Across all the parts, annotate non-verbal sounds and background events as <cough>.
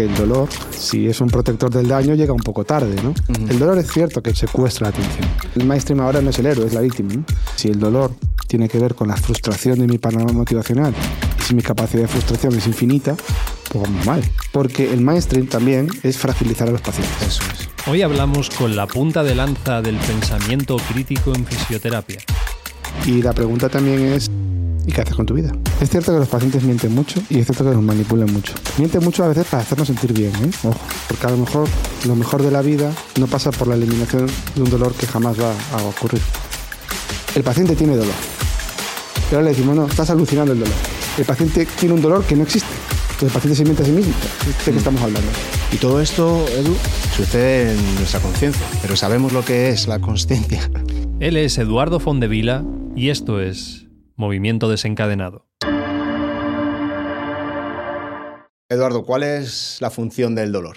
El dolor, si es un protector del daño, llega un poco tarde, ¿no? El dolor es cierto que secuestra la atención. El mainstream ahora no es el héroe, es la víctima. ¿no? Si el dolor tiene que ver con la frustración de mi panorama motivacional y si mi capacidad de frustración es infinita, pues vamos mal. Porque el mainstream también es fragilizar a los pacientes. Eso es. Hoy hablamos con la punta de lanza del pensamiento crítico en fisioterapia. Y la pregunta también es, ¿y qué haces con tu vida? Es cierto que los pacientes mienten mucho y es cierto que nos manipulan mucho. Mienten mucho a veces para hacernos sentir bien, ¿eh? Ojo, porque a lo mejor lo mejor de la vida no pasa por la eliminación de un dolor que jamás va a ocurrir. El paciente tiene dolor. Y ahora le decimos, no, estás alucinando el dolor. El paciente tiene un dolor que no existe. Entonces el paciente se miente a sí mismo. ¿De qué estamos hablando? Y todo esto, Edu, sucede en nuestra conciencia, pero sabemos lo que es la consciencia. Él es Eduardo Fondevila y esto es Movimiento Desencadenado. Eduardo, ¿cuál es la función del dolor?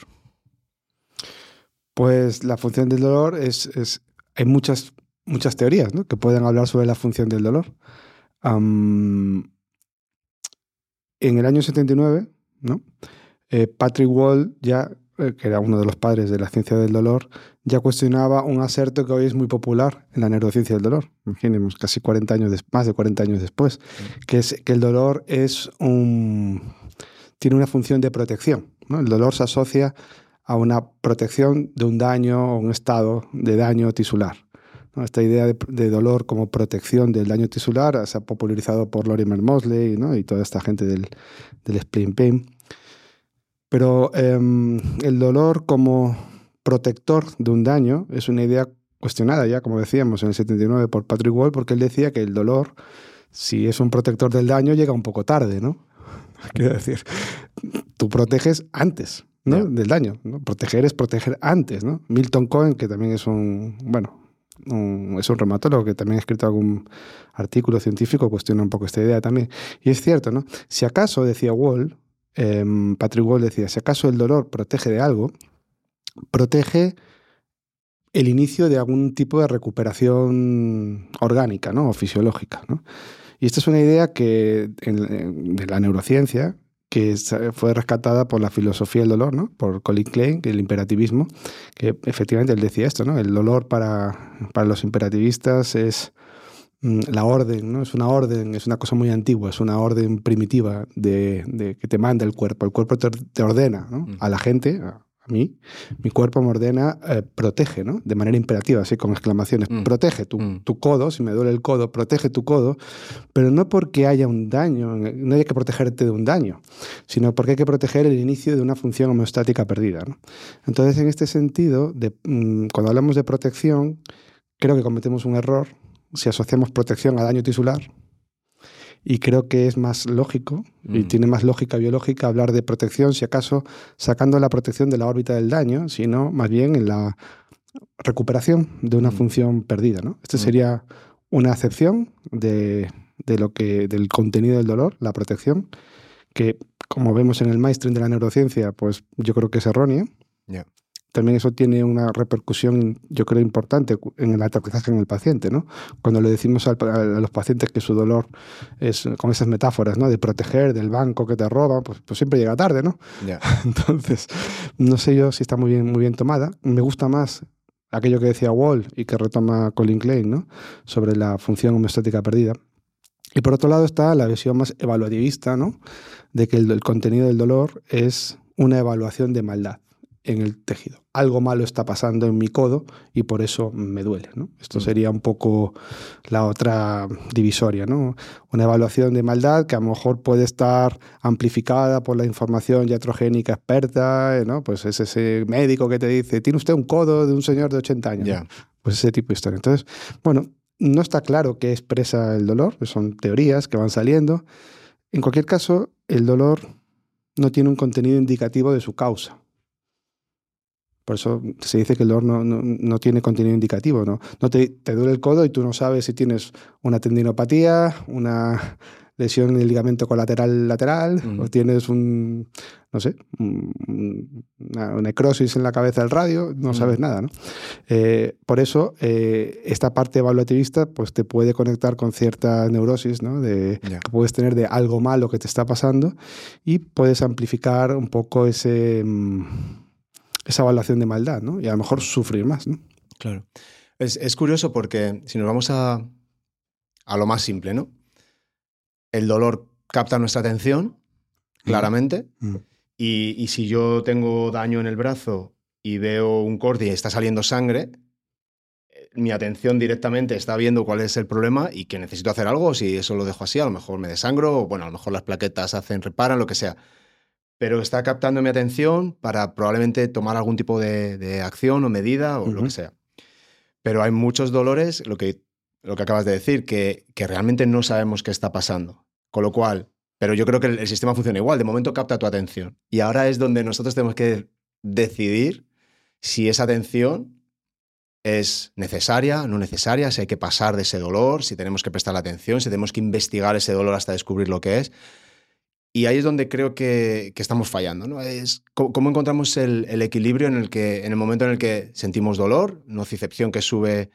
Pues la función del dolor es, es hay muchas, muchas teorías ¿no? que pueden hablar sobre la función del dolor. En el año 79, ¿no? Eh, Patrick Wall, ya, que era uno de los padres de la ciencia del dolor, ya cuestionaba un aserto que hoy es muy popular en la neurociencia del dolor. Imaginemos, casi 40 años des- más de 40 años después, que es que el dolor es un, tiene una función de protección. ¿no? El dolor se asocia a una protección de un daño o un estado de daño tisular. ¿no? Esta idea de, de dolor como protección del daño tisular se ha popularizado por Lorimer Mosley ¿no? y toda esta gente del, del spleen pain. Pero em, el dolor como protector de un daño es una idea cuestionada ya, como decíamos, en el 79 por Patrick Wall, porque él decía que el dolor, si es un protector del daño, llega un poco tarde, ¿no? <laughs> Quiero decir, tú proteges antes ¿no? Del daño. ¿no? Proteger es proteger antes, ¿no? Milton Cohen, que también es un, bueno, un- es un reumatólogo que también ha escrito algún artículo científico, cuestiona un poco esta idea también. Y es cierto, ¿no? Si acaso, decía Wall, em, Patrick Wall decía, si acaso el dolor protege de algo, protege el inicio de algún tipo de recuperación orgánica ¿no? o fisiológica. ¿no? Y esta es una idea que en- de la neurociencia que fue rescatada por la filosofía del dolor, ¿no? por Colin Klein, el imperativismo, que efectivamente él decía esto, ¿no? el dolor para, para los imperativistas es la orden, ¿no? es una orden, es una cosa muy antigua, es una orden primitiva de, de que te manda el cuerpo, el cuerpo te, te ordena ¿no? Mm. a la gente, a, a mí, mi cuerpo me ordena, eh, protege, ¿no? De manera imperativa, así con exclamaciones. Mm. Protege tu, Mm. tu codo, si me duele el codo, protege tu codo, pero no porque haya un daño, no hay que protegerte de un daño, sino porque hay que proteger el inicio de una función homeostática perdida. ¿no? Entonces, en este sentido, de, mm, cuando hablamos de protección, creo que cometemos un error si asociamos protección a daño tisular. Y creo que es más lógico y Mm. tiene más lógica biológica hablar de protección, si acaso sacando la protección de la órbita del daño, sino más bien en la recuperación de una Mm. función perdida. ¿no? Este Mm. sería una acepción de, de lo que, del contenido del dolor, la protección, que como vemos en el mainstream de la neurociencia, pues yo creo que es errónea. También eso tiene una repercusión, yo creo, importante en el aterrizaje en el paciente, ¿no? Cuando le decimos al a los pacientes que su dolor es con esas metáforas, ¿no? De proteger del banco que te roba, pues, pues siempre llega tarde, ¿no? Ya. <laughs> Entonces, no sé yo si está muy bien, muy bien tomada. Me gusta más aquello que decía Wall y que retoma Colin Klein, ¿no? Sobre la función homeostática perdida. Y por otro lado está la visión más evaluativista, ¿no? De que el, el contenido del dolor es una evaluación de maldad en el tejido. Algo malo está pasando en mi codo y por eso me duele, ¿no? Esto Mm. sería un poco la otra divisoria, ¿no? Una evaluación de maldad que a lo mejor puede estar amplificada por la información iatrogénica experta, ¿no? Pues es ese médico que te dice, tiene usted un codo de un señor de 80 años. Pues ese tipo de historia. Entonces, bueno, no está claro qué expresa el dolor, son teorías que van saliendo. En cualquier caso, el dolor no tiene un contenido indicativo de su causa. Por eso se dice que el dolor no, no- no tiene contenido indicativo. No, no te, te duele el codo y tú no sabes si tienes una tendinopatía, una lesión en el ligamento colateral lateral, Ujú. o tienes un, no sé, un- una necrosis en la cabeza del radio, no Ujú. sabes nada, ¿no? Eh, por eso, eh, esta parte evaluativista pues, te puede conectar con cierta neurosis, ¿no? De, Ya. que puedes tener de algo malo que te está pasando y puedes amplificar un poco ese, mm, esa evaluación de maldad, ¿no? Y a lo mejor sufrir más, ¿no? Claro. Es, es curioso porque si nos vamos a, a lo más simple, ¿no? El dolor capta nuestra atención, claramente, Mm. y, y si yo tengo daño en el brazo y veo un corte y está saliendo sangre, eh, mi atención directamente está viendo cuál es el problema y que necesito hacer algo, si eso lo dejo así, a lo mejor me desangro, o bueno, a lo mejor las plaquetas hacen, reparan, lo que sea. Pero está captando mi atención para probablemente tomar algún tipo de, de acción o medida o lo que sea. Pero hay muchos dolores, lo que, lo que acabas de decir, que, que realmente no sabemos qué está pasando. Con lo cual, pero yo creo que el, el sistema funciona igual, de momento capta tu atención. Y ahora es donde nosotros tenemos que decidir si esa atención es necesaria, no necesaria, si hay que pasar de ese dolor, si tenemos que prestar atención, si tenemos que investigar ese dolor hasta descubrir lo que es. Y ahí es donde creo que, que estamos fallando. ¿no? Es cómo, encontramos el, el equilibrio en el, que, en el momento en el que sentimos dolor, nocicepción que sube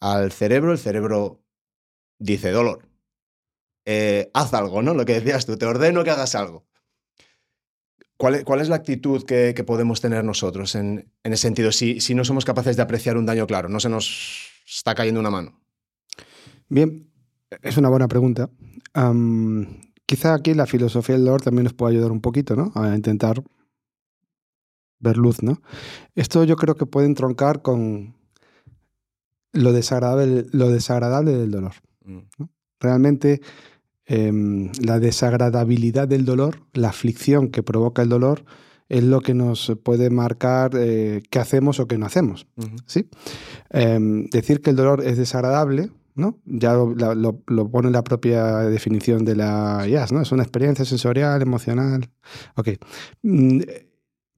al cerebro, el cerebro dice dolor. Eh, haz algo, ¿no? Lo que decías tú, te ordeno que hagas algo. ¿Cuál es, cuál es la actitud que, que podemos tener nosotros en, en ese sentido? Si, si no somos capaces de apreciar un daño claro, no se nos está cayendo una mano. Bien, es una buena pregunta. Quizá aquí la filosofía del dolor también nos puede ayudar un poquito, ¿no? A intentar ver luz, ¿no? Esto yo creo que puede entroncar con lo desagradable, lo desagradable del dolor. Realmente em, la desagradabilidad del dolor, la aflicción que provoca el dolor, es lo que nos puede marcar eh, qué hacemos o qué no hacemos. ¿sí? Em, decir que el dolor es desagradable, ¿no? Ya lo, la- lo- lo pone la propia definición de la IAS, ¿no? Es una experiencia sensorial, emocional. Ok. Mm,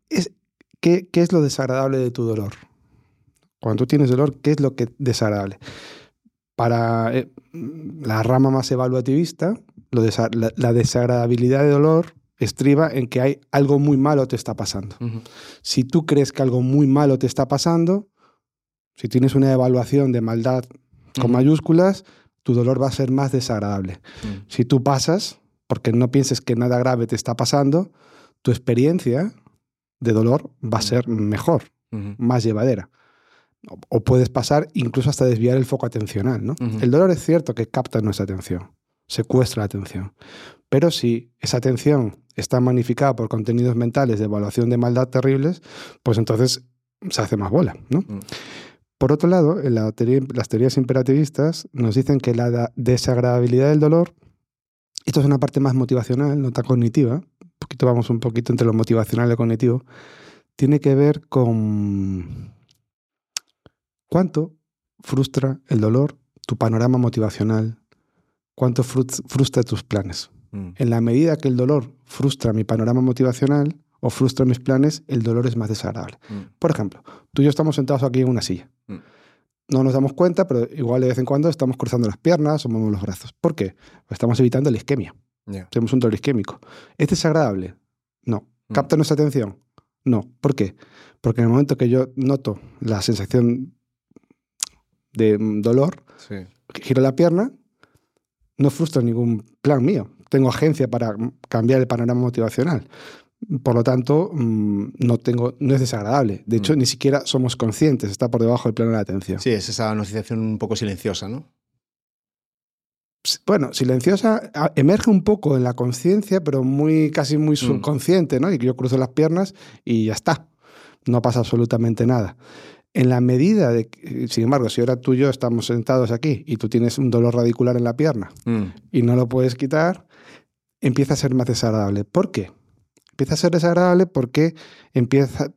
es- ¿qué, qué es lo desagradable de tu dolor? Cuando tú tienes dolor, ¿qué es lo que es desagradable? Para eh, la rama más evaluativista, lo desa- la, la desagradabilidad de dolor estriba en que hay algo muy malo te está pasando. Si tú crees que algo muy malo te está pasando, si tienes una evaluación de maldad con mayúsculas, tu dolor va a ser más desagradable. Mm. Si tú pasas, porque no pienses que nada grave te está pasando, tu experiencia de dolor va a Ujú. ser mejor, más llevadera. O- O puedes pasar incluso hasta desviar el foco atencional. El dolor es cierto que capta nuestra atención, secuestra la atención. Pero si esa atención está magnificada por contenidos mentales de evaluación de maldad terribles, pues entonces se hace más bola. ¿no? Mm. Por otro lado, en la teoría- las teorías imperativistas nos dicen que la da- desagradabilidad del dolor, esto es una parte más motivacional, no tan cognitiva, un poquito vamos un poquito entre lo motivacional y lo cognitivo, tiene que ver con cuánto frustra el dolor tu panorama motivacional, cuánto frus- frustra tus planes. Mm. En la medida que el dolor frustra mi panorama motivacional o frustra mis planes, el dolor es más desagradable. Mm. Por ejemplo, tú y yo estamos sentados aquí en una silla. Mm. No nos damos cuenta, pero igual de vez en cuando estamos cruzando las piernas o movemos los brazos. ¿Por qué? Pues estamos evitando la isquemia. Ya. Tenemos un dolor isquémico. ¿Es desagradable? No. Mm. ¿Capta nuestra atención? No. ¿Por qué? Porque en el momento que yo noto la sensación de dolor, Sí. giro la pierna, no frustra ningún plan mío. Tengo agencia para cambiar el panorama motivacional. Por lo tanto, mm, no, tengo, no es desagradable. De hecho, Mm. ni siquiera somos conscientes, está por debajo del plano de la atención. Sí, es esa nocicepción un poco silenciosa, ¿no? Bueno, silenciosa emerge un poco en la conciencia, pero muy casi muy subconsciente, ¿no? Y yo cruzo las piernas y ya está. No pasa absolutamente nada. En la medida de que, sin embargo, si ahora tú y yo estamos sentados aquí y tú tienes un dolor radicular en la pierna Mm. y no lo puedes quitar, empieza a ser más desagradable. ¿Por qué? Empieza a ser desagradable porque empieza,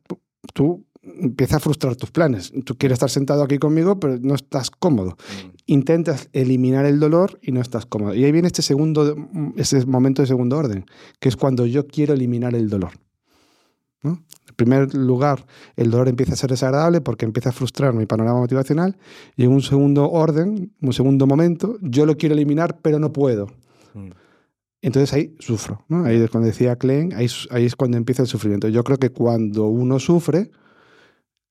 tú- empieza a frustrar tus planes. Tú quieres estar sentado aquí conmigo, pero no estás cómodo. Mm. Intentas eliminar el dolor y no estás cómodo. Y ahí viene este segundo, ese momento de segundo orden, que es cuando yo quiero eliminar el dolor. ¿no? En primer lugar, el dolor empieza a ser desagradable porque empieza a frustrar mi panorama motivacional y en un segundo orden, un segundo momento, yo lo quiero eliminar pero no puedo. Mm. Entonces ahí sufro, ¿no? Ahí es cuando decía Klein, ahí, ahí es cuando empieza el sufrimiento. Yo creo que cuando uno sufre,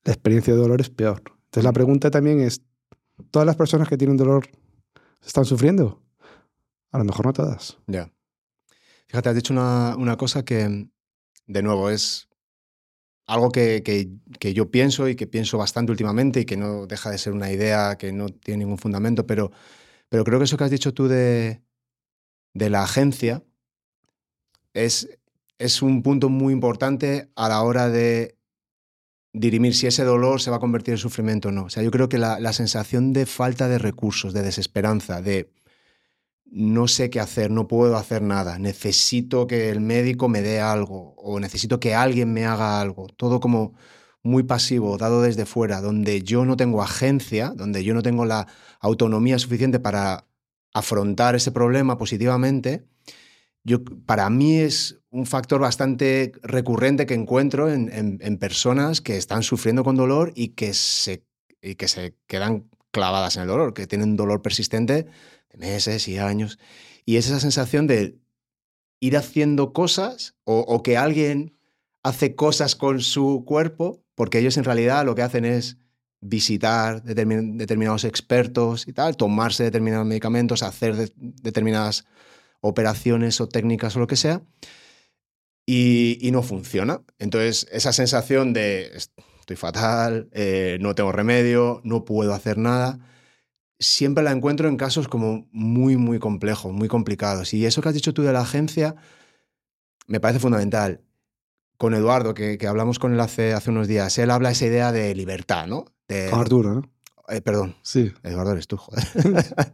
la experiencia de dolor es peor. Entonces la pregunta también es, ¿todas las personas que tienen dolor están sufriendo? A lo mejor no todas. Ya. Fíjate, has dicho una, una cosa que, de nuevo, es algo que, que, que, yo pienso y que pienso bastante últimamente y que no deja de ser una idea que no tiene ningún fundamento, pero, pero creo que eso que has dicho tú de, de la agencia es, es un punto muy importante a la hora de dirimir si ese dolor se va a convertir en sufrimiento o no. O sea, yo creo que la, la sensación de falta de recursos, de desesperanza, de no sé qué hacer, no puedo hacer nada, necesito que el médico me dé algo o necesito que alguien me haga algo, todo como muy pasivo, dado desde fuera, donde yo no tengo agencia, donde yo no tengo la autonomía suficiente para afrontar ese problema positivamente, yo, para mí es un factor bastante recurrente que encuentro en, personas que están sufriendo con dolor y que, se, y que se quedan clavadas en el dolor, que tienen dolor persistente de meses y años. Y es esa sensación de ir haciendo cosas o, o que alguien hace cosas con su cuerpo, porque ellos en realidad lo que hacen es visitar determin determinados expertos y tal, tomarse determinados medicamentos, hacer de determinadas operaciones o técnicas o lo que sea, y, y, no funciona. Entonces, esa sensación de estoy fatal, eh, no tengo remedio, no puedo hacer nada, siempre la encuentro en casos como muy, muy complejos, muy complicados. Y eso que has dicho tú de la agencia me parece fundamental. Con Eduardo, que, que hablamos con él hace, hace unos días, él habla esa idea de libertad, ¿no? De, Con Arturo, ¿no? Eh, perdón. Sí. Eduardo eres tú, joder. <laughs>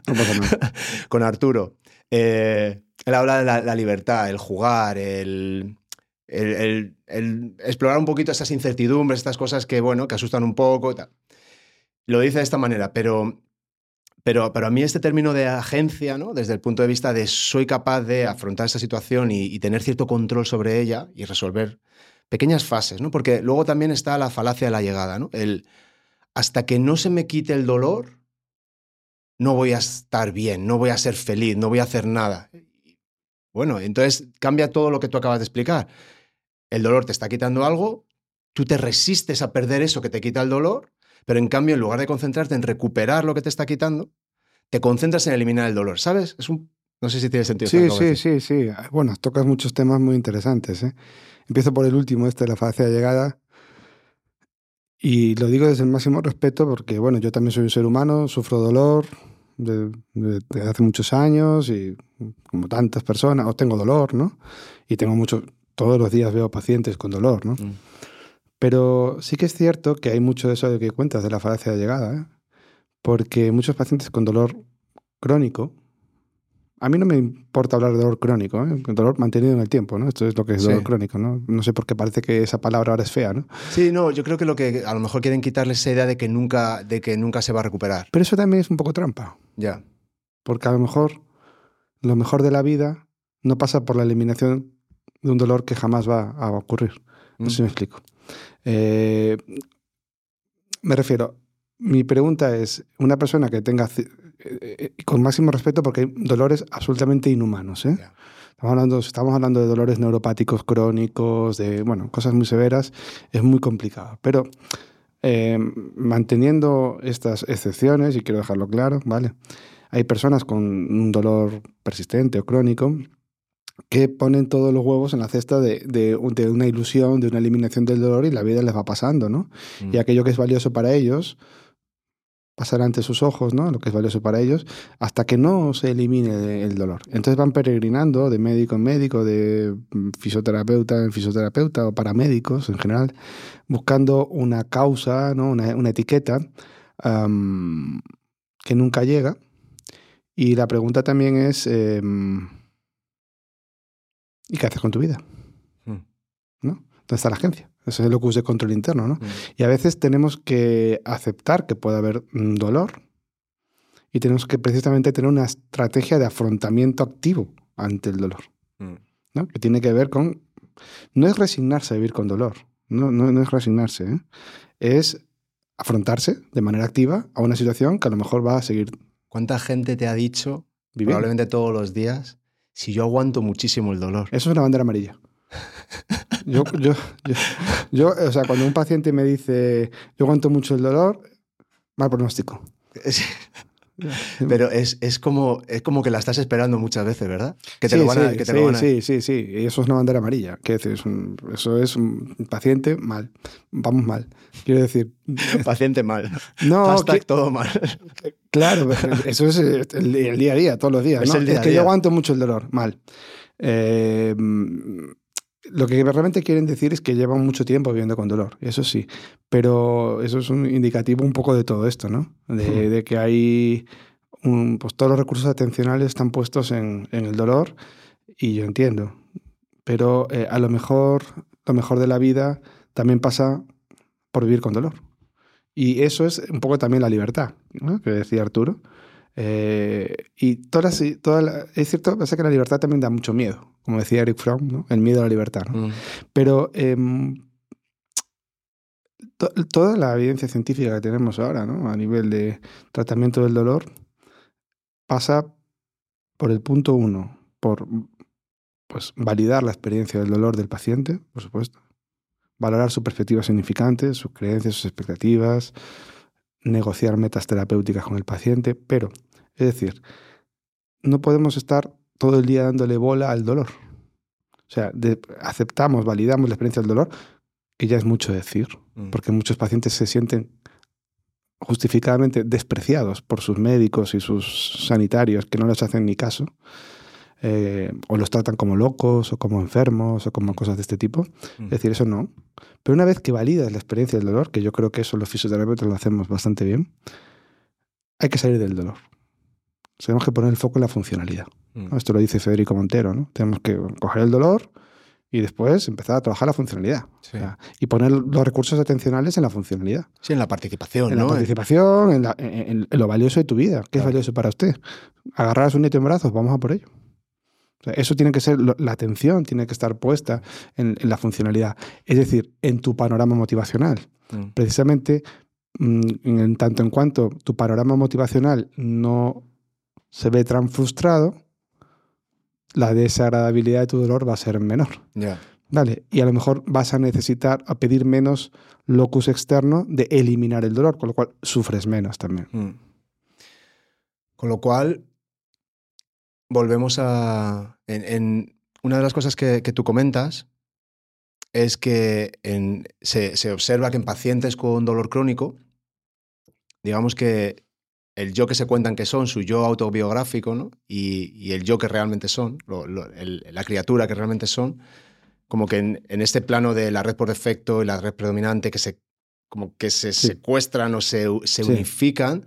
no pasa nada. <laughs> Con Arturo. Eh, él habla de la, la, libertad, el jugar, el, el, el, el, explorar un poquito esas incertidumbres, estas cosas que, bueno, que asustan un poco. Tal. Lo dice de esta manera, pero, pero, pero a mí este término de agencia, ¿no? desde el punto de vista de soy capaz de afrontar esa situación y, y tener cierto control sobre ella y resolver pequeñas fases, ¿no? porque luego también está la falacia de la llegada. ¿no? El, hasta que no se me quite el dolor, no voy a estar bien, no voy a ser feliz, no voy a hacer nada. Bueno, entonces cambia todo lo que tú acabas de explicar. El dolor te está quitando algo, tú te resistes a perder eso que te quita el dolor, pero en cambio, en lugar de concentrarte en recuperar lo que te está quitando, te concentras en eliminar el dolor, ¿sabes? Es un... No sé si tiene sentido. Sí, sí, sí, sí. Bueno, tocas muchos temas muy interesantes. ¿eh? Empiezo por el último, este, la fase de llegada. Y lo digo desde el máximo respeto porque, bueno, yo también soy un ser humano, sufro dolor desde de, de hace muchos años y como tantas personas, o tengo dolor, ¿no? Y tengo mucho, todos los días veo pacientes con dolor, ¿no? Mm. Pero sí que es cierto que hay mucho de eso de que cuentas de la falacia de llegada, ¿eh? porque muchos pacientes con dolor crónico, a mí no me importa hablar de dolor crónico, ¿eh? dolor mantenido en el tiempo, ¿no? Esto es lo que es dolor sí. crónico, ¿no? No sé por qué parece que esa palabra ahora es fea, ¿no? Sí, no, yo creo que lo que a lo mejor quieren quitarle esa idea de que nunca, de que nunca se va a recuperar. Pero eso también es un poco trampa. Ya. Porque a lo mejor lo mejor de la vida no pasa por la eliminación de un dolor que jamás va a ocurrir. No sé mm. si me explico. Eh, me refiero, mi pregunta es, una persona que tenga, eh, con máximo respeto, porque hay dolores absolutamente inhumanos, ¿eh? Yeah. Estamos hablando, estamos hablando de dolores neuropáticos crónicos, de, bueno, cosas muy severas, es muy complicado. Pero eh, manteniendo estas excepciones, y quiero dejarlo claro, ¿vale? Hay personas con un dolor persistente o crónico que ponen todos los huevos en la cesta de, de, de, una ilusión, de una eliminación del dolor y la vida les va pasando, ¿no? Mm. Y aquello que es valioso para ellos pasará ante sus ojos, ¿no? Lo que es valioso para ellos, hasta que no se elimine el dolor. Entonces van peregrinando de médico en médico, de fisioterapeuta en fisioterapeuta o paramédicos en general, buscando una causa, ¿no? Una, una etiqueta um, que nunca llega. Y la pregunta también es... Eh, ¿Y qué haces con tu vida? Mm. ¿No? ¿Dónde está la agencia? Eso es el locus de control interno, ¿no? Mm. Y a veces tenemos que aceptar que puede haber dolor y tenemos que precisamente tener una estrategia de afrontamiento activo ante el dolor, mm. ¿no? Que tiene que ver con... No es resignarse a vivir con dolor, no, no, no es resignarse, ¿eh? es afrontarse de manera activa a una situación que a lo mejor va a seguir. ¿Cuánta gente te ha dicho, Viviendo. probablemente todos los días, si yo aguanto muchísimo el dolor. Eso es una bandera amarilla. <laughs> Yo, yo, yo, yo, o sea, cuando un paciente me dice, yo aguanto mucho el dolor, mal pronóstico. Pero es, es, como, es como que la estás esperando muchas veces, ¿verdad? Que te sí, lo van a, que te sí, lo van a- sí, sí, sí. Y eso es una bandera amarilla. ¿Qué decir? Es un- eso es un paciente mal. Vamos mal. Quiero decir, <laughs> Paciente mal. no, Hashtag que- todo mal. claro, eso es el, el día a día, todos los días. Es ¿no? el día a que día. yo aguanto mucho el dolor, mal. Eh, lo que realmente quieren decir es que llevan mucho tiempo viviendo con dolor, eso sí, pero eso es un indicativo un poco de todo esto, ¿no? De, de que hay, un- pues todos los recursos atencionales están puestos en, en el dolor y yo entiendo, pero eh, a lo mejor lo mejor de la vida también pasa por vivir con dolor. Y eso es un poco también la libertad, ¿no? que decía Arturo. Eh, y todas, las- toda la- es cierto, pasa que la libertad también da mucho miedo, como decía Eric Fromm, ¿no? el miedo a la libertad. ¿no? Mm. Pero em, to- toda la evidencia científica que tenemos ahora, ¿no? a nivel de tratamiento del dolor, pasa por el punto uno, por pues, validar la experiencia del dolor del paciente, por supuesto, valorar su perspectiva significante, sus creencias, sus expectativas, negociar metas terapéuticas con el paciente, pero, es decir, no podemos estar todo el día dándole bola al dolor. O sea, de- aceptamos, validamos la experiencia del dolor, que ya es mucho decir, Mm. porque muchos pacientes se sienten justificadamente despreciados por sus médicos y sus sanitarios que no les hacen ni caso, eh, o los tratan como locos o como enfermos o como cosas de este tipo. Mm. Es decir, eso no. Pero una vez que validas la experiencia del dolor, que yo creo que eso los fisioterapeutas lo hacemos bastante bien, hay que salir del dolor. Tenemos que poner el foco en la funcionalidad. Mm. ¿no? Esto lo dice Federico Montero, ¿no? Tenemos que coger el dolor y después empezar a trabajar la funcionalidad. Sí. O sea, y poner los recursos atencionales en la funcionalidad. Sí, en la participación, En ¿no? la participación, en, la- en- en lo valioso de tu vida. ¿Qué es Claro. valioso para usted? Agarrar a su nieto en brazos, vamos a por ello. O sea, eso tiene que ser, la atención tiene que estar puesta en, en la funcionalidad. Es decir, en tu panorama motivacional. Mm. Precisamente, mm, en tanto en cuanto tu panorama motivacional no se ve tan frustrado, la desagradabilidad de tu dolor va a ser menor. Vale, y a lo mejor vas a necesitar a pedir menos locus externo de eliminar el dolor, con lo cual sufres menos también. Mm. Con lo cual, volvemos a... En, en- una de las cosas que, que tú comentas es que en- se, se observa que en pacientes con dolor crónico, digamos que el yo que se cuentan que son, su yo autobiográfico, ¿no? y, y el yo que realmente son, lo- lo- el- la criatura que realmente son, como que en, en este plano de la red por defecto y la red predominante que se, como que se Sí. secuestran o se, se Sí. unifican,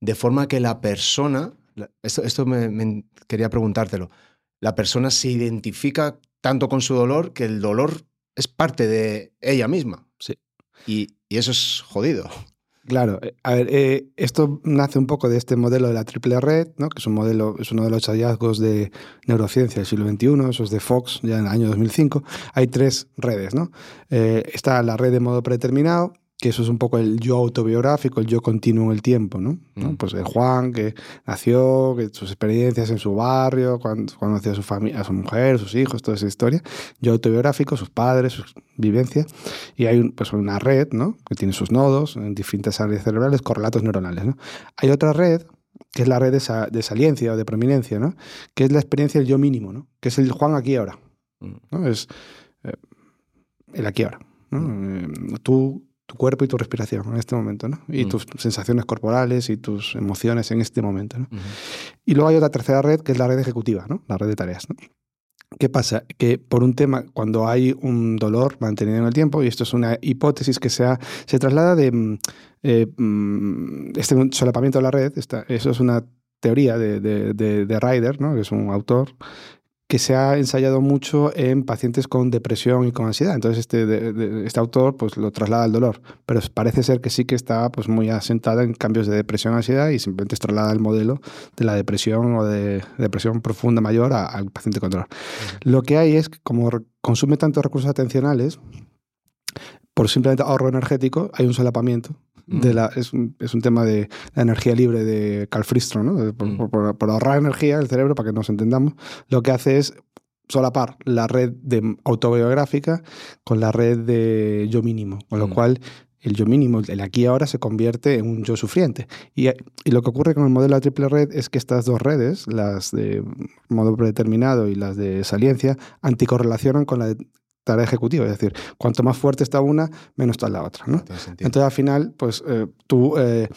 de forma que la persona, esto, esto me, me quería preguntártelo, la persona se identifica tanto con su dolor que el dolor es parte de ella misma. Sí. Y, y eso es jodido. Claro, eh, a ver, eh, esto nace un poco de este modelo de la triple red, ¿no? que es un modelo, es uno de los hallazgos de neurociencia del siglo XXI, eso es de Fox, ya en el año 2005. Hay tres redes, ¿no? Eh, está la red de modo predeterminado, que eso es un poco el yo autobiográfico, el yo continuo en el tiempo, ¿no? ¿no? Mm. Pues el Juan, que nació, que sus experiencias en su barrio, cuando conoció a su familia, a su mujer, sus hijos, toda esa historia. Yo autobiográfico, sus padres, sus vivencias. Y hay un- pues una red, ¿no? Que tiene sus nodos en distintas áreas cerebrales, correlatos neuronales, ¿no? Hay otra red, que es la red de, sa- de saliencia o de prominencia, ¿no? Que es la experiencia del yo mínimo, ¿no? Que es el Juan aquí y ahora, Mm. ¿no? Es eh, el aquí ahora, ¿no? Eh, tú, tu cuerpo y tu respiración en este momento, ¿no? Y Mm. tus sensaciones corporales y tus emociones en este momento, ¿no? Y luego hay otra tercera red que es la red ejecutiva, ¿no? La red de tareas. ¿no? ¿Qué pasa? Que por un tema, cuando hay un dolor mantenido en el tiempo, y esto es una hipótesis que se, ha- se traslada de mm, eh, mm, este solapamiento de la red, esta- eso es una teoría de, de, de- de Ryder, ¿no? que es un autor, que se ha ensayado mucho en pacientes con depresión y con ansiedad. Entonces este, de- de- este autor pues, lo traslada al dolor, pero parece ser que sí que está pues, muy asentada en cambios de depresión y ansiedad y simplemente traslada el modelo de la depresión o de depresión profunda mayor a- al paciente con dolor. Lo que hay es que como consume tantos recursos atencionales, por simplemente ahorro energético, hay un solapamiento de la, es, un, es un tema de la energía libre de Carl Friston, ¿no? Por, Mm. por- por ahorrar energía el cerebro, para que nos entendamos, lo que hace es solapar la red de autobiográfica con la red de yo mínimo, con lo Mm. cual el yo mínimo, el aquí y ahora, se convierte en un yo sufriente. Y, y lo que ocurre con el modelo de triple red es que estas dos redes, las de modo predeterminado y las de saliencia, anticorrelacionan con la de tarea ejecutiva. Es decir, cuanto más fuerte está una, menos está la otra. ¿no? Entonces, al final, pues eh, tú eh,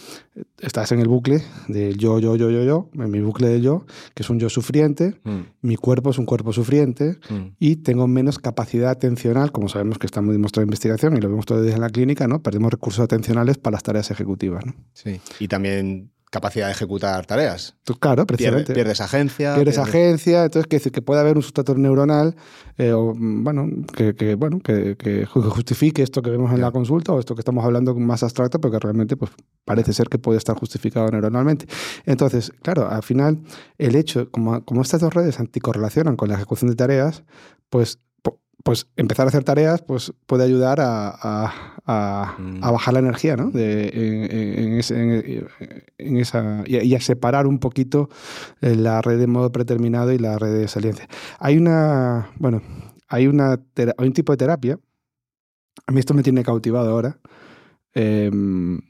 estás en el bucle del yo, yo, yo, yo, yo, en mi bucle de yo, que es un yo sufriente, Mm, mi cuerpo es un cuerpo sufriente mm. y tengo menos capacidad atencional, como sabemos que está muy demostrado en investigación y lo vemos todos los días en la clínica, ¿no? Perdemos recursos atencionales para las tareas ejecutivas, ¿no? Sí. Y también capacidad de ejecutar tareas. Tú, claro, precisamente. pierdes agencia. Pierdes pierdes- agencia, entonces que, que puede haber un sustrato neuronal eh, o, bueno, que, que, bueno, que, que ju- justifique esto que vemos en la consulta o esto que estamos hablando más abstracto, pero que realmente pues, parece ser que puede estar justificado neuronalmente. Entonces, claro, al final, el hecho, como, como estas dos redes anticorrelacionan con la ejecución de tareas, pues, pues empezar a hacer tareas pues, puede ayudar a, a- a- Mm. a bajar la energía, ¿no? De, en, en- ese- en- en esa, y, a- y a separar un poquito eh, la red de modo predeterminado y la red de saliencia. Hay una, bueno, hay, una, hay un tipo de terapia, a mí esto me tiene cautivado ahora, em,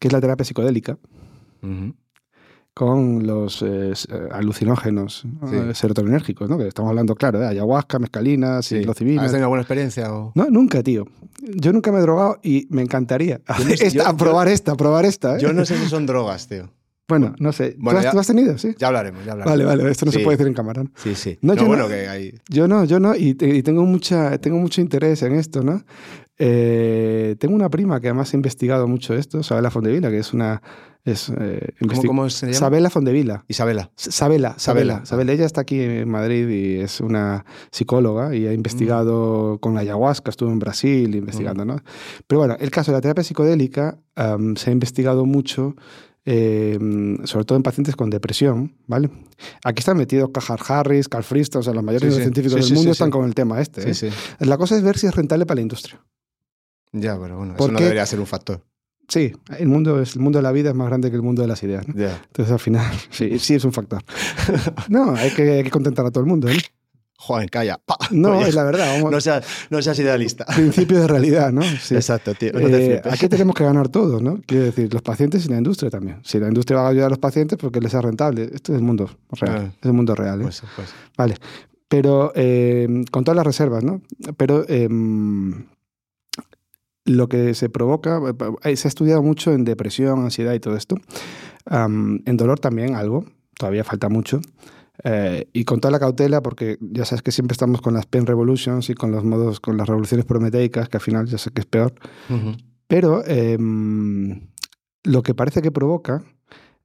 que es la terapia psicodélica. Con los eh, eh, alucinógenos ¿no? Sí. Eh, serotoninérgicos, ¿no? Que estamos hablando, claro, de ayahuasca, mescalina, Sí. psilocibina. ¿Has tenido buena experiencia? O... No, nunca, tío. Yo nunca me he drogado y me encantaría Yo no sé- <laughs> esta- yo- a probar esta, a probar esta. ¿eh? Yo no sé si son drogas, tío. Bueno, no sé. Bueno, ¿Tú, has, ya- tú has tenido? Sí. Ya hablaremos, ya hablaremos. Vale, vale, esto no se Sí. puede decir en cámara. ¿no? Sí, sí. No, No, yo bueno, no- que hay... Yo no, yo no, y, y tengo, mucha, tengo mucho interés en esto, ¿no? Eh, tengo una prima que además ha investigado mucho esto, Sabela Fondevila, que es una... Es, eh, ¿Cómo, cómo se llama? Sabela Fondevila. Isabela. Sabela, Sabela, Sabela. Ella está aquí en Madrid y es una psicóloga y ha investigado con la ayahuasca, estuvo en Brasil investigando, ¿no? Pero bueno, el caso de la terapia psicodélica am, se ha investigado mucho, eh, sobre todo en pacientes con depresión, ¿vale? Aquí están metidos Cajar Harris, Carl Friston, o sea, los mayores Sí, sí. científicos Sí, del mundo están con el tema este. Sí, ¿eh? sí. La cosa es ver si es rentable para la industria. Ya, pero bueno, ¿Por eso no debería ser un factor. Sí, el mundo, es, el mundo de la vida es más grande que el mundo de las ideas, ¿no? Entonces, al final, <laughs> sí, sí es un factor. No, hay que, hay que contentar a todo el mundo, ¿eh? Joder, calla. Pa. <laughs> No, Oye, es la verdad. Vamos, no, seas, no seas idealista. principio de realidad, ¿no? Sí. Exacto, tío. No te Eh, aquí tenemos que ganar todos, ¿no? Quiero decir, los pacientes y la industria también. Si la industria va a ayudar a los pacientes, porque les sea rentable. Esto es el mundo real. Ah. Es el mundo real. ¿eh? Pues, pues. Vale. Pero eh, con todas las reservas, ¿no? Pero em, lo que se provoca, eh, se ha estudiado mucho en depresión, ansiedad y todo esto. En dolor también algo, todavía falta mucho. Eh, y con toda la cautela, porque ya sabes que siempre estamos con las pen revolutions y con los modos, con las revoluciones prometeicas, que al final ya sé que es peor. Pero em, lo que parece que provoca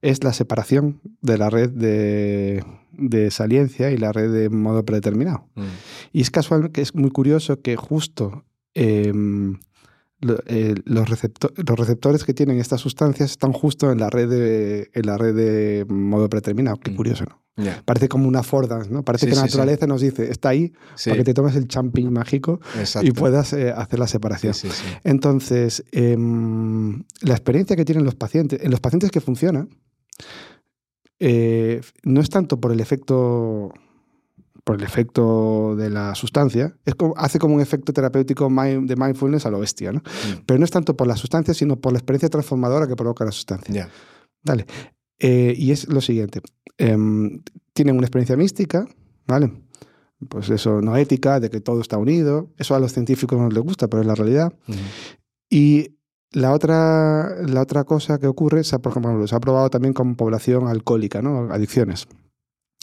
es la separación de la red de, de saliencia y la red de modo predeterminado. Mm. Y es casual que es muy curioso que justo em, eh, los, los receptores que tienen estas sustancias están justo en la red de, en la red de modo predeterminado. Qué Mm. curioso, ¿no? Parece como una affordance, ¿no? Parece Sí, que la sí, sí. naturaleza nos dice, está ahí para que te tomes el champín mágico exacto. y puedas eh, hacer la separación. Entonces, em, la experiencia que tienen los pacientes, en los pacientes que funcionan, eh, no es tanto por el efecto por el efecto de la sustancia, es como, hace como un efecto terapéutico de mindfulness a lo bestia, ¿no? Mm. Pero no es tanto por la sustancia, sino por la experiencia transformadora que provoca la sustancia. Ya. Dale. Eh, y es lo siguiente. em, tienen una experiencia mística, ¿vale? Pues eso, no ética, de que todo está unido. Eso a los científicos no les gusta, pero es la realidad. Y la otra, la otra cosa que ocurre, se ha, por ejemplo, se ha probado también con población alcohólica, ¿no? Adicciones.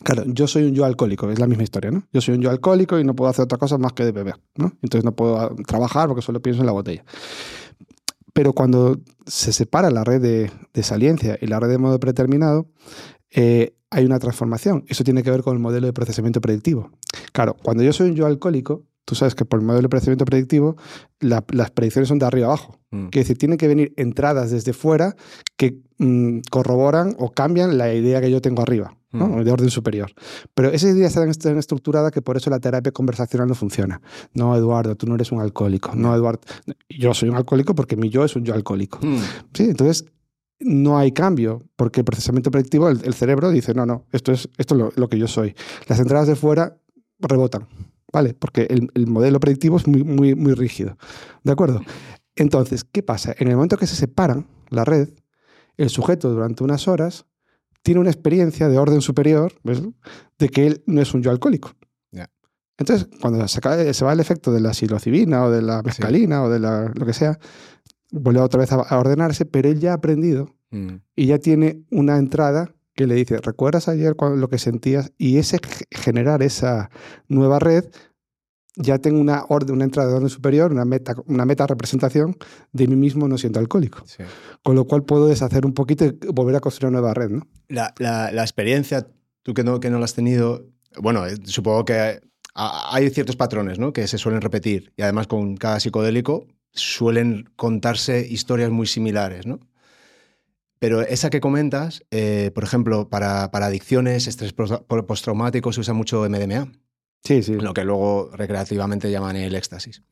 Claro, yo soy un yo alcohólico, es la misma historia, ¿no? Yo soy un yo alcohólico y no puedo hacer otra cosa más que de beber, ¿no? Entonces no puedo ah, trabajar porque solo pienso en la botella. Pero cuando se separa la red de, de saliencia y la red de modo predeterminado, eh, hay una transformación. Eso tiene que ver con el modelo de procesamiento predictivo. Claro, cuando yo soy un yo alcohólico, tú sabes que por el modelo de procedimiento predictivo la- las predicciones son de arriba abajo. Mm. Quiere decir, tienen que venir entradas desde fuera que mm, corroboran o cambian la idea que yo tengo arriba, ¿no? Mm. de orden superior. Pero esa idea está tan, estructurada que por eso la terapia conversacional no funciona. No, Eduardo, tú no eres un alcohólico. No, Eduardo, yo soy un alcohólico porque mi yo es un yo alcohólico. Mm. Sí, entonces no hay cambio, porque el procesamiento predictivo, el, el cerebro dice, no, no, esto es, esto es lo, lo que yo soy. Las entradas de fuera rebotan, ¿vale? Porque el, el modelo predictivo es muy, muy, muy rígido, ¿de acuerdo? Entonces, ¿qué pasa? En el momento que se separan la red, el sujeto durante unas horas tiene una experiencia de orden superior, ¿ves? De que él no es un yo alcohólico. Entonces, cuando se, va el efecto de la psilocibina o de la mescalina o de la, lo que sea, vuelve otra vez a, a ordenarse, pero él ya ha aprendido Mm. y ya tiene una entrada que le dice, ¿recuerdas ayer lo que sentías? Y ese generar esa nueva red, ya tengo una orden, una entrada de orden superior, una meta, una meta representación de mí mismo no siendo alcohólico. Sí. Con lo cual puedo deshacer un poquito y volver a construir una nueva red, ¿no? La, la- la experiencia, tú que no, que no la has tenido, bueno, eh, supongo que ha- hay ciertos patrones ¿no? que se suelen repetir y además con cada psicodélico suelen contarse historias muy similares, ¿no? Pero esa que comentas, eh, por ejemplo, para, para adicciones, estrés pos- postraumático, se usa mucho MDMA, Sí, sí. lo que luego recreativamente llaman el éxtasis.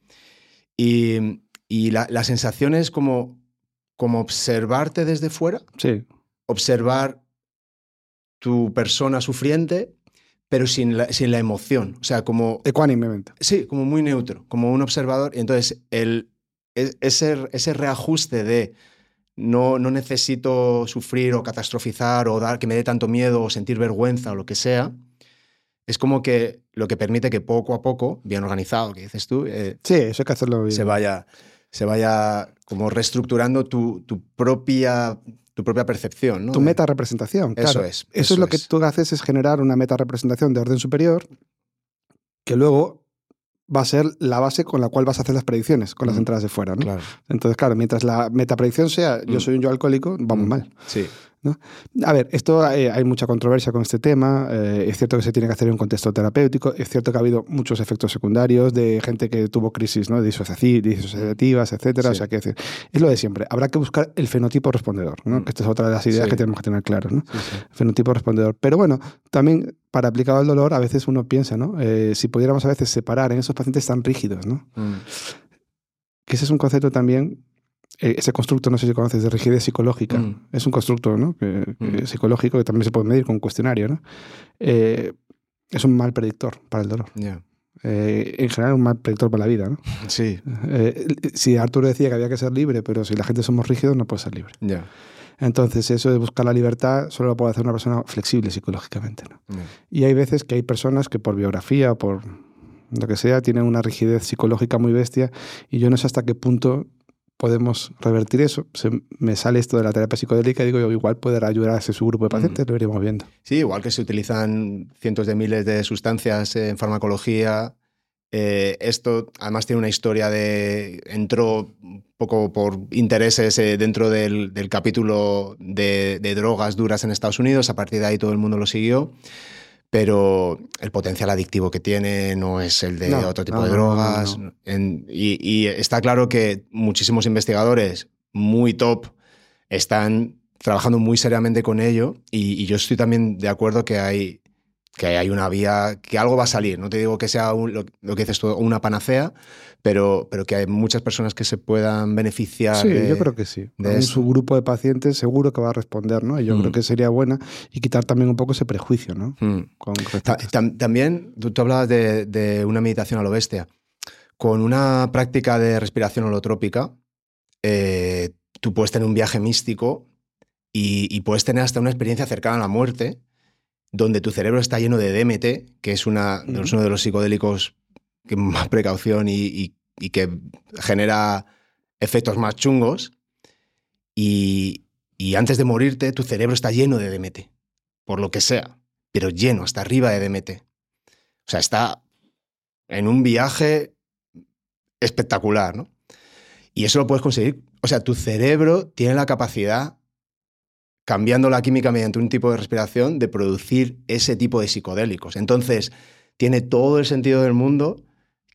Y, y la, la sensación es como, como observarte desde fuera Sí, observar tu persona sufriente, pero sin la, sin la emoción. O sea, como, ecuánimemente. sí, como muy neutro, como un observador. Y entonces, el, e- ese, ese reajuste de no, no necesito sufrir o catastrofizar o dar que me dé tanto miedo o sentir vergüenza o lo que sea, es como que lo que permite que poco a poco, bien organizado, que dices tú, eh, Sí, eso hay que hacerlo bien. se vaya, se vaya como reestructurando tu, tu propia, tu propia percepción. ¿no? Tu meta representación. Eso claro. es, Eso, eso es lo que tú haces, es generar una meta representación de orden superior que luego va a ser la base con la cual vas a hacer las predicciones, con las entradas de fuera. ¿no? Claro. Entonces, claro, mientras la metapredicción sea yo Mm. soy un yo alcohólico, vamos Mm. mal. Sí. A ver, esto eh, hay mucha controversia con este tema. eh, es cierto que se tiene que hacer en un contexto terapéutico. Es cierto que ha habido muchos efectos secundarios de gente que tuvo crisis ¿no? disociativas, etcétera. O sea, que decir, es lo de siempre. Habrá que buscar el fenotipo respondedor, ¿no? Mm. que esta es otra de las ideas Sí. que tenemos que tener claras. ¿no? Sí. Fenotipo respondedor. Pero bueno, también para aplicado al dolor, a veces uno piensa, ¿no? Eh, si pudiéramos a veces separar en esos pacientes tan rígidos, ¿no? Mm. Que ese es un concepto también, ese constructo, no sé si conoces, de rigidez psicológica. Mm. Es un constructo ¿no? que- que Mm. psicológico que también se puede medir con un cuestionario. ¿no? Eh, es un mal predictor para el dolor. Eh, en general, un mal predictor para la vida. ¿no? <laughs> Sí, Eh, si Arturo decía que había que ser libre, pero si la gente somos rígidos, no puede ser libre. Entonces, eso de buscar la libertad solo lo puede hacer una persona flexible psicológicamente. ¿no? Y hay veces que hay personas que por biografía o por lo que sea tienen una rigidez psicológica muy bestia y yo no sé hasta qué punto podemos revertir eso. Se, me sale esto de la terapia psicodélica y digo, yo, igual poder ayudar a ese subgrupo de pacientes, lo iremos viendo. Sí, igual que se utilizan cientos de miles de sustancias en farmacología. eh, esto además tiene una historia de. entró un poco por intereses eh, dentro del, del capítulo de, de drogas duras en Estados Unidos. A partir de ahí todo el mundo lo siguió. Pero el potencial adictivo que tiene no es el de No, otro tipo no, de drogas. no. En- y, y está claro que muchísimos investigadores muy top están trabajando muy seriamente con ello y, y yo estoy también de acuerdo que hay, que hay una vía, que algo va a salir. No te digo que sea un- lo, lo que dices tú, una panacea, pero, pero que hay muchas personas que se puean beneficiar. Sí, de- yo creo que sí. de Un esto. subgrupo de pacientes seguro que va a responder, ¿no? Y yo Mm. creo que sería buena y quitar también un poco ese prejuicio, ¿no? Mm. Con Ta- también tú, tú hablabas de, de una meditación a lo bestia. Con una práctica de respiración holotrópica, eh, tú puedes tener un viaje místico y, y puedes tener hasta una experiencia cercana a la muerte, donde tu cerebro está lleno de DMT, que es, una, Ujú. es uno de los psicodélicos que <laughs> más precaución y, y- y que genera efectos más chungos. Y, y antes de morirte, tu cerebro está lleno de DMT, por lo que sea, pero lleno, hasta arriba de DMT. O sea, está en un viaje espectacular, ¿no? Y eso lo puedes conseguir. O sea, tu cerebro tiene la capacidad, cambiando la química mediante un tipo de respiración, de producir ese tipo de psicodélicos. Entonces, tiene todo el sentido del mundo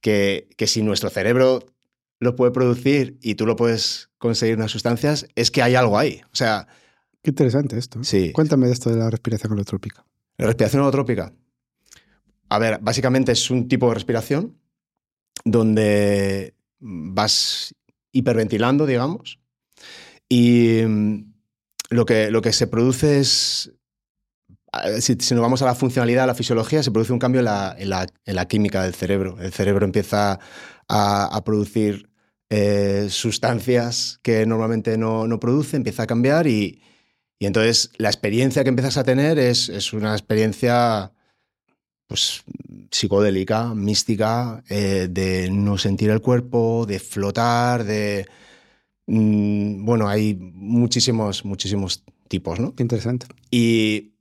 que, que si nuestro cerebro lo puede producir y tú lo puedes conseguir unas sustancias, es que hay algo ahí. O sea, Qué interesante esto. ¿eh? sí. Cuéntame de esto de la respiración holotrópica. La respiración holotrópica. A ver, básicamente es un tipo de respiración donde vas hiperventilando, digamos, y mm, lo que, lo que se produce es, si, si nos vamos a la funcionalidad, a la fisiología, se produce un cambio en la, en la- en la química del cerebro. El cerebro empieza a, a producir eh, sustancias que normalmente no, no produce, empieza a cambiar y, y entonces la experiencia que empiezas a tener es, es una experiencia pues, psicodélica, mística, eh, de no sentir el cuerpo, de flotar, de... mm, bueno, hay muchísimos, muchísimos tipos, ¿no? Qué interesante. Y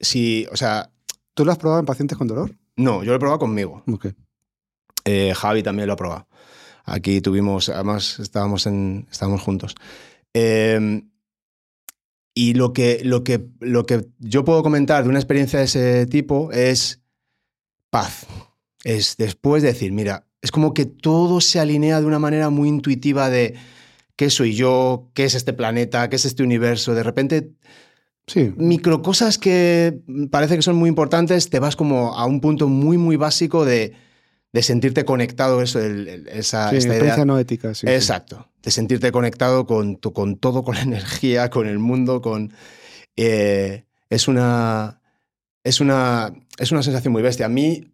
si, o sea, ¿Tú lo has probado en pacientes con dolor? no, yo lo he probado conmigo. Ok. Eh, Javi también lo ha probado. Aquí tuvimos, además estábamos, en, estábamos juntos. Eh, y lo que, lo, que, lo que yo puedo comentar de una experiencia de ese tipo es paz. Es después de decir, mira, es como que todo se alinea de una manera muy intuitiva de qué soy yo, qué es este planeta, qué es este universo. De repente Sí. microcosas que parece que son muy importantes, te vas como a un punto muy, muy básico de, de sentirte conectado, eso, el- el- esa, Sí, esta experiencia idea. no ética, sí. sí. Exacto, de sentirte conectado con, tu- con todo, con la <laughs> energía, con el mundo, con... eh, es, una, es, una, es una sensación muy bestia. A mí,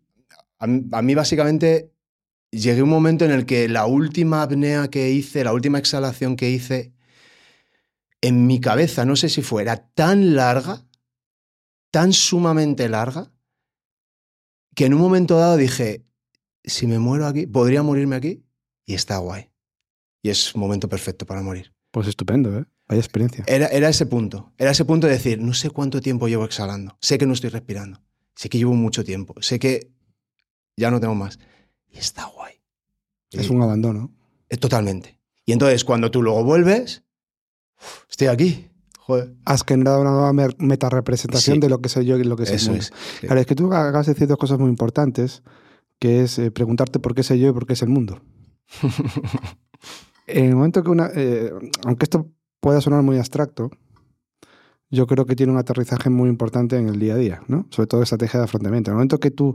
a mí, a mí básicamente llegué a un momento en el que la última apnea que hice, la última exhalación que hice, en mi cabeza, no sé si fuera tan larga, tan sumamente larga, que en un momento dado dije, si me muero aquí, podría morirme aquí y está guay. Y es un momento perfecto para morir. Pues estupendo, ¿eh? Vaya experiencia. Era, era ese punto, era ese punto de decir, no sé cuánto tiempo llevo exhalando, sé que no estoy respirando, sé que llevo mucho tiempo, sé que ya no tengo más. Y está guay. Es Y- un abandono. eh, Totalmente. Y entonces cuando tú luego vuelves, estoy aquí. Joder. Has generado una nueva metarepresentación Sí. de lo que soy yo y lo que es el Eso mundo. es. sí. Claro, es que tú acabas de decir dos cosas muy importantes, que es eh, preguntarte por qué soy yo y por qué es el mundo. <laughs> En el momento que una... eh, aunque esto pueda sonar muy abstracto, yo creo que tiene un aterrizaje muy importante en el día a día, ¿no? Sobre todo estrategia de afrontamiento. En el momento que tú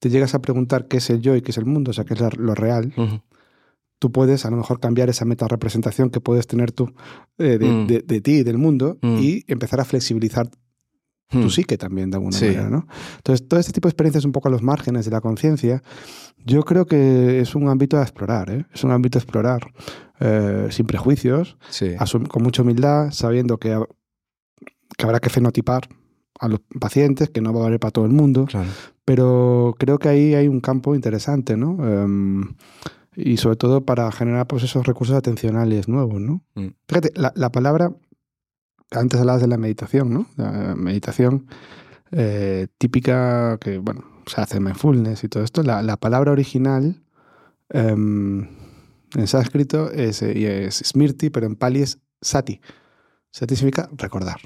te llegas a preguntar qué es el yo y qué es el mundo, o sea, qué es lo real, tú puedes a lo mejor cambiar esa meta-representación que puedes tener tú eh, de, Mm. de- de ti y del mundo Mm. y empezar a flexibilizar tu Mm. psique también de alguna Sí. manera, ¿no? Entonces, todo este tipo de experiencias un poco a los márgenes de la conciencia, yo creo que es un ámbito a explorar, ¿eh? Es un ámbito a explorar eh, sin prejuicios, Sí. con mucha humildad, sabiendo que habrá que fenotipar a los pacientes, que no va a valer para todo el mundo, Claro. pero creo que ahí hay un campo interesante, ¿no? Em, y sobre todo para generar pues, esos recursos atencionales nuevos, ¿no? Mm. Fíjate, la, la palabra, antes hablabas de la meditación, ¿no? La meditación eh, típica que, bueno, se hace en mindfulness y todo esto. La, la palabra original em, en sánscrito es, eh, es smriti, pero en pali es sati. Sati significa recordar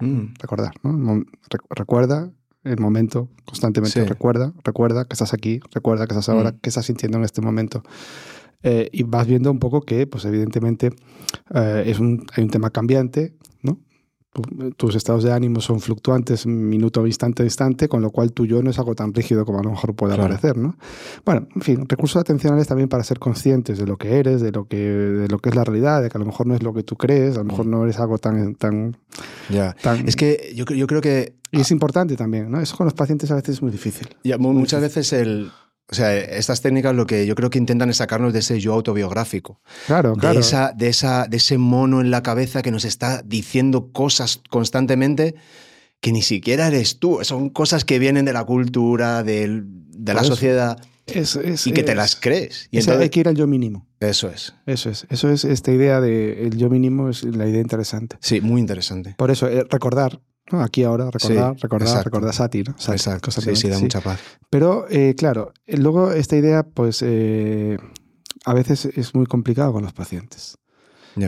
Mm. recordar, ¿no? Recuerda el momento constantemente, Sí. recuerda, recuerda que estás aquí, recuerda que estás ahora, Mm. que estás sintiendo en este momento. Eh, y vas viendo un poco que, pues evidentemente, eh, es un, hay un tema cambiante, Tus estados de ánimo son fluctuantes minuto, instante, instante, con lo cual tu yo no es algo tan rígido como a lo mejor puede Claro. parecer, ¿no? Bueno, en fin, recursos atencionales también para ser conscientes de lo que eres, de lo que, de lo que es la realidad, de que a lo mejor no es lo que tú crees, a lo mejor Mm. no eres algo tan, tan, Ya. tan Es que yo, yo creo que y es importante también, ¿no? Eso con los pacientes a veces es muy difícil. ya mu- muchas veces el... O sea, estas técnicas lo que yo creo que intentan es sacarnos de ese yo autobiográfico. Claro, claro. de, esa, de, esa, de ese mono en la cabeza que nos está diciendo cosas constantemente que ni siquiera eres tú. Son cosas que vienen de la cultura, del- de la eso. sociedad Es- es- y que te las crees. Y es- entonces, hay que ir al yo mínimo. eso es. Eso es. Eso es esta idea de el yo mínimo es la idea interesante. Sí, muy interesante. Por eso, eh, recordar, ¿no? Aquí ahora, recordar, Sí, recordar, exacto. recordar Sati, ¿no? Exacto. Sí, sí, da mucha paz. Pero, eh, claro, eh, luego esta idea, pues, eh, a veces es muy complicado con los pacientes.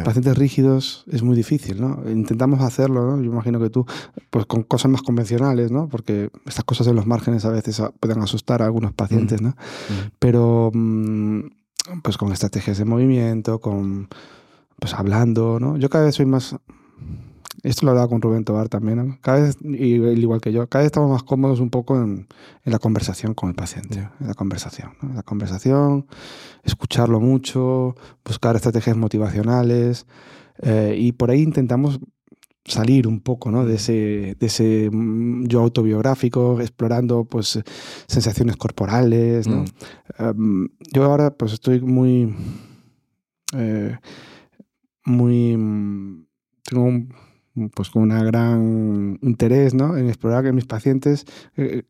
Pacientes rígidos es muy difícil, ¿no? Intentamos hacerlo, ¿no? Yo imagino que tú, pues con cosas más convencionales, ¿no? Porque estas cosas en los márgenes a veces pueden asustar a algunos pacientes, ¿no? Mm. Pero, mm, pues con estrategias de movimiento, con, pues hablando, ¿no? Yo cada vez soy más... Esto lo hablaba con Rubén Tobar también, ¿no? Cada vez, y igual que yo, cada vez estamos más cómodos un poco en, en la conversación con el paciente, en la conversación, ¿no? En la conversación, escucharlo mucho, buscar estrategias motivacionales eh, y por ahí intentamos salir un poco ¿no? de ese, de ese mm, yo autobiográfico, explorando pues sensaciones corporales. ¿no? Mm. Um, yo ahora pues estoy muy... eh, muy... mm, Tengo un, pues con una gran interés ¿no? en explorar que mis pacientes... eh,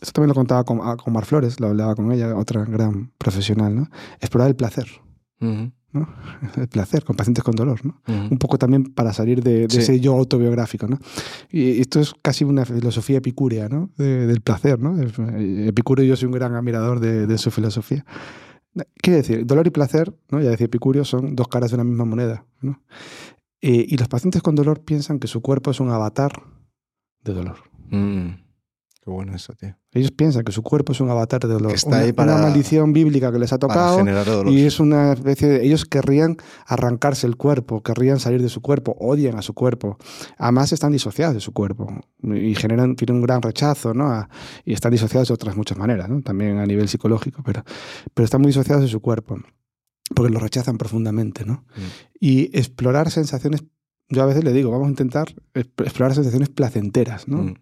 esto también lo contaba con, ah, con Mar Flores, lo hablaba con ella, otra gran profesional, ¿no? Explorar el placer, Ujú, ¿no? <laughs> El placer con pacientes con dolor, ¿no? ujú. un poco también para salir de, de Sí. ese yo autobiográfico, ¿no? Y esto es casi una filosofía epicúrea, ¿no? De- del placer, ¿no? Epicúreo yo soy un gran admirador de, de su filosofía. Quiere decir, dolor y placer, ¿no? Ya decía Epicurio, son dos caras de una misma moneda, ¿no? Eh, y los pacientes con dolor piensan que su cuerpo es un avatar de dolor. Mm. Qué bueno eso, tío. Ellos piensan que su cuerpo es un avatar de dolor. Que está una, ahí para- una maldición bíblica que les ha Para tocado. generar dolor. Y es una especie de. Ellos querrían arrancarse el cuerpo, querrían salir de su cuerpo, odian a su cuerpo. Además, están disociados de su cuerpo y generan, tienen un gran rechazo, ¿no? A- y están disociados de otras muchas maneras, ¿no? También a nivel psicológico, pero, pero están muy disociados de su cuerpo porque lo rechazan profundamente, ¿no? Mm. Y explorar sensaciones. Yo a veces le digo, vamos a intentar exp- explorar sensaciones placenteras, ¿no? Mm.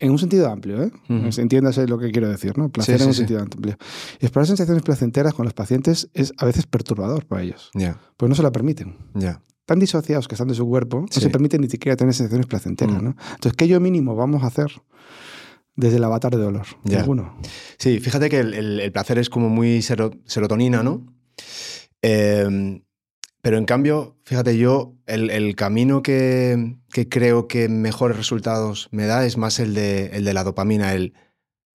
En un sentido amplio, ¿eh? Entiéndase lo que quiero decir, ¿no? Placer Sí, en un sí. sentido amplio. Explorar sensaciones placenteras con los pacientes es a veces perturbador para ellos, Ya, pues no se la permiten. Tan disociados que están de su cuerpo, no se permiten ni siquiera tener sensaciones placenteras, Mm. ¿no? Entonces, ¿qué yo mínimo vamos a hacer desde el avatar de dolor? Ya. Ninguno. Sí, fíjate que el, el- el placer es como muy sero- serotonina, ¿no? Eh, pero en cambio, fíjate, yo el, el camino que, que creo que mejores resultados me da es más el de, el de la dopamina, el,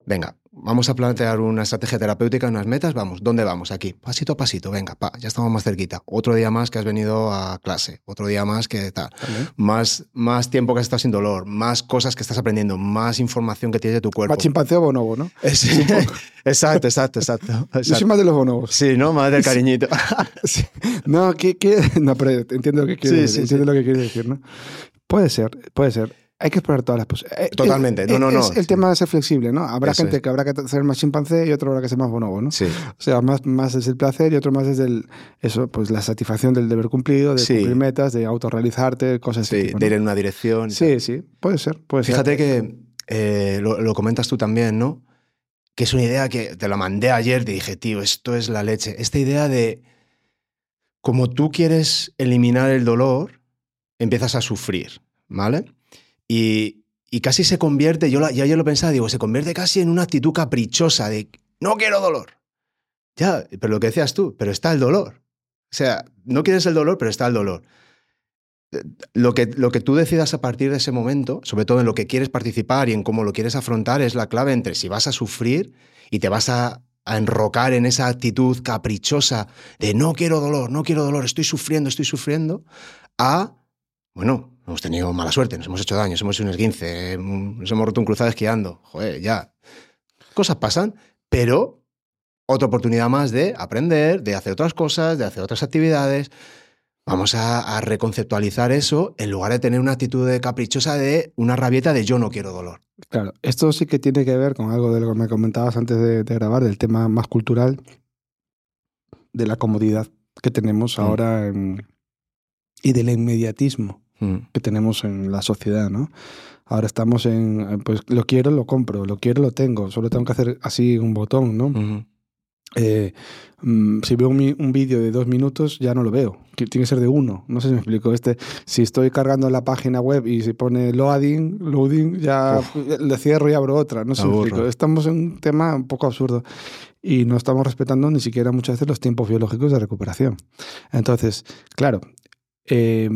venga, vamos a plantear una estrategia terapéutica, unas metas, vamos, ¿dónde vamos? Aquí, pasito a pasito, venga, pa, ya estamos más cerquita. Otro día más que has venido a clase, otro día más que tal. Más, más tiempo que has estado sin dolor, más cosas que estás aprendiendo, más información que tienes de tu cuerpo. Más chimpancé o bonobo, ¿no? Sí, <laughs> <laughs> exacto, exacto, exacto. Yo soy exacto. más de los bonobos. Sí, ¿no? Más del <laughs> cariñito. Sí. No, ¿qué, qué? no, pero entiendo lo que quieres Sí, decir. sí, entiendo lo que quieres decir, ¿no? Puede ser, puede ser. Hay que explorar todas las posibilidades. Eh, Totalmente. No, no, no. El tema de ser flexible, ¿no? Habrá Eso gente es. que habrá que ser más chimpancé y otro habrá que ser más bonobo, ¿no? Sí, O sea, más, más es el placer y otro más es el, eso, pues la satisfacción del deber cumplido, de Sí. cumplir metas, de autorrealizarte, cosas sí, así. tipo, de ir en una dirección. Sí, sí, puede ser, puede Fíjate ser. que eh, lo, lo comentas tú también, ¿no? Que es una idea que te la mandé ayer, te dije, tío, esto es la leche. Esta idea de como tú quieres eliminar el dolor, empiezas a sufrir, ¿vale? Y, casi se convierte, yo, la, yo lo pensaba, digo, se convierte casi en una actitud caprichosa de no quiero dolor. Ya, pero lo que decías tú, pero está el dolor. O sea, no quieres el dolor, pero está el dolor lo que, lo que tú decidas a partir de ese momento, sobre todo en lo que quieres participar y en cómo lo quieres afrontar, es la clave entre si vas a sufrir y te vas a, a enrocar en esa actitud caprichosa de no quiero dolor, no quiero dolor, estoy sufriendo, estoy sufriendo, a, bueno, hemos tenido mala suerte, nos hemos hecho daño, hemos hecho un esguince, eh, nos hemos roto un cruzado esquiando, joder, ya. Cosas pasan, pero otra oportunidad más de aprender, de hacer otras cosas, de hacer otras actividades. Vamos a, a reconceptualizar eso en lugar de tener una actitud de caprichosa de una rabieta de yo no quiero dolor. Claro, esto sí que tiene que ver con algo de lo que me comentabas antes de, de grabar, del tema más cultural, de la comodidad que tenemos Mm. ahora en- y del inmediatismo Mm, que tenemos en la sociedad, ¿no? Ahora estamos en, eh, pues lo quiero, lo compro, lo quiero, lo tengo, solo tengo que hacer así un botón, ¿no? Eh, mm, si veo un, un vídeo de dos minutos, ya no lo veo. Tiene que ser de uno. No sé si me explico. Este, si estoy cargando la página web y se pone loading, loading, ya le cierro y abro otra. No sé si me explico. Estamos en un tema un poco absurdo y no estamos respetando ni siquiera muchas veces los tiempos biológicos de recuperación. Entonces, claro. Eh,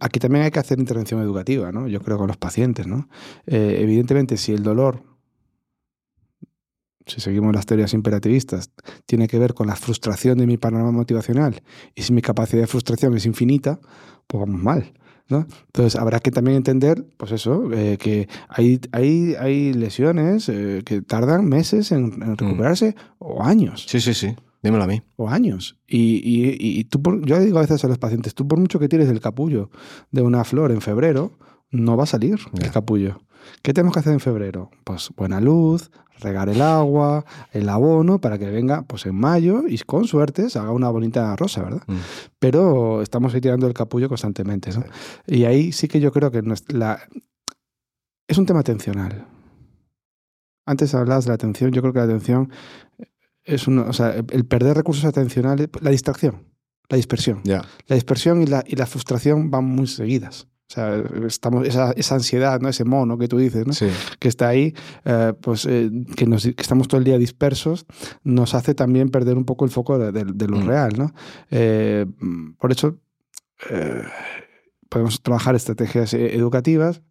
aquí también hay que hacer intervención educativa, ¿no? Yo creo con los pacientes, ¿no? Eh, evidentemente, si el dolor si seguimos las teorías imperativistas, tiene que ver con la frustración de mi panorama motivacional y si mi capacidad de frustración es infinita, pues vamos mal. ¿no? Entonces habrá que también entender, pues eso, eh, que hay, hay, hay lesiones eh, que tardan meses en, en recuperarse o años. Sí, sí, sí. Dímelo a mí. O años. Y, y, y tú, por- yo digo a veces a los pacientes, tú por mucho que tires el capullo de una flor en febrero, no va a salir el capullo. ¿Qué tenemos que hacer en febrero? Pues buena luz, regar el agua, el abono, para que venga pues en mayo y con suerte se haga una bonita rosa, ¿verdad? Mm. Pero estamos ahí tirando el capullo constantemente, ¿no? Y ahí sí que yo creo que la- es un tema atencional. Antes hablabas de la atención, yo creo que la atención es un, o sea, el perder recursos atencionales, la distracción, la dispersión. Ya. La dispersión y la, y la frustración van muy seguidas. O sea, estamos, esa, esa ansiedad, ¿no? ese mono que tú dices, ¿no? Sí. que está ahí, eh, pues eh, que, nos, que estamos todo el día dispersos, nos hace también perder un poco el foco de, de- de lo Mm. real. ¿no? Eh, por eso podemos trabajar estrategias educativas,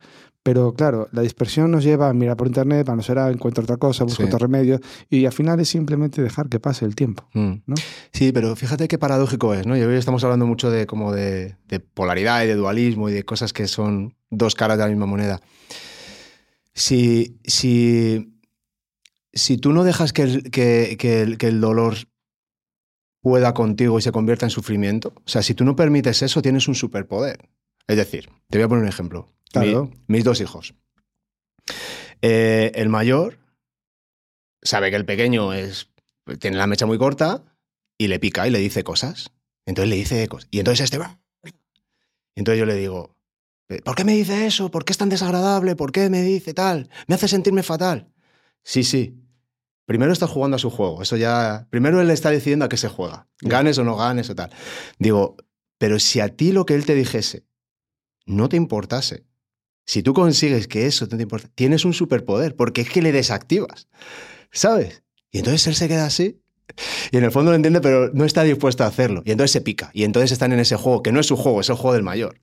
pero claro, la dispersión nos lleva a mirar por internet, a no ser encuentro otra cosa, busco Sí. otro remedio, y al final es simplemente dejar que pase el tiempo. Mm. ¿no? Sí, pero fíjate qué paradójico es, ¿no? Y hoy estamos hablando mucho de como de, de polaridad y de dualismo y de cosas que son dos caras de la misma moneda. Si, si, si tú no dejas que el, que, que el- que el dolor pueda contigo y se convierta en sufrimiento, o sea, si tú no permites eso, tienes un superpoder. Es decir, te voy a poner un ejemplo. Mi- mis dos hijos. Eh, el mayor sabe que el pequeño es, tiene la mecha muy corta y le pica y le dice cosas. Entonces le dice cosas. Y entonces este va. Entonces yo le digo, ¿por qué me dice eso? ¿Por qué es tan desagradable? ¿Por qué me dice tal? Me hace sentirme fatal. Sí, sí. Primero estás jugando a su juego. Eso ya. Primero él está decidiendo a qué se juega. Ganes o no ganes o tal. Digo, pero si a ti lo que él te dijese no te importase, si tú consigues que eso no te importa, tienes un superpoder, porque es que le desactivas. ¿Sabes? Y entonces él se queda así. Y en el fondo lo entiende, pero no está dispuesto a hacerlo. Y entonces se pica. Y entonces están en ese juego, que no es su juego, es el juego del mayor.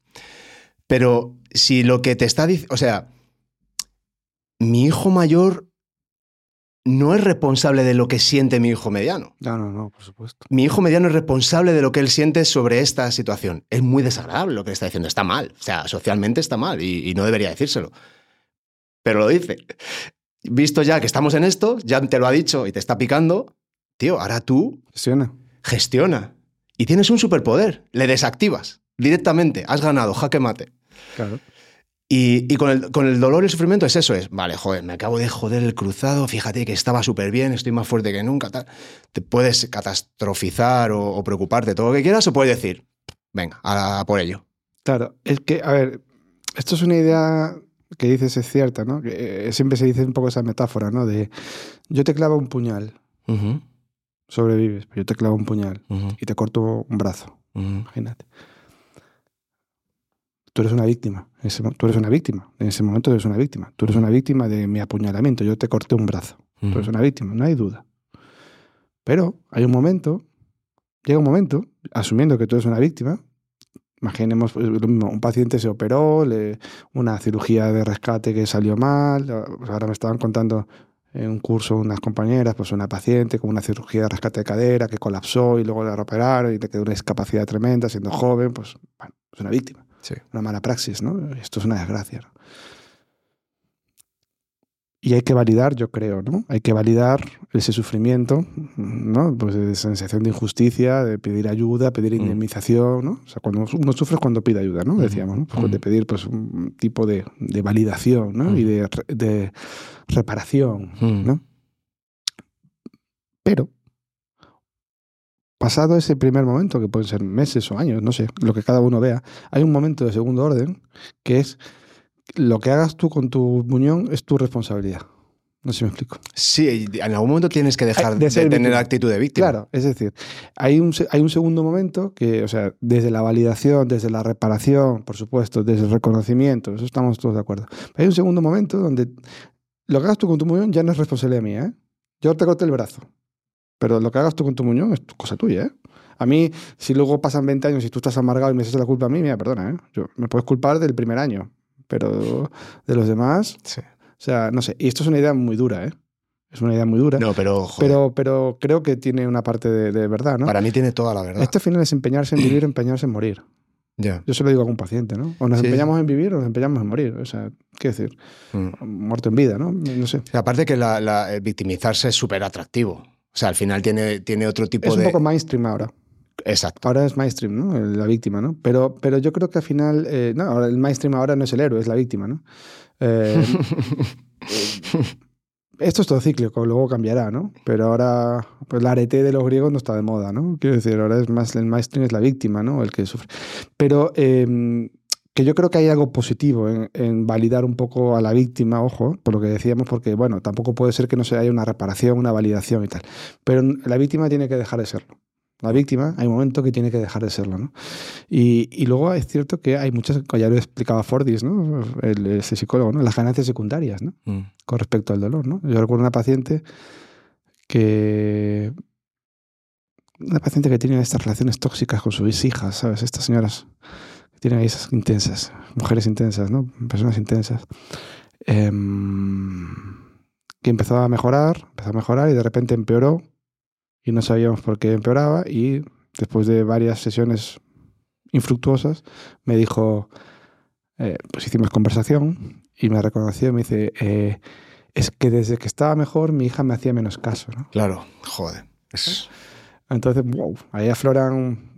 Pero si lo que te está diciendo. O sea, mi hijo mayor no es responsable de lo que siente mi hijo mediano. No, no, no, por supuesto. Mi hijo mediano es responsable de lo que él siente sobre esta situación. Es muy desagradable lo que está diciendo. Está mal. O sea, socialmente está mal y, y no debería decírselo. Pero lo dice. Visto ya que estamos en esto, ya te lo ha dicho y te está picando, tío, ahora tú Gestiona. gestiona. Y tienes un superpoder. Le desactivas directamente. Has ganado, jaque mate. Claro. Y, y con, el, con el dolor y el sufrimiento es eso, es, vale, joder, me acabo de joder el cruzado, fíjate que estaba súper bien, estoy más fuerte que nunca, tal. Te puedes catastrofizar o, o preocuparte, todo lo que quieras, o puedes decir, venga, a, a por ello. Claro, es que, a ver, esto es una idea que dices es cierta, ¿no? Que eh, siempre se dice un poco esa metáfora, ¿no? De yo te clavo un puñal, Ujú, sobrevives, pero yo te clavo un puñal ujú, y te corto un brazo, ujú. imagínate. Tú eres una víctima, tú eres una víctima, en ese momento eres una víctima, tú eres una víctima de mi apuñalamiento, yo te corté un brazo, tú eres una víctima, no hay duda. Pero hay un momento, llega un momento, asumiendo que tú eres una víctima, imaginemos pues, lo mismo, un paciente se operó, le- una cirugía de rescate que salió mal, pues ahora me estaban contando en un curso unas compañeras, pues una paciente con una cirugía de rescate de cadera que colapsó y luego la operaron y le quedó una discapacidad tremenda siendo joven, pues bueno, es una víctima, Sí. una mala praxis, ¿no? Esto es una desgracia. ¿no? Y hay que validar, yo creo, ¿no? Hay que validar ese sufrimiento, ¿no? Pues de sensación de injusticia, de pedir ayuda, pedir Mm. indemnización, ¿no? O sea, cuando uno sufre es cuando pide ayuda, ¿no? Ujú. Decíamos, ¿no? Pues de pedir pues un tipo de, de validación, ¿no? Y de, de reparación, Mm. ¿no? Pero, pasado ese primer momento, que pueden ser meses o años, no sé, lo que cada uno vea, hay un momento de segundo orden que es lo que hagas tú con tu muñón es tu responsabilidad. No sé si me explico. Sí, en algún momento tienes que dejar de, tener víctima. actitud de víctima. Claro, es decir, hay un, hay un segundo momento que, o sea, desde la validación, desde la reparación, por supuesto, desde el reconocimiento, eso estamos todos de acuerdo. Pero hay un segundo momento donde lo que hagas tú con tu muñón ya no es responsabilidad mía, ¿eh? Yo te corté el brazo, pero lo que hagas tú con tu muñón es cosa tuya, ¿eh? A mí, si luego pasan 20 años y tú estás amargado y me echas la culpa a mí, mira, perdona, ¿eh? Yo, me puedes culpar del primer año, pero de los demás, Sí. o sea, no sé. Y esto es una idea muy dura, ¿eh? Es una idea muy dura. No, pero, joder, pero, pero creo que tiene una parte de, de verdad, ¿no? para mí tiene toda la verdad. Este al final es empeñarse en vivir <clears throat> empeñarse en morir. Ya. Yo se lo digo a algún paciente, ¿no? O nos Sí. empeñamos en vivir o nos empeñamos en morir. O sea, ¿qué decir? Mm. Muerto en vida, ¿no? No sé. Aparte que la, la- el victimizarse es súper atractivo. O sea, al final tiene, tiene otro tipo Es un de... poco mainstream ahora. Exacto. Ahora es mainstream, ¿no? La víctima, ¿no? Pero, pero yo creo que al final, eh, no, ahora el mainstream ahora no es el héroe, es la víctima, ¿no? <laughs> Eh, esto es todo cíclico, luego cambiará, ¿no? Pero ahora, pues el arete de los griegos no está de moda, ¿no? Quiero decir, ahora es más el mainstream es la víctima, ¿no? El que sufre. Pero eh, que yo creo que hay algo positivo en, en validar un poco a la víctima, ojo, por lo que decíamos, porque, bueno, tampoco puede ser que no se haya una reparación, una validación y tal. Pero la víctima tiene que dejar de serlo. La víctima, hay un momento que tiene que dejar de serlo, ¿no? Y, y luego es cierto que hay muchas, ya lo explicaba Fordis, ¿no? El, ese psicólogo, ¿no? Las ganancias secundarias, ¿no? Mm. Con respecto al dolor, ¿no? Yo recuerdo una paciente que... Una paciente que tiene estas relaciones tóxicas con sus hijas, ¿sabes? Estas señoras tienen esas intensas, mujeres intensas, ¿no? Personas intensas. Em, que empezó a mejorar, empezó a mejorar y de repente empeoró y no sabíamos por qué empeoraba y después de varias sesiones infructuosas me dijo, eh, pues hicimos conversación y me reconoció y me dice, eh, es que desde que estaba mejor mi hija me hacía menos caso, ¿no? Claro, joder. Es- Entonces, wow, ahí afloran,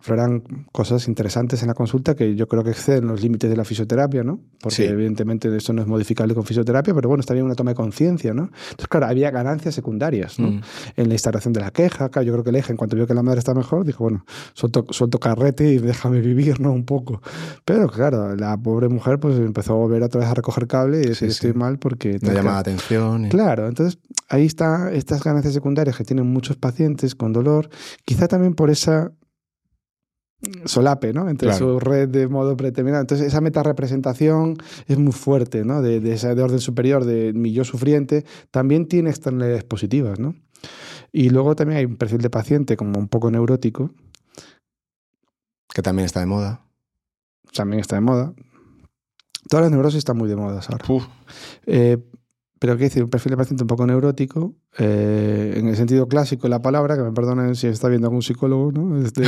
afloran cosas interesantes en la consulta que yo creo que exceden los límites de la fisioterapia, ¿no? Porque Sí. evidentemente eso no es modificable con fisioterapia, pero bueno, está bien una toma de conciencia, ¿no? Entonces, claro, había ganancias secundarias, ¿no? Mm. En la instalación de la queja, claro, yo creo que el eje, en cuanto vio que la madre está mejor, dijo, bueno, suelto, suelto carrete y déjame vivir, ¿no? Un poco. Pero claro, la pobre mujer pues empezó a volver otra vez a recoger cable y decir, Sí, sí. estoy mal porque... Que- llama la atención. y- Claro, entonces ahí está estas ganancias secundarias que tienen muchos pacientes con dolor, quizá también por esa solape, ¿no? Entre Claro. su red de modo predeterminado. Entonces esa metarepresentación es muy fuerte, ¿no? De, de esa de orden superior, de mi yo sufriente, también tiene externalidades positivas, ¿no? Y luego también hay un perfil de paciente como un poco neurótico, Que también está de moda. también está de moda. Todas las neurosis están muy de moda ahora. Eh, pero qué decir, un perfil de paciente un poco neurótico, eh, en el sentido clásico de la palabra, que me perdonen si está viendo algún psicólogo, ¿no? Este,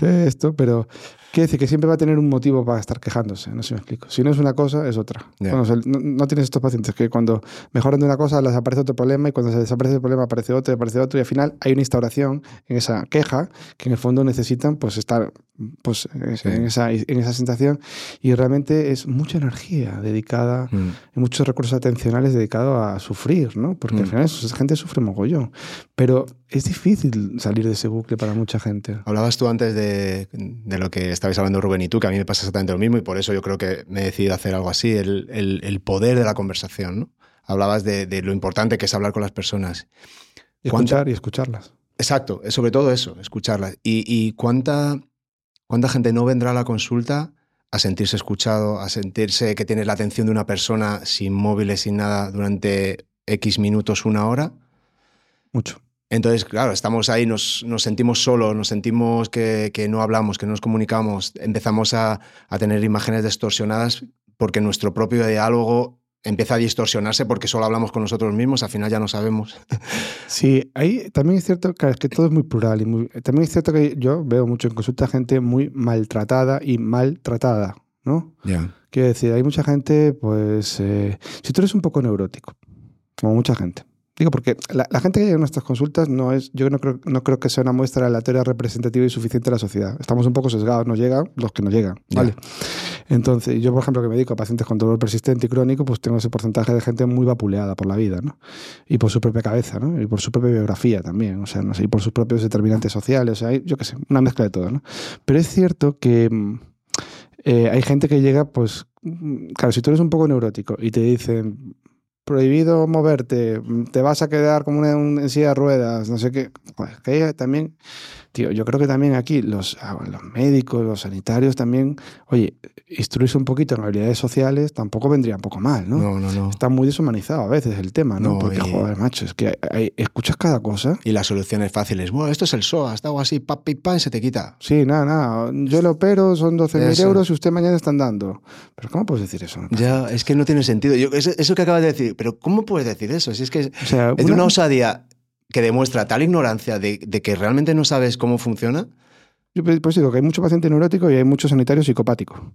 <laughs> esto, pero quiere decir que siempre va a tener un motivo para estar quejándose, no sé si me explico. Si no es una cosa, es otra. Sea, no, no tienes estos pacientes que cuando mejoran de una cosa les aparece otro problema y cuando se desaparece el problema aparece otro y aparece otro y al final hay una instauración en esa queja que en el fondo necesitan pues estar pues, eh, Sí. en, esa, en esa sensación y realmente es mucha energía dedicada Mm. y muchos recursos atencionales dedicados a sufrir, ¿no? Porque al Mm. final esa gente sufre mogollón. Pero es difícil salir de ese bucle para mucha gente. Hablabas tú antes de, de lo que estabais hablando Rubén y tú, que a mí me pasa exactamente lo mismo y por eso yo creo que me he decidido hacer algo así, el, el- el poder de la conversación, ¿no? Hablabas de, de lo importante que es hablar con las personas. Y ¿Cuánto- escuchar y escucharlas. Exacto, es sobre todo eso, escucharlas. Y, y cuánta, cuánta gente no vendrá a la consulta a sentirse escuchado, a sentirse que tienes la atención de una persona sin móviles, sin nada, durante X minutos, una hora. Mucho. Entonces, claro, estamos ahí, nos, nos sentimos solos, nos sentimos que, que no hablamos, que no nos comunicamos, empezamos a, a tener imágenes distorsionadas porque nuestro propio diálogo empieza a distorsionarse porque solo hablamos con nosotros mismos, al final ya no sabemos. <laughs> Sí, ahí también es cierto es que todo es muy plural. Y muy- también es cierto que yo veo mucho en consulta gente muy maltratada y maltratada, ¿no? Ya. Quiero decir, hay mucha gente, pues, eh, si tú eres un poco neurótico, como mucha gente. Digo, porque la, la gente que llega a nuestras consultas no es, yo no creo, no creo que sea una muestra aleatoria representativa y suficiente de la sociedad. Estamos un poco sesgados, nos llegan los que nos llegan. ¿vale? Entonces, yo, por ejemplo, que me dedico a pacientes con dolor persistente y crónico, pues tengo ese porcentaje de gente muy vapuleada por la vida, ¿no? Y por su propia cabeza, ¿no? Y por su propia biografía también, o sea, no sé, y por sus propios determinantes sociales, o sea, hay, yo qué sé, una mezcla de todo, ¿no? Pero es cierto que mm, eh, hay gente que llega, pues, mm, claro, si tú eres un poco neurótico y te dicen prohibido moverte, te vas a quedar como una, un- en silla de ruedas, no sé qué, joder, que también tío, yo creo que también aquí los, ah, los médicos, los sanitarios también, oye, instruirse un poquito en habilidades sociales tampoco vendría un poco mal, ¿no? No, no, no. Está muy deshumanizado a veces el tema, ¿no? No, Porque, y- joder, macho, es que hay- escuchas cada cosa. Y las soluciones fáciles. Bueno, esto es el SOAS, hago así, pap, pip, pam, y se te quita. Sí, nada, nada. Yo lo opero, son 12.000 Eso. euros y usted mañana está andando. Pero ¿cómo puedes decir eso? Ya, es que no tiene sentido. Yo, eso, eso que acabas de decir, pero ¿cómo puedes decir eso? Si es que O sea, es una osadía que demuestra tal ignorancia de, que realmente no sabes cómo funciona. Yo pues pues digo que hay mucho paciente neurótico y hay mucho sanitario psicopático.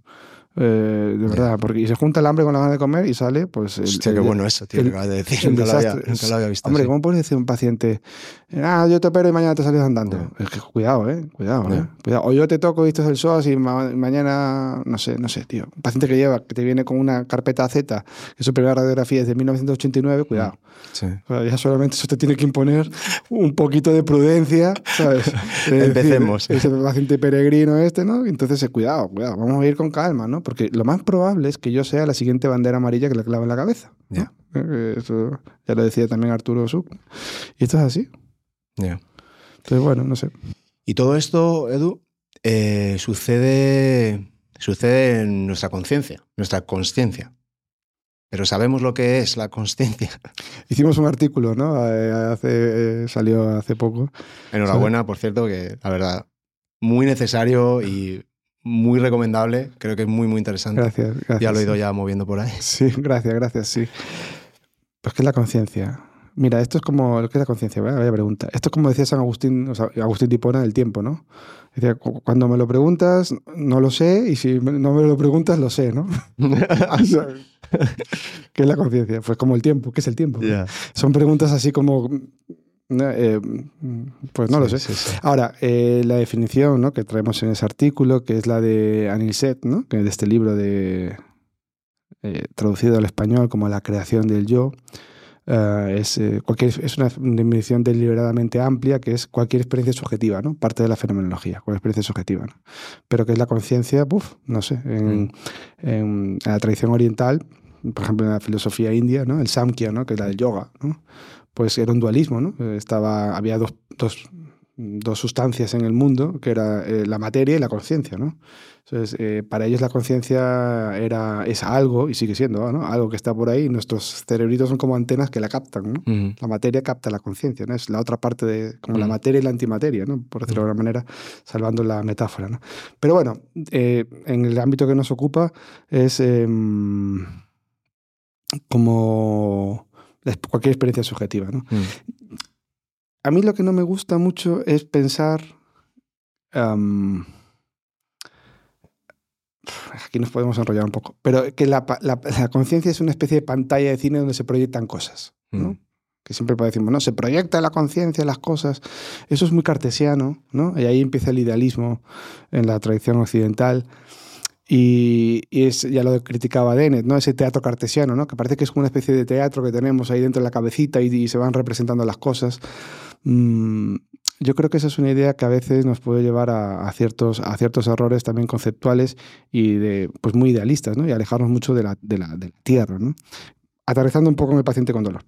Eh, de verdad, porque y se junta el hambre con la gana de comer y sale, pues. el- Hostia, el- qué bueno eso, tío, el- que acabas de decir. el Nunca lo, había, desastre. nunca lo había visto. Hombre, así. ¿cómo puedes decir a un paciente, ah, yo te opero y mañana te sales andando? Es que cuidado, ¿eh? Cuidado. ¿eh? Cuidado. O yo te toco y esto es el SOAS y ma- mañana, no sé, no sé, tío. Un paciente que lleva, que te viene con una carpeta Z, que su primera radiografía es de 1989, cuidado. Sí. O sea, ya solamente eso te tiene que imponer un poquito de prudencia, ¿sabes? <laughs> Es decir, Empecemos. ese paciente peregrino este, ¿no? Entonces, eh, cuidado, cuidado, vamos a ir con calma, ¿no? Porque lo más probable es que yo sea la siguiente bandera amarilla que le clava en la cabeza. ¿no? Ya. Eh, Eso ya lo decía también Arturo Suc. Y esto es así. Ya. Entonces, bueno, no sé. Y todo esto, Edu, eh, sucede, sucede en nuestra conciencia, nuestra consciencia. Pero sabemos lo que es la consciencia. <laughs> Hicimos un artículo, ¿no? Eh, hace, eh, salió hace poco. Enhorabuena, por cierto, que la verdad, muy necesario y muy recomendable. Creo que es muy, muy interesante. Gracias, gracias. Ya lo he ido ya moviendo por ahí. <laughs> Sí, gracias, gracias, sí. Pues, ¿qué es la conciencia? Mira, esto es como. ¿Qué es la conciencia? Vaya, pregunta. Esto es como decía San Agustín, o sea, Agustín Tipona del tiempo, ¿no? Decía, cu- cuando me lo preguntas, no lo sé, y si no me lo preguntas, lo sé, ¿no? <laughs> <laughs> O sea, ¿Qué es la conciencia? Pues como el tiempo. ¿Qué es el tiempo? Son preguntas así como. Eh, pues no lo Sí, sé. sí, sí. Ahora, eh, la definición ¿no? que traemos en ese artículo, que es la de Anil Seth, ¿no? que es de este libro de, eh, traducido al español como La creación del yo, eh, es, eh, cualquier, es una definición deliberadamente amplia que es cualquier experiencia subjetiva, ¿no? parte de la fenomenología, cualquier experiencia subjetiva. ¿no? Pero que es la conciencia, no sé, en, en la tradición oriental, por ejemplo en la filosofía india, ¿no? el Samkhya, ¿no? que es la del yoga, ¿no? Pues era un dualismo, ¿no? Eh, Estaba, había dos, dos, dos sustancias en el mundo, que era eh, la materia y la conciencia, ¿no? Entonces, eh, para ellos la conciencia era es algo, y sigue siendo, ¿no? Algo que está por ahí, y nuestros cerebritos son como antenas que la captan, ¿no? La materia capta la conciencia, ¿no? Es la otra parte de, como la materia y la antimateria, ¿no? Por decirlo de alguna manera, salvando la metáfora, ¿no? Pero bueno, eh, en el ámbito que nos ocupa es em, como cualquier experiencia subjetiva, ¿no? Mm. A mí lo que no me gusta mucho es pensar. aquí nos podemos enrollar un poco. Pero que la, pa- la- la conciencia es una especie de pantalla de cine donde se proyectan cosas. ¿no? Mm. Que siempre decimos, no, se proyecta la conciencia, las cosas. Eso es muy cartesiano, ¿no? Y ahí empieza el idealismo en la tradición occidental. Y, es, ya lo criticaba Dennett, ¿no? Ese teatro cartesiano, ¿no? Que parece que es una especie de teatro que tenemos ahí dentro de la cabecita y, se van representando las cosas. Mm, yo creo que esa es una idea que a veces nos puede llevar a, ciertos, a ciertos errores también conceptuales y de, pues muy idealistas, ¿no? Y alejarnos mucho de la, de la, de la tierra, ¿no? Aterrizando un poco en el paciente con dolor.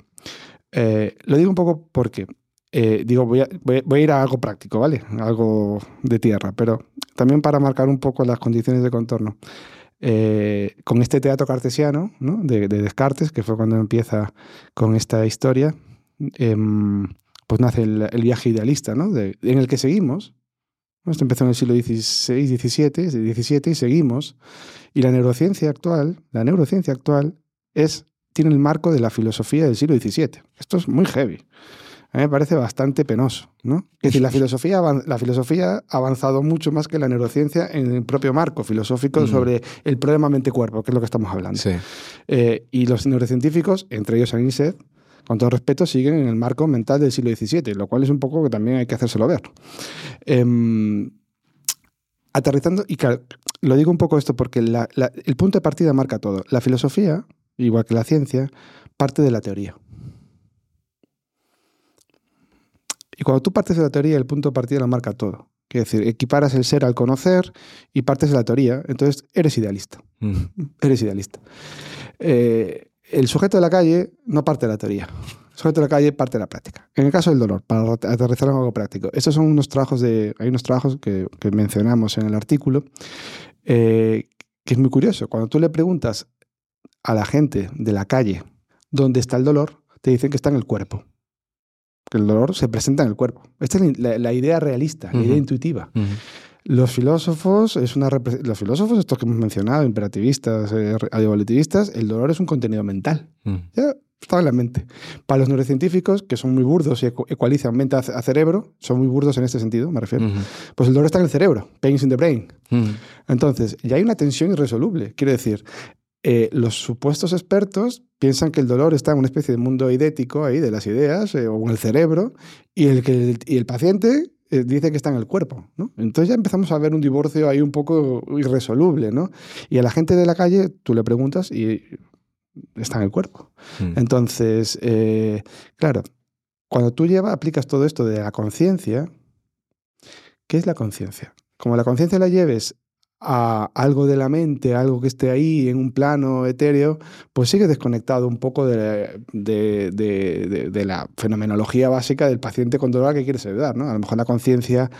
Eh, lo digo un poco porque, eh, digo, voy a, voy, voy a ir a algo práctico, ¿vale? Algo de tierra, pero también para marcar un poco las condiciones de contorno. Eh, con este teatro cartesiano, ¿no? de, de Descartes, que fue cuando empieza con esta historia, em, pues nace el, el viaje idealista, ¿no? De- en el que seguimos. ¿no? Esto empezó en el siglo XVI, XVII, XVII y seguimos. Y la neurociencia actual, la neurociencia actual es, tiene el marco de la filosofía del siglo XVII. Esto es muy heavy. A mí me parece bastante penoso, ¿no? Es decir, la <laughs> filosofía, avan- la filosofía ha avanzado mucho más que la neurociencia en el propio marco filosófico Mm. sobre el problema mente-cuerpo, que es lo que estamos hablando. Sí. Eh, y los neurocientíficos, entre ellos Anisset, con todo respeto, siguen en el marco mental del siglo XVII, lo cual es un poco que también hay que hacérselo ver. Em, aterrizando, y claro, lo digo un poco esto porque la- la- el punto de partida marca todo. La filosofía, igual que la ciencia, parte de la teoría. Y cuando tú partes de la teoría, el punto de partida lo marca todo. Quiere decir, equiparas el ser al conocer y partes de la teoría, entonces eres idealista Mm. eres idealista. Eh, el sujeto de la calle no parte de la teoría. El sujeto de la calle parte de la práctica. En el caso del dolor, para aterrizar en algo práctico, estos son unos trabajos de, hay unos trabajos que, que mencionamos en el artículo, eh, que es muy curioso. Cuando tú le preguntas a la gente de la calle dónde está el dolor, te dicen que está en el cuerpo. Que el dolor se presenta en el cuerpo. Esta es la, la idea realista, la idea intuitiva. Los filósofos, es una los filósofos, estos que hemos mencionado, imperativistas, eh, el dolor es un contenido mental. Mm. Ya está en la mente. Para los neurocientíficos, que son muy burdos y ecu- ecualizan mente a, a cerebro, son muy burdos en este sentido, me refiero, pues el dolor está en el cerebro, pains in the brain. Entonces, ya hay una tensión irresoluble. Quiero decir, eh, los supuestos expertos piensan que el dolor está en una especie de mundo idético ahí, de las ideas, eh, o en el cerebro, y el, que, y el paciente eh, dice que está en el cuerpo. ¿no? Entonces ya empezamos a ver un divorcio ahí un poco irresoluble. ¿no? Y a la gente de la calle tú le preguntas y está en el cuerpo. Mm. Entonces, claro, cuando tú llevas, aplicas todo esto de la conciencia, ¿qué es la conciencia? Como la conciencia la lleves a algo de la mente, algo que esté ahí en un plano etéreo, pues sigue desconectado un poco de, de- de- de- de la fenomenología básica del paciente con dolor que quieres ayudar. ¿no? A lo mejor la conciencia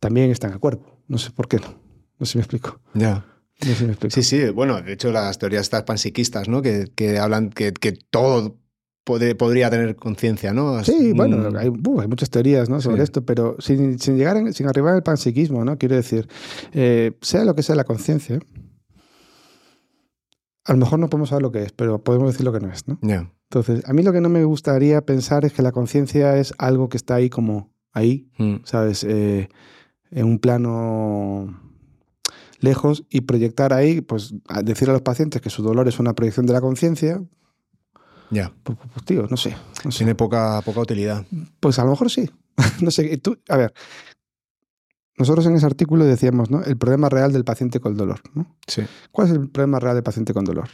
también está en el cuerpo. No sé por qué no. No sé si me explico. Ya. No sé si me explico. Sí, sí, bueno, de hecho las teorías estas panpsiquistas, ¿no? Que, que hablan que, que todo podría tener conciencia, ¿no? Sí, bueno, un- hay, uh, hay muchas teorías ¿no? sobre Sí. esto, pero sin, sin llegar, en- sin arribar al panpsiquismo, ¿no? Quiero decir, eh, sea lo que sea la conciencia, a lo mejor no podemos saber lo que es, pero podemos decir lo que no es, ¿no? Ya. Entonces, a mí lo que no me gustaría pensar es que la conciencia es algo que está ahí como ahí, Mm. ¿sabes? Eh, en un plano lejos y proyectar ahí, pues, decir a los pacientes que su dolor es una proyección de la conciencia, Ya. pues, pues, tío, no sé, no sé. Tiene poca, poca utilidad. Pues a lo mejor sí. <laughs> no sé, tú, a ver, nosotros en ese artículo decíamos, ¿no? El problema real del paciente con dolor, ¿no? Sí. ¿Cuál es el problema real del paciente con dolor?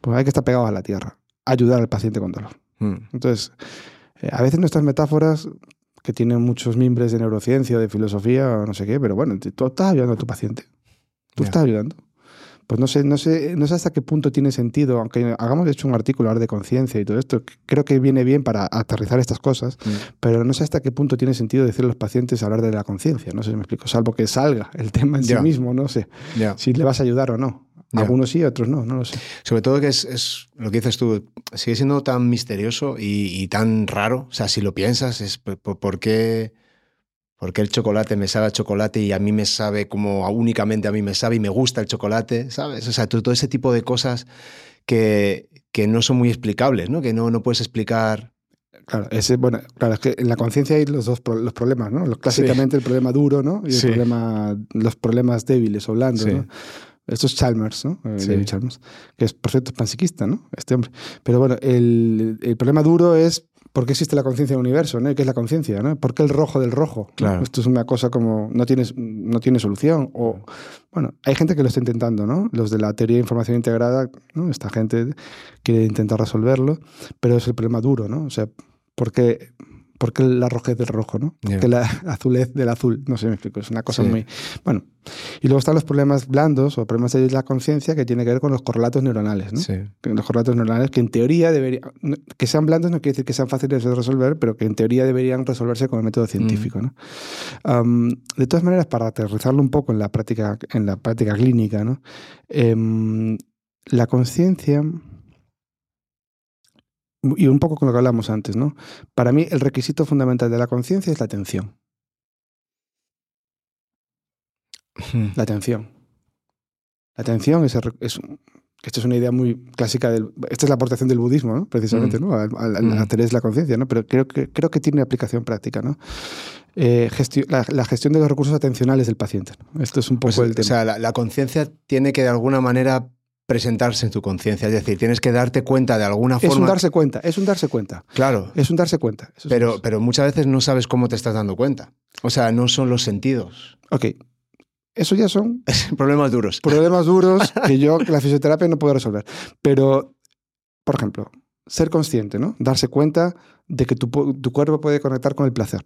Pues hay que estar pegado a la tierra, ayudar al paciente con dolor. Mm. Entonces, eh, a veces nuestras metáforas, que tienen muchos mimbres de neurociencia de filosofía o no sé qué, pero bueno, tú estás ayudando a tu paciente. Tú estás ayudando. Pues no sé, no sé, no sé hasta qué punto tiene sentido, aunque hagamos de hecho un artículo ahora de conciencia y todo esto, creo que viene bien para aterrizar estas cosas, Mm. pero no sé hasta qué punto tiene sentido decirle a los pacientes hablar de la conciencia, no sé si me explico, salvo que salga el tema en sí mismo, no sé si le vas a ayudar o no. Algunos sí, otros no, no lo sé. Sobre todo que es, es lo que dices tú, sigue siendo tan misterioso y, y tan raro. O sea, si lo piensas, es por qué, por qué el chocolate me sabe a chocolate y a mí me sabe como únicamente a mí me sabe y me gusta el chocolate, ¿sabes? O sea, todo, ese tipo de cosas que, que no son muy explicables, ¿no? Que no, no puedes explicar. Claro, ese, bueno, claro, es que en la conciencia hay los dos los problemas, ¿no? Los- Clásicamente el problema duro, ¿no? Y el Sí. problema, los problemas débiles o blandos, Sí. ¿no? Esto es Chalmers, ¿no? Eh, Sí. David Chalmers, que es, por cierto, panpsiquista, ¿no? Este hombre. Pero bueno, el, el problema duro es por qué existe la conciencia del universo, ¿no? ¿Y ¿Qué es la conciencia, ¿no? ¿Por qué el rojo del rojo? Claro. Esto es una cosa como no, tienes, no tiene solución. O, bueno, hay gente que lo está intentando, ¿no? Los de la teoría de información integrada, ¿no? Esta gente quiere intentar resolverlo, pero es el problema duro, ¿no? O sea, ¿por qué, por qué la rojez del rojo, ¿no? ¿Por Ya. qué la <laughs> azulez del azul? No sé, me explico. Es una cosa Sí. muy... Bueno, y luego están los problemas blandos o problemas de la conciencia que tiene que ver con los correlatos neuronales, ¿no? Sí. Que Los correlatos neuronales que en teoría deberían... Que sean blandos no quiere decir que sean fáciles de resolver, pero que en teoría deberían resolverse con el método científico, ¿no? Am, de todas maneras, para aterrizarlo un poco en la práctica, en la práctica clínica, ¿no? Em, la conciencia... Y un poco con lo que hablamos antes, ¿no? Para mí, el requisito fundamental de la conciencia es la atención. La atención. La atención es, el es Esta es una idea muy clásica del. Esta es la aportación del budismo, ¿no? Precisamente, Mm. ¿no? A, a- a la Mm. la conciencia, ¿no? Pero creo que, creo que tiene aplicación práctica, ¿no? Eh, la, la gestión de los recursos atencionales del paciente. ¿no? Esto es un poco Pues, el o tema. sea, la, la conciencia tiene que de alguna manera presentarse en tu conciencia, es decir, tienes que darte cuenta de alguna es forma. un darse cuenta, es un darse cuenta. Claro, Es un darse cuenta. Eso es- pero, pero muchas veces no sabes cómo te estás dando cuenta. O sea, no son los sentidos. Ok. Eso ya son <laughs> Problemas duros. problemas duros <laughs> que yo, que la fisioterapia no puedo resolver. Pero, por ejemplo, ser consciente, ¿no? Darse cuenta de que tu, tu cuerpo puede conectar con el placer.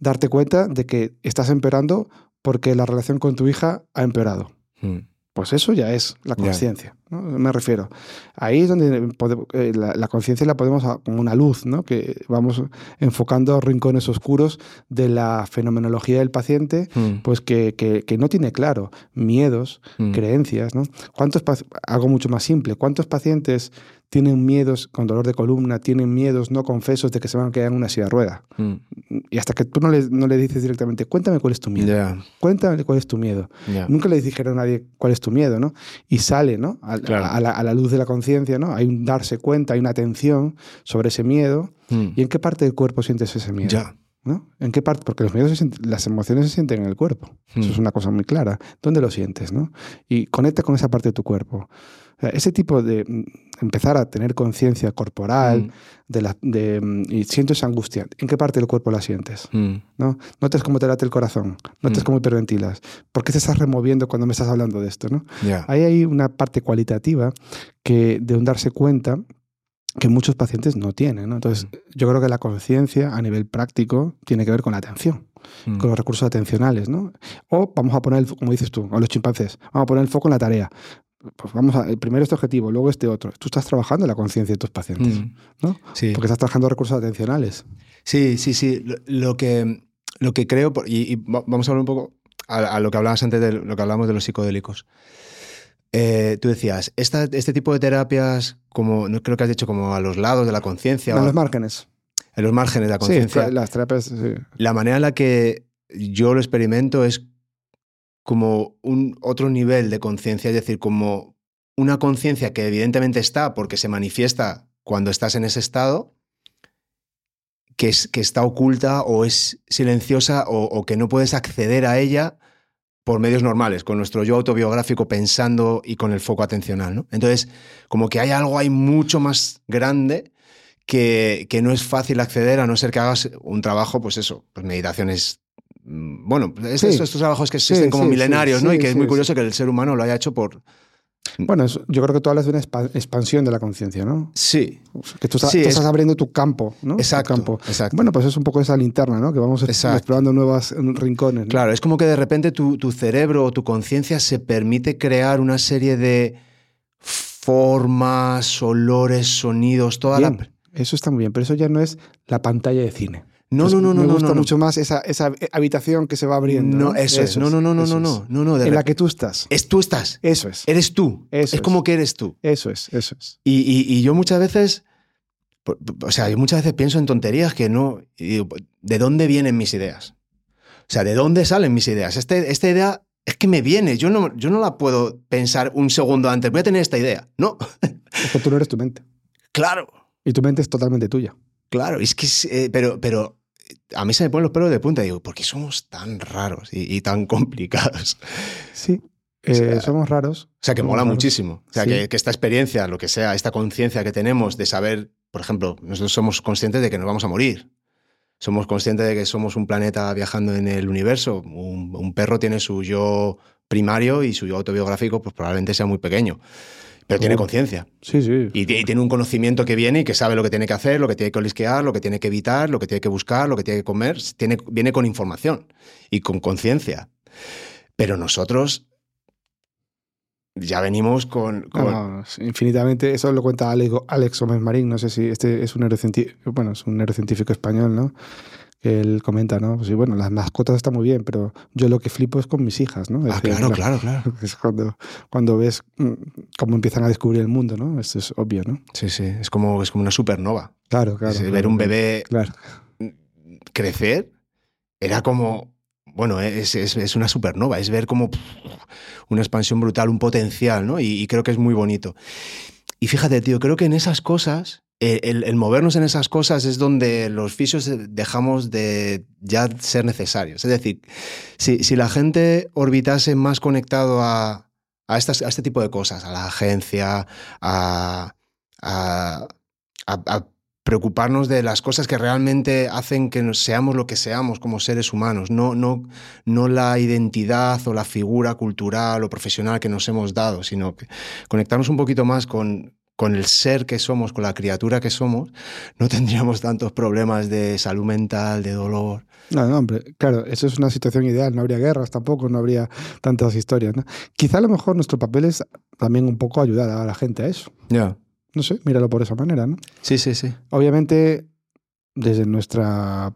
Darte cuenta de que estás empeorando porque la relación con tu hija ha empeorado. Mm. Pues eso ya es la conciencia. ¿no? Me refiero. Ahí es donde eh, la, conciencia la podemos como una luz, ¿no? que vamos enfocando rincones oscuros de la fenomenología del paciente, mm. pues que, que, no tiene claro miedos, mm. creencias. ¿no? ¿Cuántos, algo mucho más simple, ¿cuántos pacientes tienen miedos con dolor de columna, tienen miedos no confesos de que se van a quedar en una silla de rueda. Mm. Y hasta que tú no le, no le, dices directamente, cuéntame cuál es tu miedo. Cuéntame cuál es tu miedo. Nunca le dijeron a nadie cuál es tu miedo, ¿no? Y sale, ¿no? A, la, luz de la conciencia, ¿no? Hay un darse cuenta, hay una atención sobre ese miedo. Mm. ¿Y en qué parte del cuerpo sientes ese miedo? ¿no? ¿En qué parte? Porque los miedos las emociones se sienten en el cuerpo. Eso es mm. una cosa muy clara. ¿Dónde lo sientes? ¿no? Y conecta con esa parte de tu cuerpo ese tipo de mm, empezar a tener conciencia corporal mm. de la, de, mm, y siento esa angustia, ¿en qué parte del cuerpo la sientes? ¿no? Notas cómo te late el corazón, notas cómo hiperventilas, ¿por qué te estás removiendo cuando me estás hablando de esto? ¿no? Ahí hay una parte cualitativa que de un darse cuenta que muchos pacientes no tienen. ¿no? Entonces, yo creo que la conciencia a nivel práctico tiene que ver con la atención, con los recursos atencionales. ¿no? O vamos a poner, como dices tú, a los chimpancés, vamos a poner el foco en la tarea pues vamos a, primero este objetivo, luego este otro. Tú estás trabajando en la conciencia de tus pacientes, mm. ¿no? Sí. Porque estás trabajando recursos atencionales. Sí, sí, sí. Lo, que, lo que creo, y, vamos a hablar un poco a, lo que hablabas antes de lo que hablamos de los psicodélicos. Eh, tú decías, este tipo de terapias, como no creo que has dicho, como a los lados de la conciencia. En los márgenes. En los márgenes de la conciencia. Sí, las terapias. La manera en la que yo lo experimento es como un otro nivel de conciencia, es decir, como una conciencia que evidentemente está porque se manifiesta cuando estás en ese estado, que, es, que está oculta o es silenciosa o, que no puedes acceder a ella por medios normales, con nuestro yo autobiográfico pensando y con el foco atencional. ¿no? Entonces, como que hay algo ahí mucho más grande que, que, no es fácil acceder a no ser que hagas un trabajo, pues eso, pues meditaciones Mm, bueno, estos, trabajos que existen como milenarios, ¿no? y que es muy curioso que el ser humano lo haya hecho por... Bueno, yo creo que tú hablas de una expansión de la conciencia, ¿no? Sí. Que tú, estás abriendo tu campo, ¿no? Exacto, campo. Bueno, pues es un poco esa linterna, ¿no? Que vamos explorando nuevos rincones. Claro, es como que de repente tu, tu cerebro o tu conciencia se permite crear una serie de formas, olores, sonidos, toda la... Eso está muy bien, pero eso ya no es la pantalla de cine. No, no, no, no. Me gusta no, mucho más esa, esa, habitación que se va abriendo. No, eso, es. No, no, no, no, no, no, no, no. en la que tú estás. Es tú estás. Eso es. Eres tú. Eso es, como que eres tú. Eso es, eso es. Y, y, yo muchas veces, o sea, yo muchas veces pienso en tonterías que no. ¿De dónde vienen mis ideas? O sea, ¿de dónde salen mis ideas? Este, esta idea es que me viene. Yo no, yo no la puedo pensar un segundo antes. Voy a tener esta idea. No. <laughs> Es que tú no eres tu mente. Claro. Y tu mente es totalmente tuya. Claro, es que, eh, pero, pero a mí se me ponen los pelos de punta y digo, ¿por qué somos tan raros y, tan complicados? Sí, eh, somos raros. O sea, que mola muchísimo. O sea, que, esta experiencia, lo que sea, esta conciencia que tenemos de saber, por ejemplo, nosotros somos conscientes de que nos vamos a morir. Somos conscientes de que somos un planeta viajando en el universo. Un, perro tiene su yo primario y su yo autobiográfico, pues probablemente sea muy pequeño. Pero tiene conciencia. Sí, sí. Y, tiene un conocimiento que viene y que sabe lo que tiene que hacer, lo que tiene que olisquear, lo que tiene que evitar, lo que tiene que buscar, lo que tiene que comer. Tiene, viene con información y con conciencia. Pero nosotros ya venimos con... infinitamente. Eso lo cuenta Alex, Alex Gómez Marín. No sé si este es un neurocientífico, bueno, es un neurocientífico español, ¿no? Que él comenta, ¿no? Pues, bueno, las mascotas están muy bien, pero yo lo que flipo es con mis hijas, ¿no? ah, claro, claro, claro. <laughs> Es cuando, cuando ves mm, cómo empiezan a descubrir el mundo, ¿no? Esto es obvio, ¿no? Sí, sí, es como, es como una supernova. Claro, claro. ver un bebé claro. crecer era como, bueno, es, es, es, una supernova, es ver como una expansión brutal, un potencial, ¿no? Y, y creo que es muy bonito. Y fíjate, tío, creo que en esas cosas eh, el, movernos en esas cosas es donde los fisios dejamos de ya ser necesarios. Es decir, si, si la gente orbitase más conectado a, a, estas, a, este tipo de cosas, a la agencia, a, a, preocuparnos de las cosas que realmente hacen que seamos lo que seamos como seres humanos, no, no, no la identidad o la figura cultural o profesional que nos hemos dado, sino que conectarnos un poquito más con, con el ser que somos, con la criatura que somos, no tendríamos tantos problemas de salud mental, de dolor. No, no, hombre, claro, eso es una situación ideal, no habría guerras tampoco, no habría tantas historias. ¿no? Quizá a lo mejor nuestro papel es también un poco ayudar a la gente a eso. Ya. No sé, míralo por esa manera, ¿no? Sí, sí, sí. Obviamente, desde nuestra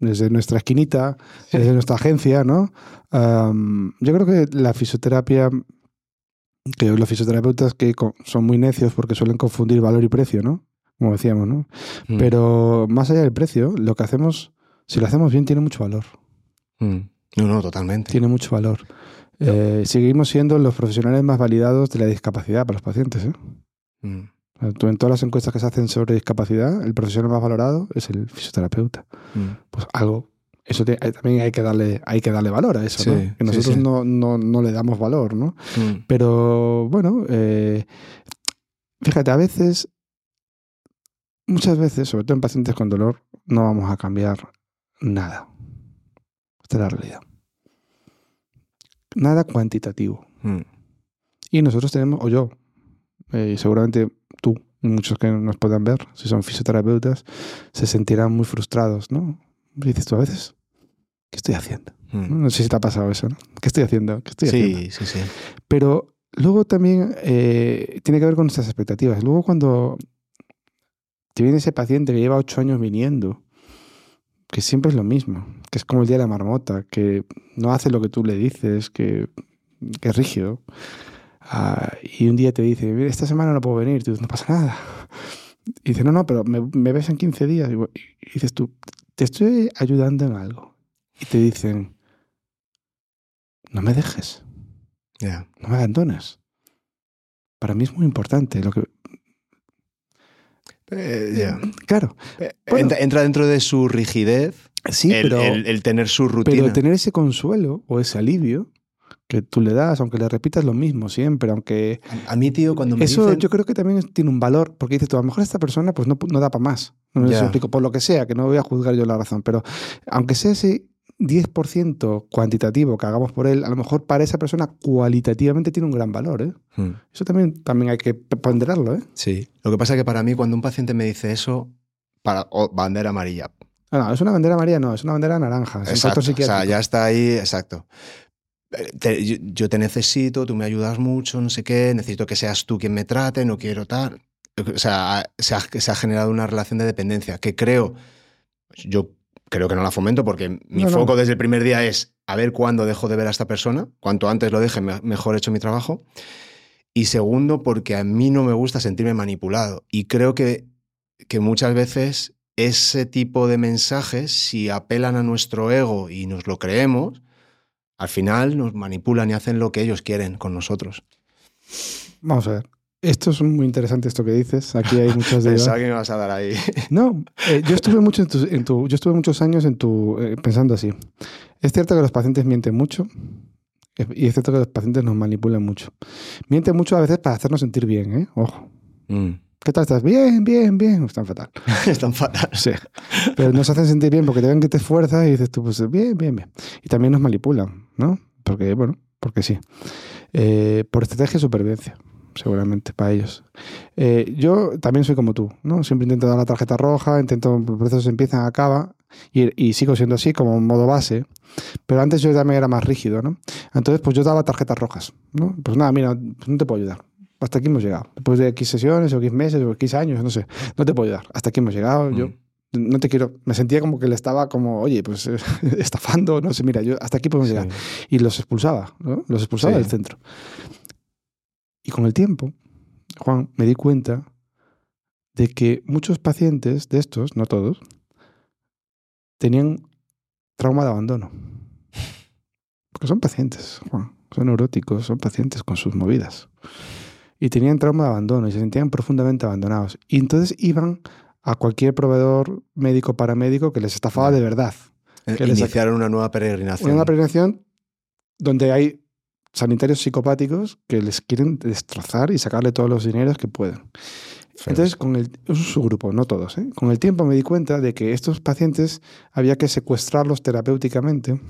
desde nuestra esquinita, desde nuestra agencia, ¿no? Am, yo creo que la fisioterapia, que los fisioterapeutas que son muy necios porque suelen confundir valor y precio, ¿no? Como decíamos, ¿no? Mm, Pero más allá del precio, lo que hacemos, si lo hacemos bien, tiene mucho valor. mm. No, no, totalmente. Tiene mucho valor. Eh, seguimos siendo los profesionales más validados de la discapacidad para los pacientes. ¿eh? Mm, En todas las encuestas que se hacen sobre discapacidad, el profesional más valorado es el fisioterapeuta. Pues algo, eso te- eh, también hay que darle, hay que darle valor a eso, Sí, ¿no? Que nosotros sí. No, no, no le damos valor, ¿no? Mm. Pero bueno, eh, fíjate, a veces, muchas veces, sobre todo en pacientes con dolor, no vamos a cambiar nada. Esta es la realidad. Nada cuantitativo. Mm. Y nosotros tenemos, o yo, eh, y seguramente tú, y muchos que nos puedan ver, si son fisioterapeutas, se sentirán muy frustrados, ¿no? Dices tú a veces, ¿qué estoy haciendo? Mm. No sé si te ha pasado eso, ¿no? ¿Qué estoy haciendo? ¿Qué estoy haciendo? Sí, sí, sí. Pero luego también eh, tiene que ver con nuestras expectativas. Luego cuando te viene ese paciente que lleva ocho años viniendo, que siempre es lo mismo, que es como el día de la marmota, que no hace lo que tú le dices, que, que es rígido, ah, y un día te dice, "Mira, esta semana no puedo venir, tú dices, no pasa nada. Y dice, no, no, pero me, me ves en 15 días. Y, y dices tú, te estoy ayudando en algo. Y te dicen, no me dejes no me abandones. Para mí es muy importante. Lo que, Eh, ya. claro, Eh, Bueno. entra, entra dentro de su rigidez sí, el, pero, el- el tener su rutina. pero tener ese consuelo o ese alivio que tú le das, aunque le repitas lo mismo siempre, aunque A, a mí, tío, cuando me eso dicen... yo creo que también tiene un valor, porque dices tú, a lo mejor esta persona pues no, no da para más. No me explico, por lo que sea, que no voy a juzgar yo la razón, pero aunque sea ese 10% cuantitativo que hagamos por él, a lo mejor para esa persona cualitativamente tiene un gran valor. ¿eh? Mm, Eso también, también hay que ponderarlo. ¿eh? Sí. Lo que pasa es que para mí, cuando un paciente me dice eso, para, oh, bandera amarilla. Ah, No, es una bandera amarilla, no, es una bandera naranja. Es Exacto. O sea, ya está ahí, exacto. Te- yo, yo te necesito, tú me ayudas mucho, no sé qué, necesito que seas tú quien me trate, no quiero tal. O sea, se ha, se ha generado una relación de dependencia que creo, yo creo que no la fomento porque mi No, no. foco desde el primer día es a ver cuándo dejo de ver a esta persona, cuanto antes lo deje, me- mejor he hecho mi trabajo. Y segundo, porque a mí no me gusta sentirme manipulado. Y creo que, que muchas veces ese tipo de mensajes, si apelan a nuestro ego y nos lo creemos, al final nos manipulan y hacen lo que ellos quieren con nosotros. Vamos a ver. Esto es muy interesante esto que dices. Aquí hay muchas de <laughs> Pensaba que me vas a dar ahí. <laughs> No, eh, yo estuve mucho en tu, en tu- yo estuve muchos años en tu eh, pensando así. Es cierto que los pacientes mienten mucho eh, y es cierto que los pacientes nos manipulan mucho. Mienten mucho a veces para hacernos sentir bien, ¿eh? Ojo. Mm. ¿Qué tal estás? Bien, bien, bien. <laughs> Están fatal. es tan fatal. Sí. Pero nos hacen sentir bien porque te ven que te esfuerzas y dices tú, pues bien, bien, bien. Y también nos manipulan, ¿no? Porque, bueno, porque sí. Eh, por estrategia de supervivencia, seguramente, para ellos. Eh, yo también soy como tú, ¿no? Siempre intento dar la tarjeta roja, intento, los procesos empiezan, acaba, y, y sigo siendo así, como modo base. Pero antes yo también era más rígido, ¿no? Entonces, pues yo daba tarjetas rojas, ¿no? Pues nada, mira, pues no te puedo ayudar. Hasta aquí hemos llegado. Después de X sesiones o X meses o X años, no sé. No te puedo ayudar. Hasta aquí hemos llegado. Yo Mm. no te quiero. Me sentía como que le estaba como, oye, pues <laughs> estafando, no sé, mira, yo hasta aquí podemos llegar. Y los expulsaba, ¿no? Los expulsaba Sí. del centro. Y con el tiempo, Juan, me di cuenta de que muchos pacientes de estos, no todos, tenían trauma de abandono. Porque son pacientes, Juan, son neuróticos, son pacientes con sus movidas. Y tenían trauma de abandono y se sentían profundamente abandonados. Y entonces iban a cualquier proveedor médico paramédico que les estafaba de verdad. Eh, que les Iniciaron una nueva peregrinación. Una peregrinación donde hay sanitarios psicopáticos que les quieren destrozar y sacarle todos los dineros que pueden. Feos. Entonces, con el, es un subgrupo, no todos. ¿eh? Con el tiempo me di cuenta de que estos pacientes había que secuestrarlos terapéuticamente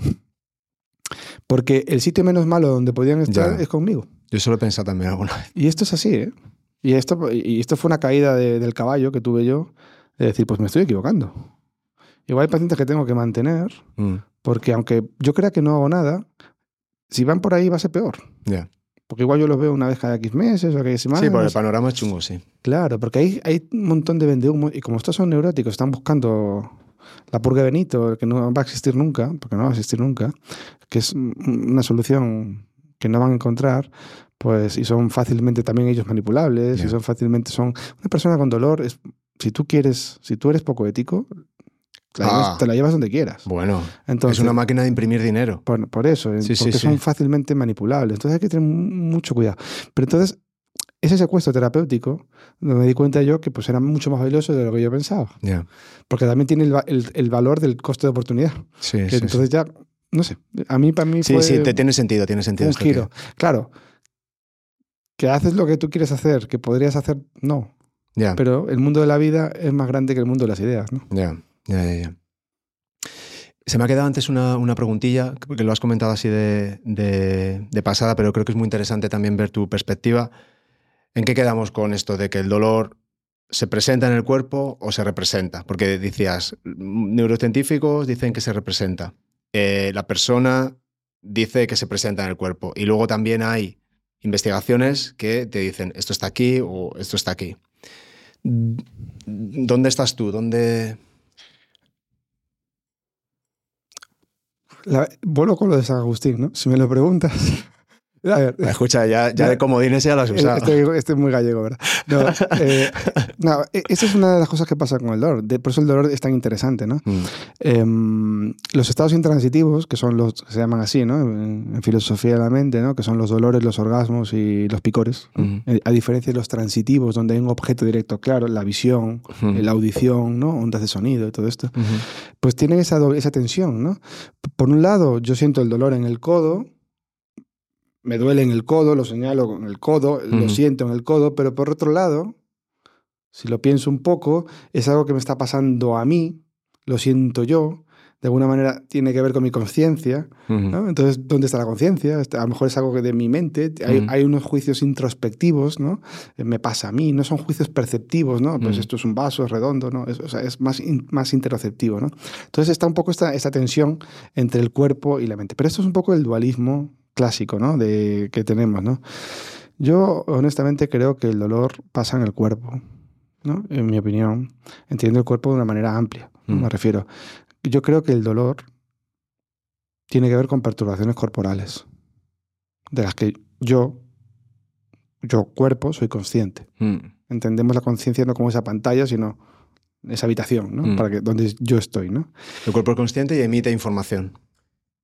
porque el sitio menos malo donde podían estar Ya. es conmigo. Yo solo he pensado también alguna vez. Y esto es así, ¿eh? Y esto, y esto fue una caída de- del caballo que tuve yo, de decir, pues me estoy equivocando. Igual hay pacientes que tengo que mantener, Mm, porque aunque yo crea que no hago nada, si van por ahí va a ser peor. ya. Porque igual yo los veo una vez cada X meses o cada X semanas. Sí, por el panorama es chungo, sí. Claro, porque hay, hay un montón de vendehumos y como estos son neuróticos, están buscando la purga de Benito, que no va a existir nunca, porque no va a existir nunca, que es un- una solución que no van a encontrar, pues, y son fácilmente también ellos manipulables, y son fácilmente, son... Una persona con dolor, es, si tú quieres, si tú eres poco ético, te la, Ah. llevas, te la llevas donde quieras. Bueno, Entonces, es una máquina de imprimir dinero. por, por eso, eh, Sí, porque sí. son fácilmente manipulables. Entonces hay que tener mu- mucho cuidado. Pero entonces, ese secuestro terapéutico, me di cuenta yo que pues era mucho más valioso de lo que yo pensaba. Ya. Porque también tiene el, el- el valor del coste de oportunidad. Sí, Que sí, sí. entonces ya, no sé, a mí para mí Sí, fue sí, te tiene sentido, tiene un sentido. esto giro. Claro, que haces lo que tú quieres hacer, que podrías hacer, no. Pero el mundo de la vida es más grande que el mundo de las ideas, ¿no? ya, ya, ya, ya. Se me ha quedado antes una, una preguntilla, que lo has comentado así de, de- de pasada, pero creo que es muy interesante también ver tu perspectiva. ¿En qué quedamos con esto de que el dolor se presenta en el cuerpo o se representa? Porque decías, neurocientíficos dicen que se representa. Eh, la persona dice que se presenta en el cuerpo. Y luego también hay investigaciones que te dicen, esto está aquí o esto está aquí. ¿Dónde estás tú? ¿Dónde...? La- vuelvo con lo de San Agustín, ¿no? Si me lo preguntas. <laughs> A ver, Escucha, ya, ya de comodines ya lo has usado. Este, este es muy gallego, ¿verdad? No, <laughs> eh, no, e- esa es una de las cosas que pasa con el dolor. De- por eso el dolor es tan interesante, ¿no? Mm, Em, los estados intransitivos, que son los que se llaman así, ¿no? En, en filosofía de la mente, ¿no? Que son los dolores, los orgasmos y los picores. Eh, A diferencia de los transitivos, donde hay un objeto directo claro, la visión, la audición, ¿no? Ondas de sonido y todo esto pues tienen esa, esa tensión, ¿no? Por un lado, yo siento el dolor en el codo, me duele en el codo, lo señalo con el codo, lo siento en el codo, pero por otro lado, si lo pienso un poco, es algo que me está pasando a mí, lo siento yo, de alguna manera tiene que ver con mi conciencia. ¿no? Entonces, ¿dónde está la conciencia? Está- A lo mejor es algo que de mi mente. Hay, unos juicios introspectivos, ¿no? Eh, Me pasa a mí, no son juicios perceptivos, ¿no? Pues esto es un vaso, es redondo, ¿no? Es, o sea, es más, in- más interoceptivo, ¿no? Entonces está un poco esta, esta tensión entre el cuerpo y la mente. Pero esto es un poco el dualismo clásico, ¿no? De, que tenemos, ¿no? Yo, honestamente, creo que el dolor pasa en el cuerpo, ¿no? En mi opinión. Entiendo el cuerpo de una manera amplia, ¿no? Mm. me refiero. Yo creo que el dolor tiene que ver con perturbaciones corporales, de las que yo, yo cuerpo, soy consciente. Mm, Entendemos la conciencia no como esa pantalla, sino esa habitación, ¿no? Mm. Para que, donde yo estoy, ¿no? El cuerpo es consciente y emite información.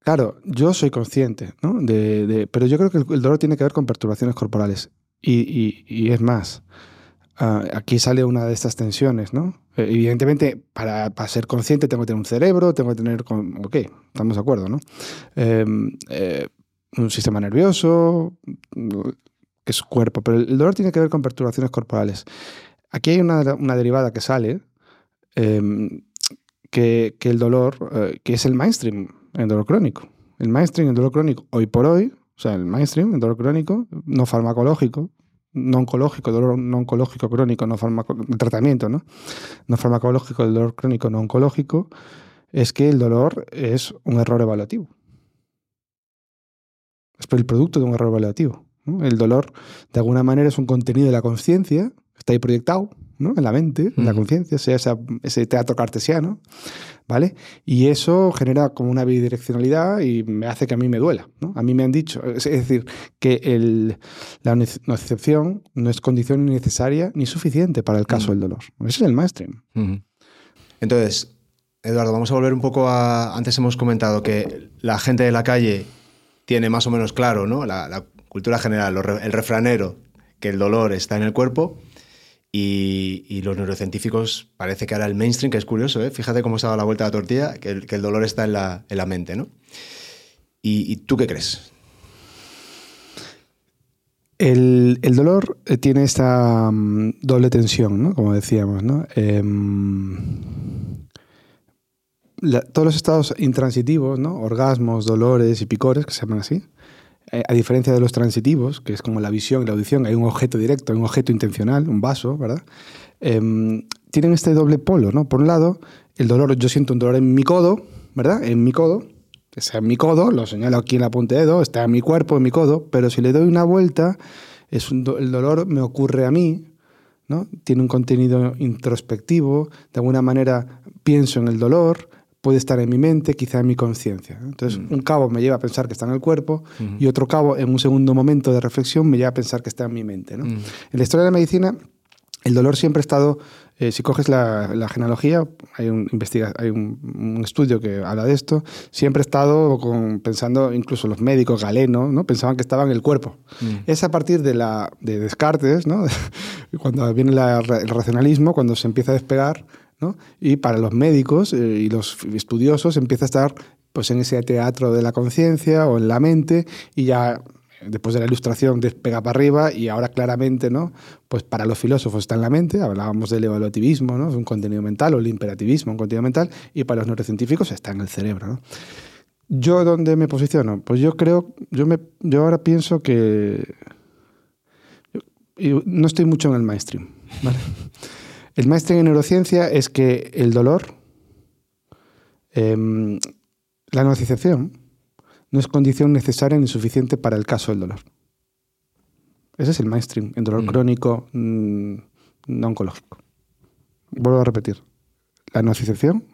Claro, yo soy consciente, ¿no? De, de- pero yo creo que el, dolor tiene que ver con perturbaciones corporales. Y, es más, ah, aquí sale una de estas tensiones, ¿no? Eh, evidentemente, para, ser consciente tengo que tener un cerebro, tengo que tener... con- ok, estamos de acuerdo, ¿no? Eh, eh, un sistema nervioso, que es cuerpo, pero el dolor tiene que ver con perturbaciones corporales. Aquí hay una, derivada que sale, que, que el dolor, eh, que es el mainstream en dolor crónico. El mainstream en dolor crónico, hoy por hoy, o sea, el mainstream en dolor crónico, no farmacológico, no oncológico, dolor no oncológico crónico, no farmaco, tratamiento, ¿no? No farmacológico, el dolor crónico no oncológico, es que el dolor es un error evaluativo. Es el producto de un error evaluativo. El dolor, de alguna manera, es un contenido de la conciencia, está ahí proyectado ¿no? en la mente, en la Ujú. conciencia, sea ese teatro cartesiano, ¿vale? Y eso genera como una bidireccionalidad y me hace que a mí me duela, ¿no? A mí me han dicho, es decir, que el- la nocicepción no es condición ni necesaria ni suficiente para el caso Mm. del dolor. Ese es el mainstream. Entonces, Eduardo, vamos a volver un poco a... Antes hemos comentado que la gente de la calle tiene más o menos claro, ¿no? La, la cultura general, el refranero, que el dolor está en el cuerpo. Y, los neurocientíficos parece que ahora el mainstream, que es curioso, ¿eh? fíjate cómo se ha dado la vuelta a la tortilla, que el, dolor está en la, en la mente, ¿no? ¿Y, tú qué crees? El, el dolor eh, tiene esta mm, doble tensión, ¿no? Como decíamos, ¿no? Em, todos los estados intransitivos, ¿no? Orgasmos, dolores y picores, que se llaman así, a diferencia de los transitivos, que es como la visión y la audición, hay un objeto directo, un objeto intencional, un vaso, ¿verdad? Em, tienen este doble polo, ¿no? Por un lado, el dolor, yo siento un dolor en mi codo, ¿verdad? En mi codo, está en mi codo, lo señalo aquí en la punta de dedo, está en mi cuerpo, en mi codo, pero si le doy una vuelta, es un el dolor me ocurre a mí, ¿no? Tiene un contenido introspectivo, de alguna manera pienso en el dolor, puede estar en mi mente, quizá en mi conciencia. Entonces, Mm. un cabo me lleva a pensar que está en el cuerpo y otro cabo, en un segundo momento de reflexión, me lleva a pensar que está en mi mente. ¿no? Mm. En la historia de la medicina, el dolor siempre ha estado, eh, si coges la, la genealogía, hay, un, investiga, hay un, un estudio que habla de esto, siempre ha estado con, pensando, incluso los médicos, Galeno, ¿no? pensaban que estaba en el cuerpo. Mm. Es a partir de, la, de Descartes, ¿no? <laughs> cuando viene la- el racionalismo, cuando se empieza a despegar, ¿no? y para los médicos eh, y los estudiosos empieza a estar pues, en ese teatro de la conciencia o en la mente y ya después de la ilustración despega para arriba y ahora claramente, ¿no? Pues para los filósofos está en la mente, hablábamos del evaluativismo, ¿no? Un contenido mental, o el imperativismo, un contenido mental, y para los neurocientíficos está en el cerebro. ¿Yo dónde me posiciono? Pues yo creo, yo, me, yo ahora pienso que no estoy mucho en el mainstream. ¿vale? El mainstream en neurociencia es que el dolor, em, la nocicepción, no es condición necesaria ni suficiente para el caso del dolor. Ese es el mainstream, el dolor Mm. crónico mm, no oncológico. Vuelvo a repetir. La nocicepción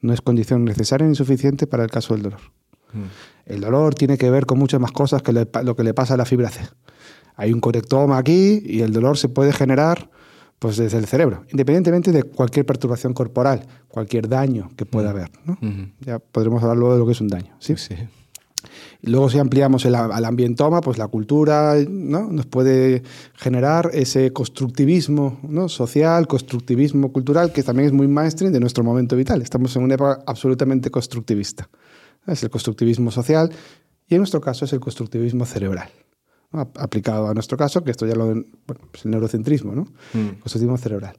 no es condición necesaria ni suficiente para el caso del dolor. Mm. El dolor tiene que ver con muchas más cosas que lo que le pasa a la fibra C. Hay un correctoma aquí y el dolor se puede generar pues, desde el cerebro, independientemente de cualquier perturbación corporal, cualquier daño que pueda haber. ¿no? Ujú. Ya podremos hablar luego de lo que es un daño. ¿sí? Sí. Y luego si ampliamos el, al ambientoma, pues la cultura ¿no? nos puede generar ese constructivismo ¿no? social, constructivismo cultural, que también es muy mainstream de nuestro momento vital. Estamos en una época absolutamente constructivista. Es el constructivismo social y en nuestro caso es el constructivismo cerebral. Aplicado a nuestro caso, que esto ya lo... Bueno, pues el neurocentrismo, ¿no? Mm. constructivismo cerebral.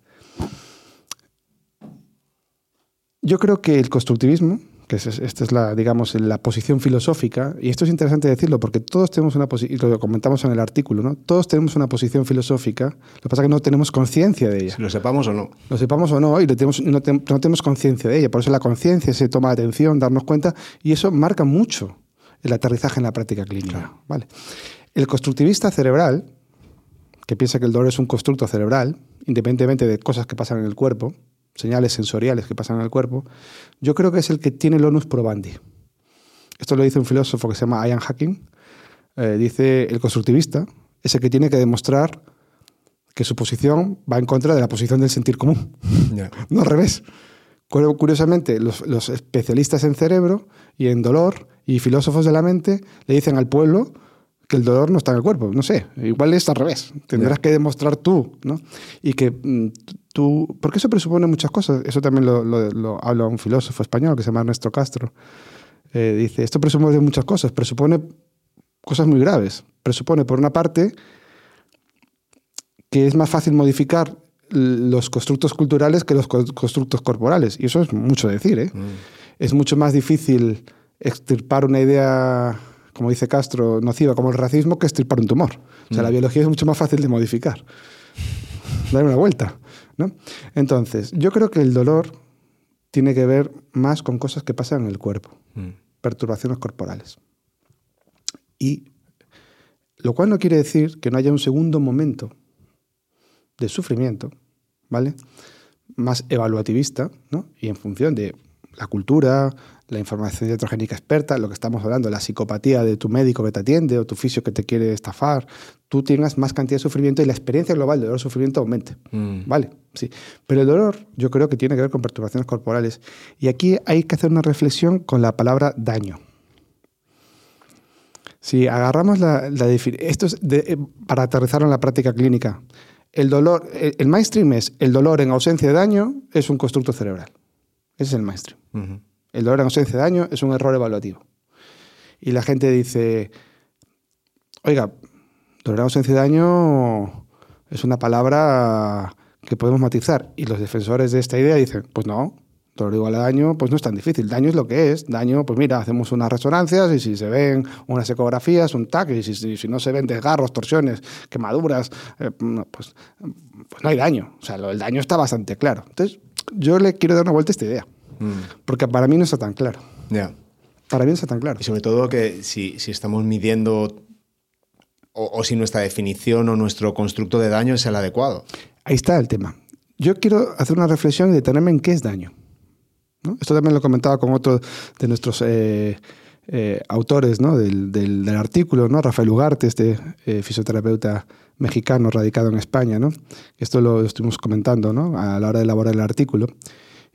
Yo creo que el constructivismo, que es, esta es la, digamos, la posición filosófica, y esto es interesante decirlo porque todos tenemos una posición, y lo comentamos en el artículo, ¿no? Todos tenemos una posición filosófica, lo que pasa es que no tenemos conciencia de ella. Si lo sepamos o no. Lo sepamos o no, y lo tenemos, no, te- no tenemos conciencia de ella. Por eso la conciencia se toma atención, darnos cuenta, y eso marca mucho el aterrizaje en la práctica clínica. ¿vale? El constructivista cerebral, que piensa que el dolor es un constructo cerebral, independientemente de cosas que pasan en el cuerpo, señales sensoriales que pasan en el cuerpo, yo creo que es el que tiene el onus probandi. Esto lo dice un filósofo que se llama Ian Hacking. Eh, dice el constructivista es el que tiene que demostrar que su posición va en contra de la posición del sentir común. <laughs> No al revés. Cu- Curiosamente, los, los especialistas en cerebro y en dolor y filósofos de la mente le dicen al pueblo que el dolor no está en el cuerpo. No sé, igual es al revés. Tendrás que demostrar tú, ¿no? Y que mm, tú... Porque eso presupone muchas cosas. Eso también lo, lo- lo habla un filósofo español que se llama Ernesto Castro. Eh, dice, esto presupone muchas cosas. Presupone cosas muy graves. Presupone, por una parte, que es más fácil modificar los constructos culturales que los co- constructos corporales. Y eso es mucho decir, ¿eh? Mm. Es mucho más difícil extirpar una idea, como dice Castro, nociva como el racismo que extirpar un tumor. O sea, la biología es mucho más fácil de modificar. Dar una vuelta, ¿no? Entonces, yo creo que el dolor tiene que ver más con cosas que pasan en el cuerpo Mm. perturbaciones corporales. Y lo cual no quiere decir que no haya un segundo momento de sufrimiento, ¿vale? Más evaluativista, ¿no? Y en función de la cultura, la información iatrogénica experta, lo que estamos hablando, la psicopatía de tu médico que te atiende o tu fisio que te quiere estafar, tú tengas más cantidad de sufrimiento y la experiencia global de dolor sufrimiento aumente. Mm. Vale, sí. Pero el dolor yo creo que tiene que ver con perturbaciones corporales. Y aquí hay que hacer una reflexión con la palabra daño. Si agarramos la, la Esto es de- eh, para aterrizarlo en la práctica clínica. El dolor, el, el mainstream es el dolor en ausencia de daño es un constructo cerebral. Ese es el mainstream. El dolor en ausencia de daño es un error evaluativo. Y la gente dice, oiga, dolor en ausencia de daño es una palabra que podemos matizar. Y los defensores de esta idea dicen, pues no, Dolor igual a daño, pues no es tan difícil. Daño es lo que es. Daño, pues mira, hacemos unas resonancias y si se ven unas ecografías, un TAC, y si, no se ven desgarros, torsiones, quemaduras, eh, pues, pues, no hay daño. O sea, el daño está bastante claro. Entonces, yo le quiero dar una vuelta a esta idea. Mm. Porque para mí no está tan claro. Ya. Para mí no está tan claro. Y sobre todo que si, si estamos midiendo o, o si nuestra definición o nuestro constructo de daño es el adecuado. Ahí está el tema. Yo quiero hacer una reflexión y detenerme en qué es daño. Esto también lo comentaba con otro de nuestros eh, eh, autores ¿no? del, del, artículo, ¿no? Rafael Ugarte, este eh, fisioterapeuta mexicano radicado en España. ¿no? Esto lo estuvimos comentando ¿no? a la hora de elaborar el artículo.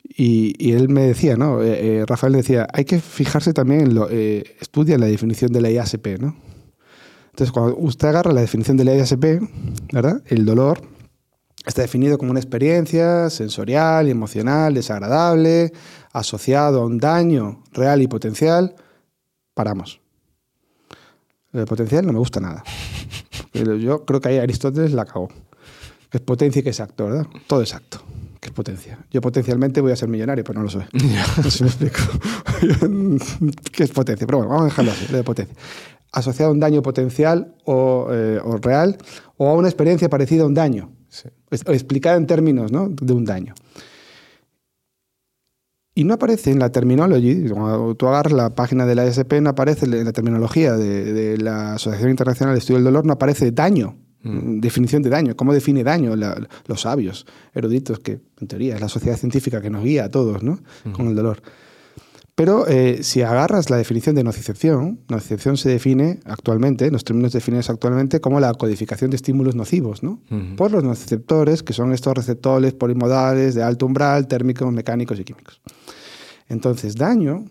Y, y él me decía, ¿no? Rafael decía, hay que fijarse también en lo, estudia la definición de la IASP, ¿no? Entonces, cuando usted agarra la definición de la IASP, ¿verdad? El dolor Está definido como una experiencia sensorial y emocional desagradable, asociado a un daño real y potencial. Paramos. El potencial no me gusta nada. Yo creo que ahí Aristóteles la cagó. Es potencia y que es acto, ¿verdad? Todo es acto. ¿Qué es potencia? Yo potencialmente voy a ser millonario, pero no lo soy. <laughs> no me explico. <laughs> ¿Qué es potencia? Pero bueno, vamos a dejarlo así, de potencia. Asociado a un daño potencial o, eh, o real o a una experiencia parecida a un daño sí. explicada en términos ¿no? de un daño. Y no aparece en la terminología, cuando tú agarras la página de la ASP, no aparece en la terminología de, de la Asociación Internacional de Estudio del Dolor, no aparece daño, mm. definición de daño, cómo define daño la, los sabios, eruditos, que en teoría es la sociedad científica que nos guía a todos ¿no? Mm. con el dolor. Pero eh, si agarras la definición de nocicepción, nocicepción se define actualmente, en los términos definidos actualmente, como la codificación de estímulos nocivos, ¿no? Por los nociceptores, que son estos receptores polimodales de alto umbral, térmicos, mecánicos y químicos. Entonces, daño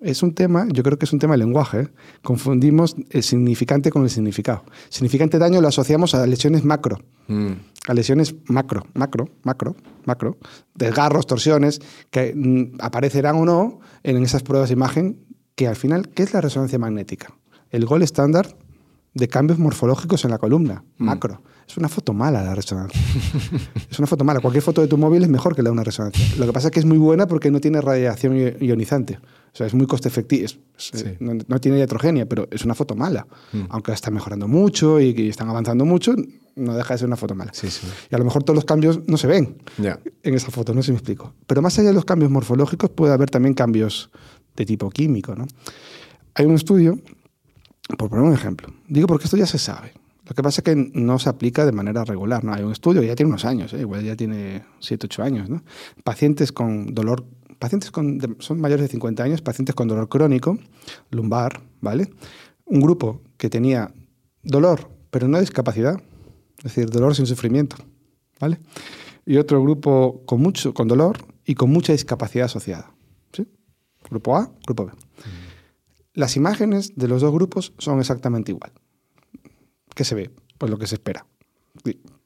es un tema, yo creo que es un tema de lenguaje. ¿eh? Confundimos el significante con el significado. Significante daño lo asociamos a lesiones macro, mm. a lesiones macro, macro, macro, macro, desgarros, torsiones, que mm, aparecerán o no en esas pruebas de imagen, que al final, ¿qué es la resonancia magnética? El gol estándar de cambios morfológicos en la columna, mm. macro. Es una foto mala la resonancia. <laughs> es una foto mala. Cualquier foto de tu móvil es mejor que la de una resonancia. Lo que pasa es que es muy buena porque no tiene radiación ionizante. O sea, es muy coste efectivo. no, tiene heterogénea, pero es una foto mala. Mm. Aunque está mejorando mucho y, están avanzando mucho, no deja de ser una foto mala. Y a lo mejor todos los cambios no se ven en esa foto, no sé si me explico. Pero más allá de los cambios morfológicos, puede haber también cambios de tipo químico. ¿no? Hay un estudio, por poner un ejemplo, digo porque esto ya se sabe. Lo que pasa es que no se aplica de manera regular. ¿no? Hay un estudio, ya tiene unos años, ¿eh? igual ya tiene 7, 8 años. ¿no? Pacientes con dolor pacientes con, son mayores de 50 años, pacientes con dolor crónico, lumbar, ¿vale? Un grupo que tenía dolor, pero no discapacidad, es decir, dolor sin sufrimiento, ¿vale? Y otro grupo con, mucho, con dolor y con mucha discapacidad asociada. ¿sí? Grupo A, grupo B. Las imágenes de los dos grupos son exactamente igual. ¿Qué se ve? Pues lo que se espera.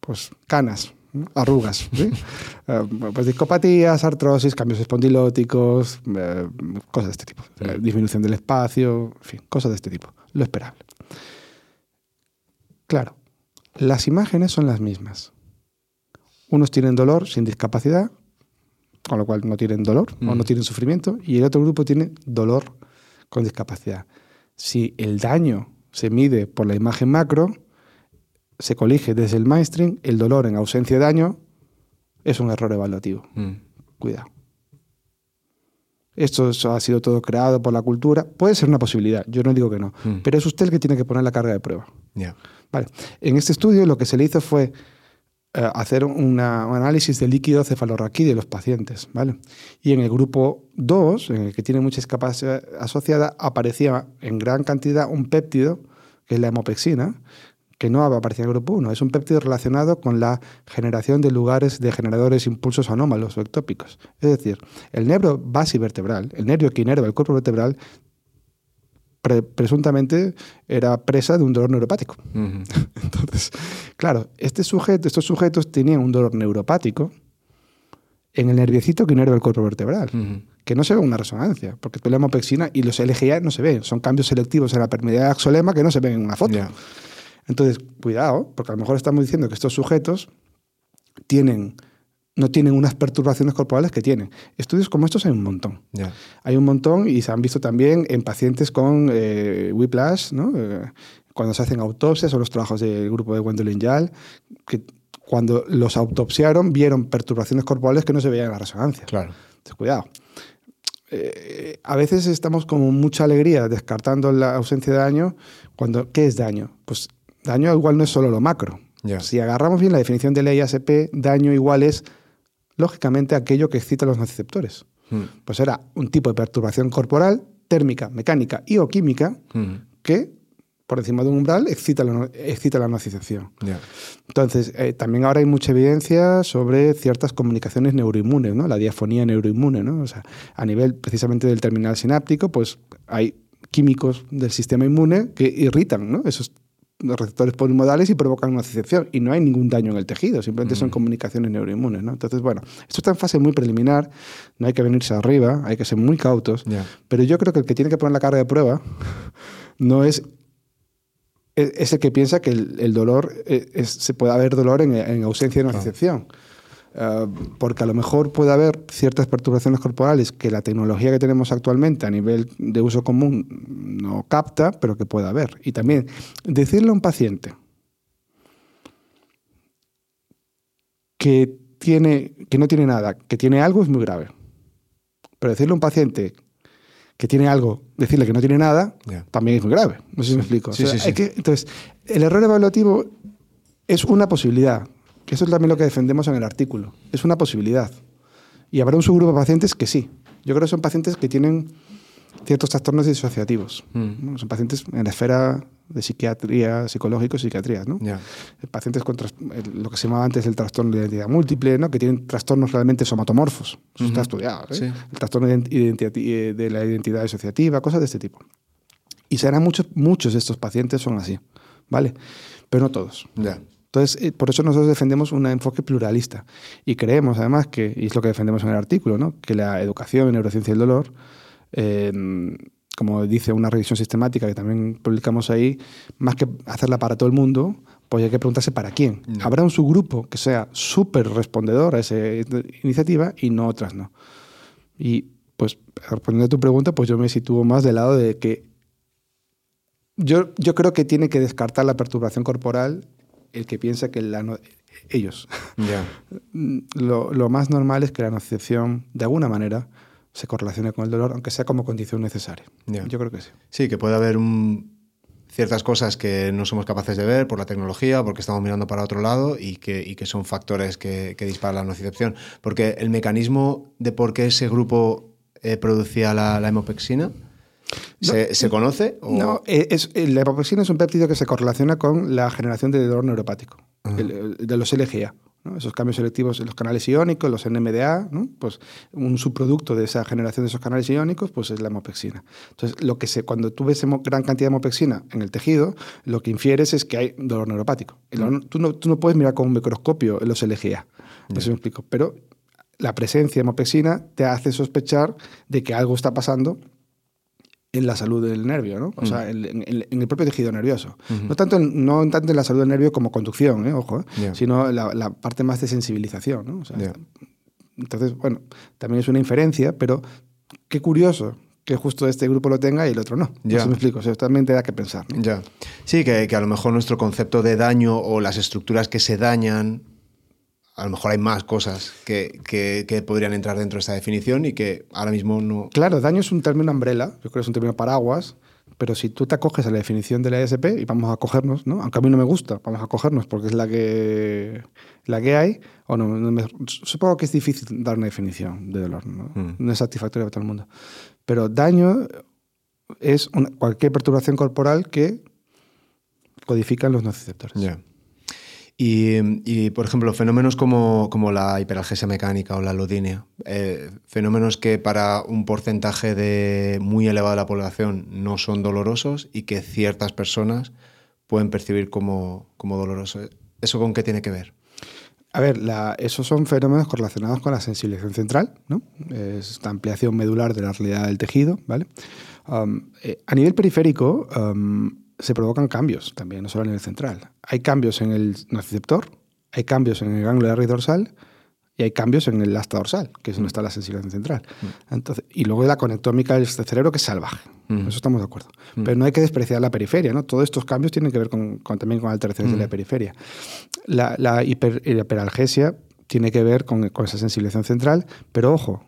Pues canas, arrugas, <laughs> eh, pues discopatías, artrosis, cambios espondilóticos, eh, cosas de este tipo. Eh, disminución del espacio, en fin, cosas de este tipo. Lo esperable. Claro, las imágenes son las mismas. Unos tienen dolor sin discapacidad, con lo cual no tienen dolor o no tienen sufrimiento, y el otro grupo tiene dolor con discapacidad. Si el daño se mide por la imagen macro, se colige desde el mainstream, el dolor en ausencia de daño es un error evaluativo. Mm. Cuidado. Esto ha sido todo creado por la cultura. Puede ser una posibilidad, yo no digo que no, mm. pero es usted el que tiene que poner la carga de prueba. Vale. En este estudio lo que se le hizo fue eh, hacer un análisis del líquido cefalorraquídeo de los pacientes. ¿vale? Y en el grupo 2, en el que tiene mucha discapacidad asociada, aparecía en gran cantidad un péptido, que es la hemopexina, que no aparecía en el grupo 1. Es un péptido relacionado con la generación de lugares de generadores impulsos anómalos o ectópicos. Es decir, el nervio basivertebral, el nervio que inerva el cuerpo vertebral, presuntamente era presa de un dolor neuropático. <laughs> Entonces, claro, este sujeto, estos sujetos tenían un dolor neuropático en el nerviecito que inerva el cuerpo vertebral. Que no se ve una resonancia, porque la hemopexina y los LGA no se ven, son cambios selectivos en la permeabilidad de axolema que no se ven en una foto. Entonces, cuidado, porque a lo mejor estamos diciendo que estos sujetos tienen no tienen unas perturbaciones corporales que tienen. Estudios como estos hay un montón. Hay un montón y se han visto también en pacientes con eh, whiplash, ¿no? Eh, cuando se hacen autopsias o los trabajos del grupo de Gwendolyn Yal, que cuando los autopsiaron vieron perturbaciones corporales que no se veían en la resonancia. Claro. Entonces, cuidado. Eh, a veces estamos con mucha alegría descartando la ausencia de daño, cuando ¿qué es daño? Pues daño igual no es solo lo macro. Si agarramos bien la definición de la IASP, daño igual es, lógicamente, aquello que excita a los nociceptores. Mm. Pues era un tipo de perturbación corporal, térmica, mecánica y o química Mm. que, por encima de un umbral, excita la, excita la nocicepción. Entonces, eh, también ahora hay mucha evidencia sobre ciertas comunicaciones neuroinmunes, ¿no? La diafonía neuroinmune, ¿no? O sea, a nivel precisamente del terminal sináptico, pues hay químicos del sistema inmune que irritan, ¿no? Esos receptores polimodales y provocan nocicepción. Y no hay ningún daño en el tejido, simplemente son comunicaciones neuroinmunes, ¿no? Entonces, bueno, esto está en fase muy preliminar, no hay que venirse arriba, hay que ser muy cautos. Pero yo creo que el que tiene que poner la carga de prueba no es es es el que piensa que el, el dolor es- se puede haber dolor en, en ausencia de nocicepción. Ah, porque a lo mejor puede haber ciertas perturbaciones corporales que la tecnología que tenemos actualmente a nivel de uso común no capta, pero que puede haber. Y también decirle a un paciente que, tiene, que no tiene nada, que tiene algo es muy grave. Pero decirle a un paciente que tiene algo, decirle que no tiene nada, también es muy grave. No sé si me explico. Sí, O sea, sí, sí. hay que- entonces, el error evaluativo es una posibilidad, que eso es también lo que defendemos en el artículo. Es una posibilidad. Y habrá un subgrupo de pacientes que sí. Yo creo que son pacientes que tienen ciertos trastornos disociativos. Mm. ¿no? Son pacientes en la esfera de psiquiatría, psicológico y psiquiatría, ¿no? Ya. Pacientes con el- lo que se llamaba antes el trastorno de identidad múltiple, ¿no? que tienen trastornos realmente somatomorfos. Eso está estudiado. ¿eh? Sí. El trastorno de, identi- de la identidad disociativa, cosas de este tipo. Y serán muchos, muchos de estos pacientes son así, ¿vale? Pero no todos. Ya. Entonces, eh, por eso nosotros defendemos un enfoque pluralista y creemos además que, y es lo que defendemos en el artículo, ¿no? que la educación en neurociencia del dolor, eh, como dice una revisión sistemática que también publicamos ahí, más que hacerla para todo el mundo, pues hay que preguntarse para quién. Ya. Habrá un subgrupo que sea súper respondedor a esa iniciativa y no otras no. Y pues respondiendo a tu pregunta, pues yo me sitúo más del lado de que yo, yo creo que tiene que descartar la perturbación corporal el que piensa que la no- ellos. <laughs> Lo, lo más normal es que la nocicepción, de alguna manera, se correlacione con el dolor, aunque sea como condición necesaria. Yo creo que sí. Sí, que puede haber un- ciertas cosas que no somos capaces de ver por la tecnología, porque estamos mirando para otro lado y que, y que son factores que, que disparan la nocicepción. Porque el mecanismo de por qué ese grupo eh, producía la, la hemopexina, ¿se, se conoce? o- No, eh, es, eh, la hepopexina es un péptido que se correlaciona con la generación de dolor neuropático, el- el- de los LGA. ¿no? Esos cambios selectivos en los canales iónicos, los NMDA, ¿no? pues un subproducto de esa generación de esos canales iónicos pues es la hemopexina. Entonces, lo que se, cuando tú ves gran cantidad de hemopexina en el tejido, lo que infieres es que hay dolor neuropático. Dolor- tú, no, tú no puedes mirar con un microscopio los LGA, no sé si me explico, pero la presencia de hemopexina te hace sospechar de que algo está pasando en la salud del nervio, ¿no? O sea, en, en- en el propio tejido nervioso. No, tanto en, no tanto en la salud del nervio como conducción, ¿eh? ojo, ¿eh? Sino la, la parte más de sensibilización, ¿no? O sea. Entonces, bueno, también es una inferencia, pero qué curioso que justo este grupo lo tenga y el otro no. Ya. si me explico, o sea, también te da que pensar. ¿no? Ya. Sí, que, que a lo mejor nuestro concepto de daño o las estructuras que se dañan, a lo mejor hay más cosas que, que- que podrían entrar dentro de esta definición y que ahora mismo no. Claro, daño es un término umbrella, yo creo que es un término paraguas, pero si tú te acoges a la definición de la ESP, y vamos a acogernos, ¿no? aunque a mí no me gusta, vamos a acogernos porque es la que, la que hay, o no, no me- supongo que es difícil dar una definición de dolor, ¿no? Mm. no es satisfactoria para todo el mundo. Pero daño es una- cualquier perturbación corporal que codifican los nociceptores. Ya. Y, por ejemplo, fenómenos como, como la hiperalgesia mecánica o la alodinia, eh, fenómenos que para un porcentaje de muy elevado de la población no son dolorosos y que ciertas personas pueden percibir como, como dolorosos. ¿Eso con qué tiene que ver? A ver, la- esos son fenómenos correlacionados con la sensibilización central, ¿no? Es esta ampliación medular de la realidad del tejido, ¿vale? Um, eh, a nivel periférico um, se provocan cambios también, no solo a nivel central. Hay cambios en el nociceptor, hay cambios en el ganglio de la raíz dorsal y hay cambios en el asta dorsal, que es donde está la sensibilización central. Entonces, y luego la conectómica del cerebro, que es salvaje. Eso estamos de acuerdo. Pero no hay que despreciar la periferia, ¿no? Todos estos cambios tienen que ver con, con- también con alteraciones de la periferia. La, la hiper- hiperalgesia tiene que ver con, con esa sensibilización central, pero ojo,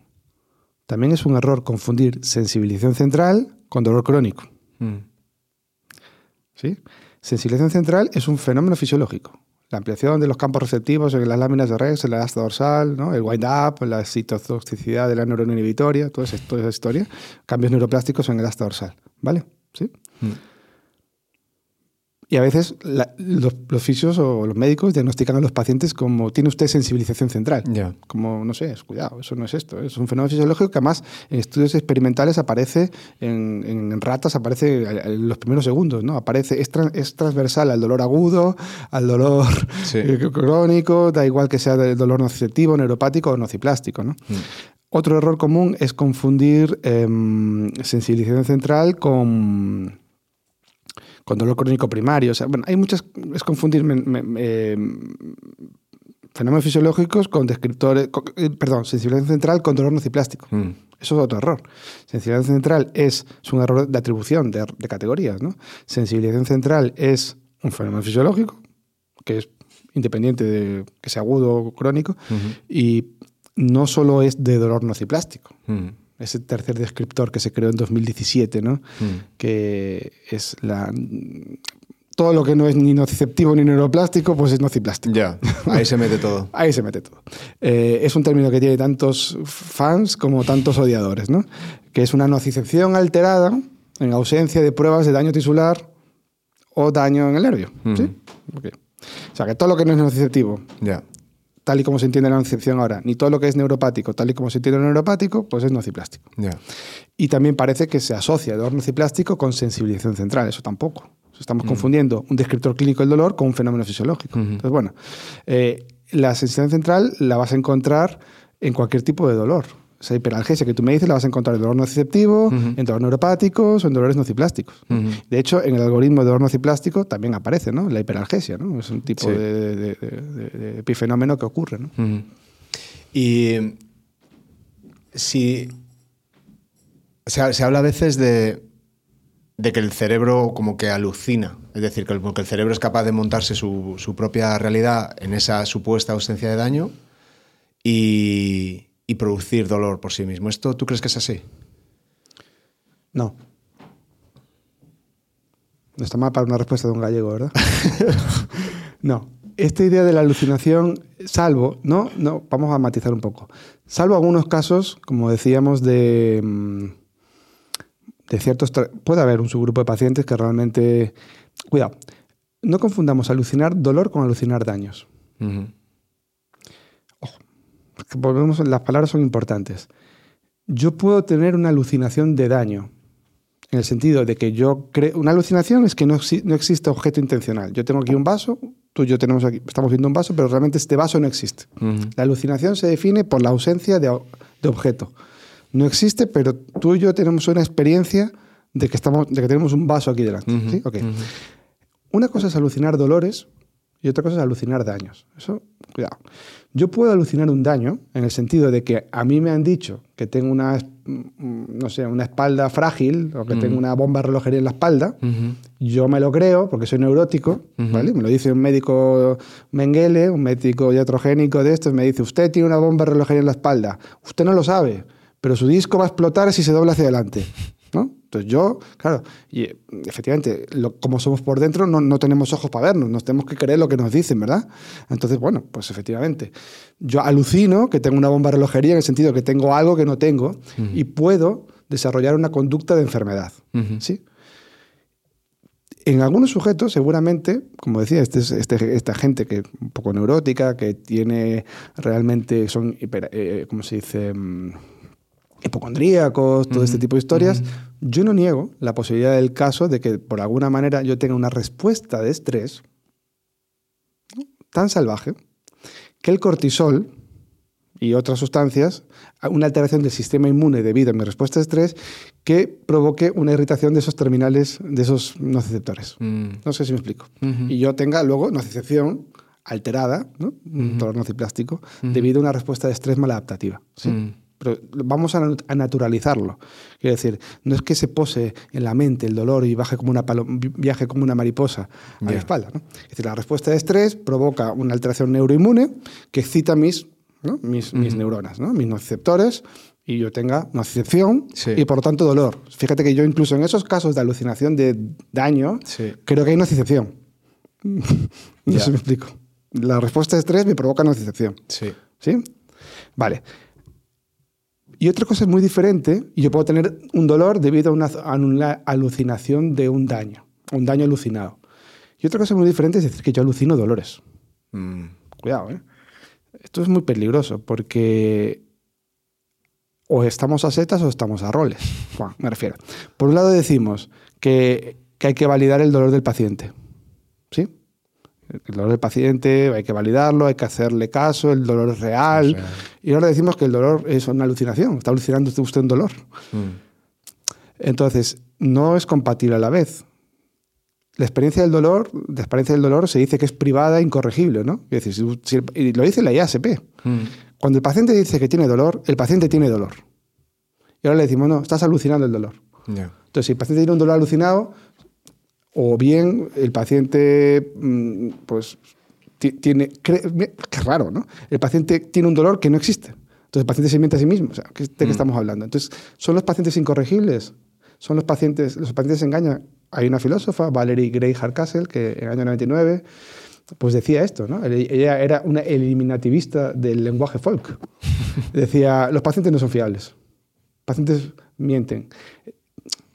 también es un error confundir sensibilización central con dolor crónico. Mm. ¿Sí? Sensibilización central es un fenómeno fisiológico. La ampliación de los campos receptivos en las láminas de Rex, en la asta dorsal, ¿no? el wind-up, la citotoxicidad de la neurona inhibitoria, toda esa, historia. Cambios neuroplásticos en el asta dorsal. ¿Vale? ¿Sí? Mm. Y a veces la- los, los fisios o los médicos diagnostican a los pacientes como tiene usted sensibilización central. Como, no sé, es, cuidado, eso no es esto. Es un fenómeno fisiológico que además en estudios experimentales aparece, en, en ratas aparece en los primeros segundos, ¿no? Aparece, es, tran- es transversal al dolor agudo, al dolor <laughs> Sí. eh, crónico, da igual que sea del dolor nociceptivo, neuropático o nociplástico, ¿no? Mm. Otro error común es confundir em, sensibilización central con, con dolor crónico primario. O sea, bueno, hay muchas. Es confundir me- me- me- em, fenómenos fisiológicos con descriptores. con- eh, perdón, sensibilización central con dolor nociplástico. Mm. Eso es otro error. Sensibilización central es, es un error de atribución de, de categorías. ¿no? Sensibilización central es un fenómeno fisiológico, que es independiente de que sea agudo o crónico, y no solo es de dolor nociplástico. Mm. Ese tercer descriptor que se creó en 2017, ¿no? Mm. que es la... Todo lo que no es ni nociceptivo ni neuroplástico, pues es nociplástico. Ya, ahí se mete todo. <laughs> Ahí se mete todo. Eh, es un término que tiene tantos fans como tantos odiadores, ¿no? Que es una nocicepción alterada en ausencia de pruebas de daño tisular o daño en el nervio. ¿sí? Ujú. Ok. O sea, que todo lo que no es nociceptivo, Ya. Tal y como se entiende la nocicepción ahora, ni todo lo que es neuropático, tal y como se entiende el neuropático, pues es nociplástico. Y también parece que se asocia el dolor nociplástico con sensibilización central. Eso tampoco. Estamos confundiendo un descriptor clínico del dolor con un fenómeno fisiológico. Entonces, bueno, eh, la sensibilización central la vas a encontrar en cualquier tipo de dolor. Esa hiperalgesia que tú me dices la vas a encontrar en dolor nociceptivo, en dolor neuropáticos o en dolores nociplásticos. De hecho, en el algoritmo de dolor nociplástico también aparece ¿no? la hiperalgesia. ¿no? Es un tipo Sí. de, de- de- de- de epifenómeno que ocurre. ¿no? Y si se, se habla a veces de, de que el cerebro como que alucina, es decir, que el, que el cerebro es capaz de montarse su, su propia realidad en esa supuesta ausencia de daño y, y producir dolor por sí mismo. ¿Esto tú crees que es así? No. No está mal para una respuesta de un gallego, ¿verdad? <laughs> no. Esta idea de la alucinación, salvo, no, no, vamos a matizar un poco. Salvo algunos casos, como decíamos, de, mm, de ciertos. Puede haber un subgrupo de pacientes que realmente. Cuidado, no confundamos alucinar dolor con alucinar daños. Volvemos, las palabras son importantes. Yo puedo tener una alucinación de daño, en el sentido de que yo creo. Una alucinación es que no, no existe objeto intencional. Yo tengo aquí un vaso, tú y yo tenemos aquí, estamos viendo un vaso, pero realmente este vaso no existe. La alucinación se define por la ausencia de, de objeto. No existe, pero tú y yo tenemos una experiencia de que, estamos, de que tenemos un vaso aquí delante. Una cosa es alucinar dolores y otra cosa es alucinar daños. Eso, cuidado. Yo puedo alucinar un daño en el sentido de que a mí me han dicho que tengo una, mm, no sé, una espalda frágil o que tengo una bomba de relojería en la espalda. Yo me lo creo porque soy neurótico. ¿vale? Me lo dice un médico Mengele, un médico iatrogénico de estos, me dice, usted tiene una bomba de relojería en la espalda. Usted no lo sabe, pero su disco va a explotar si se dobla hacia adelante, ¿no? Entonces yo, claro, y eh, efectivamente, lo- como somos por dentro, no, no tenemos ojos para vernos, nos tenemos que creer lo que nos dicen, ¿verdad? Entonces, bueno, pues efectivamente, yo alucino que tengo una bomba de relojería en el sentido que tengo algo que no tengo y puedo desarrollar una conducta de enfermedad. ¿sí? En algunos sujetos, seguramente, como decía, este, es- este- esta gente que es un poco neurótica, que tiene realmente, son, hiper- eh, ¿cómo se dice? Mm, hipocondríacos, todo este tipo de historias, yo no niego la posibilidad del caso de que por alguna manera yo tenga una respuesta de estrés tan salvaje que el cortisol y otras sustancias, una alteración del sistema inmune debido a mi respuesta de estrés, que provoque una irritación de esos terminales, de esos nociceptores. Mm. No sé si me explico. Y yo tenga luego nocicepción alterada, ¿no? un dolor nociplástico, debido a una respuesta de estrés maladaptativa. ¿sí? Pero vamos a, nat- a naturalizarlo. Quiero decir, no es que se pose en la mente el dolor y baje como una viaje como una mariposa a la espalda. ¿no? Es decir, la respuesta de estrés provoca una alteración neuroinmune que excita mis, ¿no? mis, neuronas, ¿no? mis nociceptores, y yo tenga nocicepción Sí. y por lo tanto dolor. Fíjate que yo incluso en esos casos de alucinación de daño, Sí. creo que hay nocicepción. <laughs> no sé si me explico. La respuesta de estrés me provoca nocicepción. Sí. ¿Sí? Vale. Y otra cosa es muy diferente, y yo puedo tener un dolor debido a una, a una alucinación de un daño, un daño alucinado. Y otra cosa muy diferente es decir que yo alucino dolores. Mm. Cuidado, ¿eh? Esto es muy peligroso porque o estamos a setas o estamos a roles. Bueno, me refiero. Por un lado decimos que, que hay que validar el dolor del paciente. El dolor del paciente hay que validarlo, hay que hacerle caso, el dolor es real. Y ahora decimos que el dolor es una alucinación, está alucinando usted un dolor. Mm. Entonces, no es compatible a la vez. La experiencia del dolor, la experiencia del dolor se dice que es privada e incorregible, ¿no? Es decir, si- si el- y lo dice la IASP. Mm. Cuando el paciente dice que tiene dolor, el paciente tiene dolor. Y ahora le decimos, no, estás alucinando el dolor. Entonces, si el paciente tiene un dolor alucinado, o bien el paciente, mm, pues, ti- tiene. Qué raro, ¿no? El paciente tiene un dolor que no existe. Entonces, el paciente se miente a sí mismo. O sea, ¿qué- ¿de qué Mm. estamos hablando? Entonces, ¿son los pacientes incorregibles? ¿Son los pacientes. Los pacientes se engañan? Hay una filósofa, Valerie Gray Hardcastle, que en el año 99 pues decía esto, ¿no? Ella era una eliminativista del lenguaje folk. <laughs> Decía, los pacientes no son fiables. Pacientes mienten.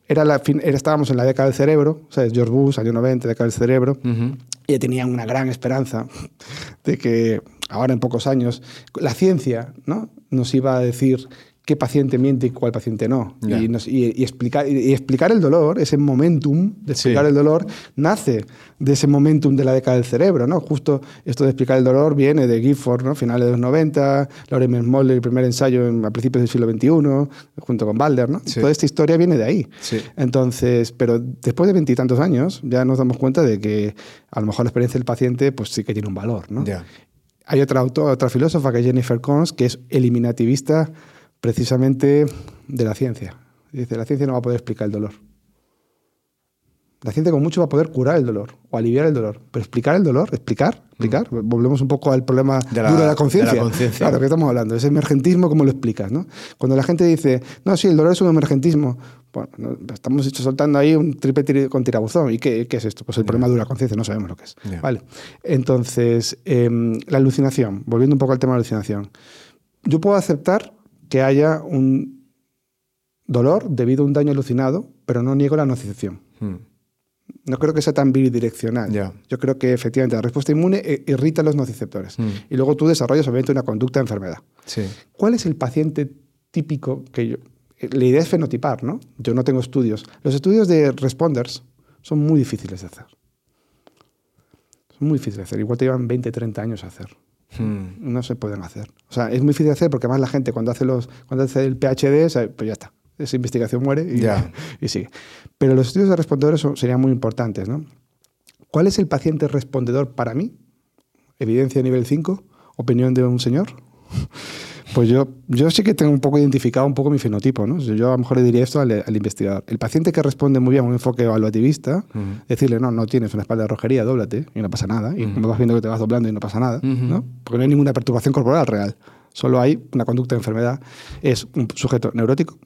Era la fin- era, estábamos en la década del cerebro, ¿sabes? George Bush, año 90, década del cerebro. Ujú. Y ella tenía una gran esperanza de que ahora en pocos años la ciencia ¿no? nos iba a decir qué paciente miente y cuál paciente no. Y, nos- y- y explicar, y explicar el dolor, ese momentum de explicar Sí. el dolor, nace de ese momentum de la década del cerebro. ¿no? Justo esto de explicar el dolor viene de Gifford, ¿no? finales de los 90, Lawrence Moller, el primer ensayo en- a principios del siglo XXI, junto con Balder. ¿no? Sí. Toda esta historia viene de ahí. Sí. Entonces, pero después de veintitantos años ya nos damos cuenta de que a lo mejor la experiencia del paciente pues sí que tiene un valor. ¿no? Hay otra autora, otra filósofa que es Jennifer Cons, que es eliminativista precisamente de la ciencia. Dice, la ciencia no va a poder explicar el dolor. La ciencia con mucho va a poder curar el dolor o aliviar el dolor, pero explicar el dolor, explicar, explicar, volvemos un poco al problema De la- duro de la conciencia. la conciencia. Claro, que estamos hablando, ese emergentismo, ¿cómo lo explicas? ¿no? Cuando la gente dice, no, sí, el dolor es un emergentismo, bueno, no, estamos hecho soltando ahí un triple tiri- con tirabuzón. ¿Y qué, qué es esto? Pues el problema de la conciencia, no sabemos lo que es. Vale. Entonces, em, la alucinación, volviendo un poco al tema de la alucinación. Yo puedo aceptar que haya un dolor debido a un daño alucinado, pero no niego la nocicepción. Mm. No creo que sea tan bidireccional. Ya. Yo creo que efectivamente la respuesta inmune eh, irrita los nociceptores. Mm. Y luego tú desarrollas obviamente una conducta de enfermedad. Sí. ¿Cuál es el paciente típico que yo... eh, La idea es fenotipar, ¿no? Yo no tengo estudios. Los estudios de responders son muy difíciles de hacer. Son muy difíciles de hacer. Igual te llevan 20, 30 años a hacer. Mm. No se pueden hacer. O sea, es muy difícil de hacer porque además la gente cuando hace, los, cuando hace el PhD, pues ya está. Esa investigación muere y, Ya. <laughs> y sigue. Pero los estudios de respondedores son- serían muy importantes, ¿no? ¿Cuál es el paciente respondedor para mí? Evidencia nivel 5, opinión de un señor. Pues yo, yo sí que tengo un poco identificado un poco mi fenotipo, ¿no? Yo a lo mejor le diría esto al, al investigador. El paciente que responde muy bien a un enfoque evaluativista, decirle, no, no tienes una espalda de rojería, dóblate y no pasa nada. Y Ujú. como vas viendo que te vas doblando y no pasa nada. ¿no? Porque no hay ninguna perturbación corporal real. Solo hay una conducta de enfermedad. Es un sujeto neurótico,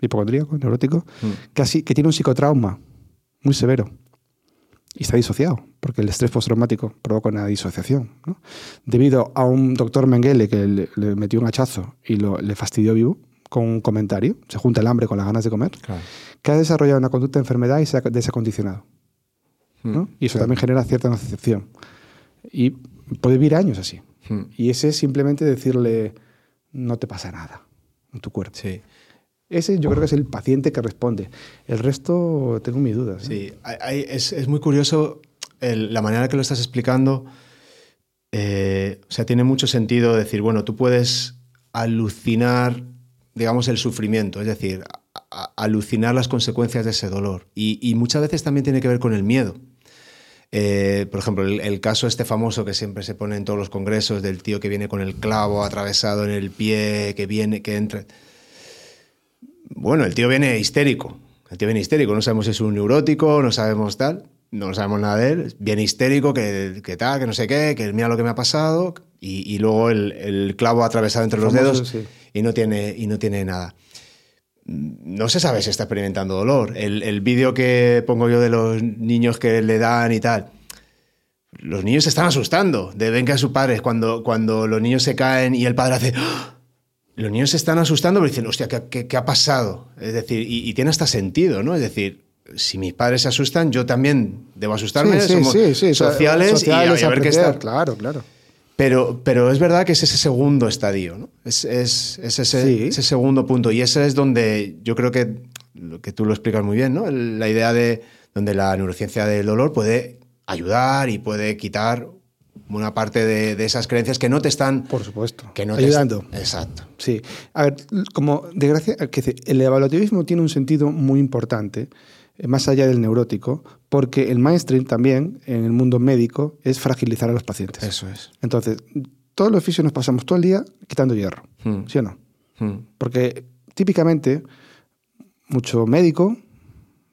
hipocondríaco, neurótico, casi que tiene un psicotrauma muy severo y está disociado, porque el estrés postraumático provoca una disociación. ¿no? Debido a un doctor Mengele que le, le metió un hachazo y lo, le fastidió vivo con un comentario, se junta el hambre con las ganas de comer, Claro. que ha desarrollado una conducta de enfermedad y se ha desacondicionado. ¿no? Mm. Y eso Claro. también genera cierta nocicepción. Y puede vivir años así. Mm. Y ese es simplemente decirle, no te pasa nada en tu cuerpo. Sí. Ese yo creo que es el paciente que responde. El resto tengo mis dudas. ¿eh? Sí, es, es muy curioso la manera que lo estás explicando. eh, o sea, tiene mucho sentido decir, bueno, tú puedes alucinar, digamos, el sufrimiento, es decir, alucinar las consecuencias de ese dolor. Y, y muchas veces también tiene que ver con el miedo. Eh, por ejemplo, el, el, caso este famoso que siempre se pone en todos los congresos del tío que viene con el clavo atravesado en el pie, que viene, que entra. Bueno, el tío viene histérico. El tío viene histérico. No sabemos si es un neurótico, no sabemos tal. No sabemos nada de él. Viene histérico, que, que tal, que no sé qué, que mira lo que me ha pasado. Y, y luego el, el, clavo atravesado entre los Famoso, dedos sí. y, no tiene, y no tiene nada no se sabe si está experimentando dolor. El, el vídeo que pongo yo de los niños que le dan y tal, los niños se están asustando de ven que a sus padres cuando, cuando los niños se caen y el padre hace... ¡Ah! Los niños se están asustando pero dicen, hostia, ¿qué, qué, qué ha pasado? Es decir, y, y, tiene hasta sentido, ¿no? Es decir, si mis padres se asustan, yo también debo asustarme. Sí, Somos sí, sí, sociales, sociales y, a ver qué está. Claro, claro. Pero, pero es verdad que es ese segundo estadio, ¿no? Es, es, es ese, ese segundo punto. Y ese es donde yo creo que, que tú lo explicas muy bien, ¿no? La idea de donde la neurociencia del dolor puede ayudar y puede quitar una parte de, de esas creencias que no te están... Por supuesto. Que no te Ayudando. Exacto. Sí. A ver, como desgracia, que el evaluativismo tiene un sentido muy importante, eh, más allá del neurótico, porque el mainstream también, en el mundo médico, es fragilizar a los pacientes. Eso es. Entonces, todos los fisios nos pasamos todo el día quitando hierro, Hmm. ¿sí o no? Hmm. Porque típicamente, mucho médico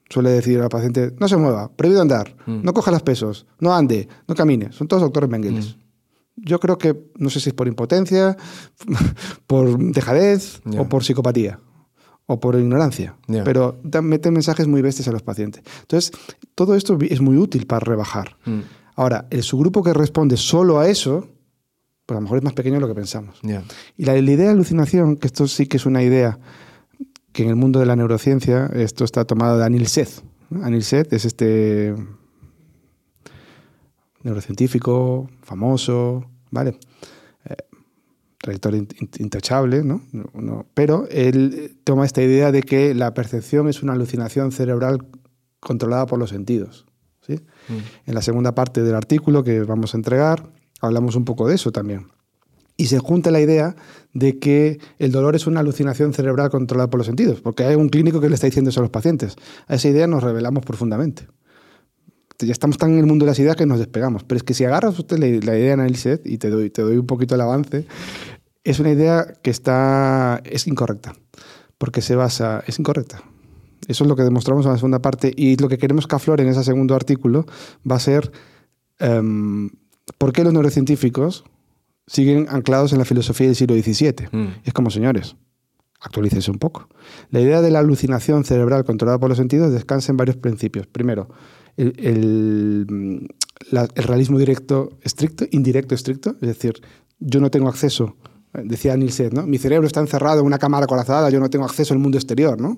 suele decir al paciente, no se mueva, prohibido andar, Mm. no coja los pesos, no ande, no camine. Son todos doctores mengueles. Yo creo que, no sé si es por impotencia, <laughs> por dejadez Ya. o por psicopatía o por ignorancia, Ya. pero meten mensajes muy bestias a los pacientes. Entonces, todo esto es muy útil para rebajar. Hmm. Ahora, el subgrupo que responde solo a eso, pues a lo mejor es más pequeño de lo que pensamos. Ya. Y la, la idea de alucinación, que esto sí que es una idea que en el mundo de la neurociencia, esto está tomado de Anil Seth. Anil Seth es este neurocientífico famoso, ¿vale? Eh, trayectoria in- in- intachable, ¿no? No- no- Pero él toma esta idea de que la percepción es una alucinación cerebral controlada por los sentidos. ¿sí? En la segunda parte del artículo que vamos a entregar, hablamos un poco de eso también. Y se junta la idea de que el dolor es una alucinación cerebral controlada por los sentidos, porque hay un clínico que le está diciendo eso a los pacientes. A esa idea nos revelamos profundamente. Ya estamos tan en el mundo de las ideas que nos despegamos. Pero es que si agarras usted la, idea de análisis y te doy, un poquito el avance, es una idea que está, es incorrecta, porque se basa, es incorrecta. Eso es lo que demostramos en la segunda parte y lo que queremos que aflore en ese segundo artículo va a ser em, por qué los neurocientíficos siguen anclados en la filosofía del siglo XVII. Mm. Es como, señores, actualícese un poco. La idea de la alucinación cerebral controlada por los sentidos descansa en varios principios. Primero, el, el, la- el realismo directo estricto, indirecto estricto, es decir, yo no tengo acceso, eh, decía Neil Seth, ¿no? Mi cerebro está encerrado en una cámara corazada, yo no tengo acceso al mundo exterior, ¿no?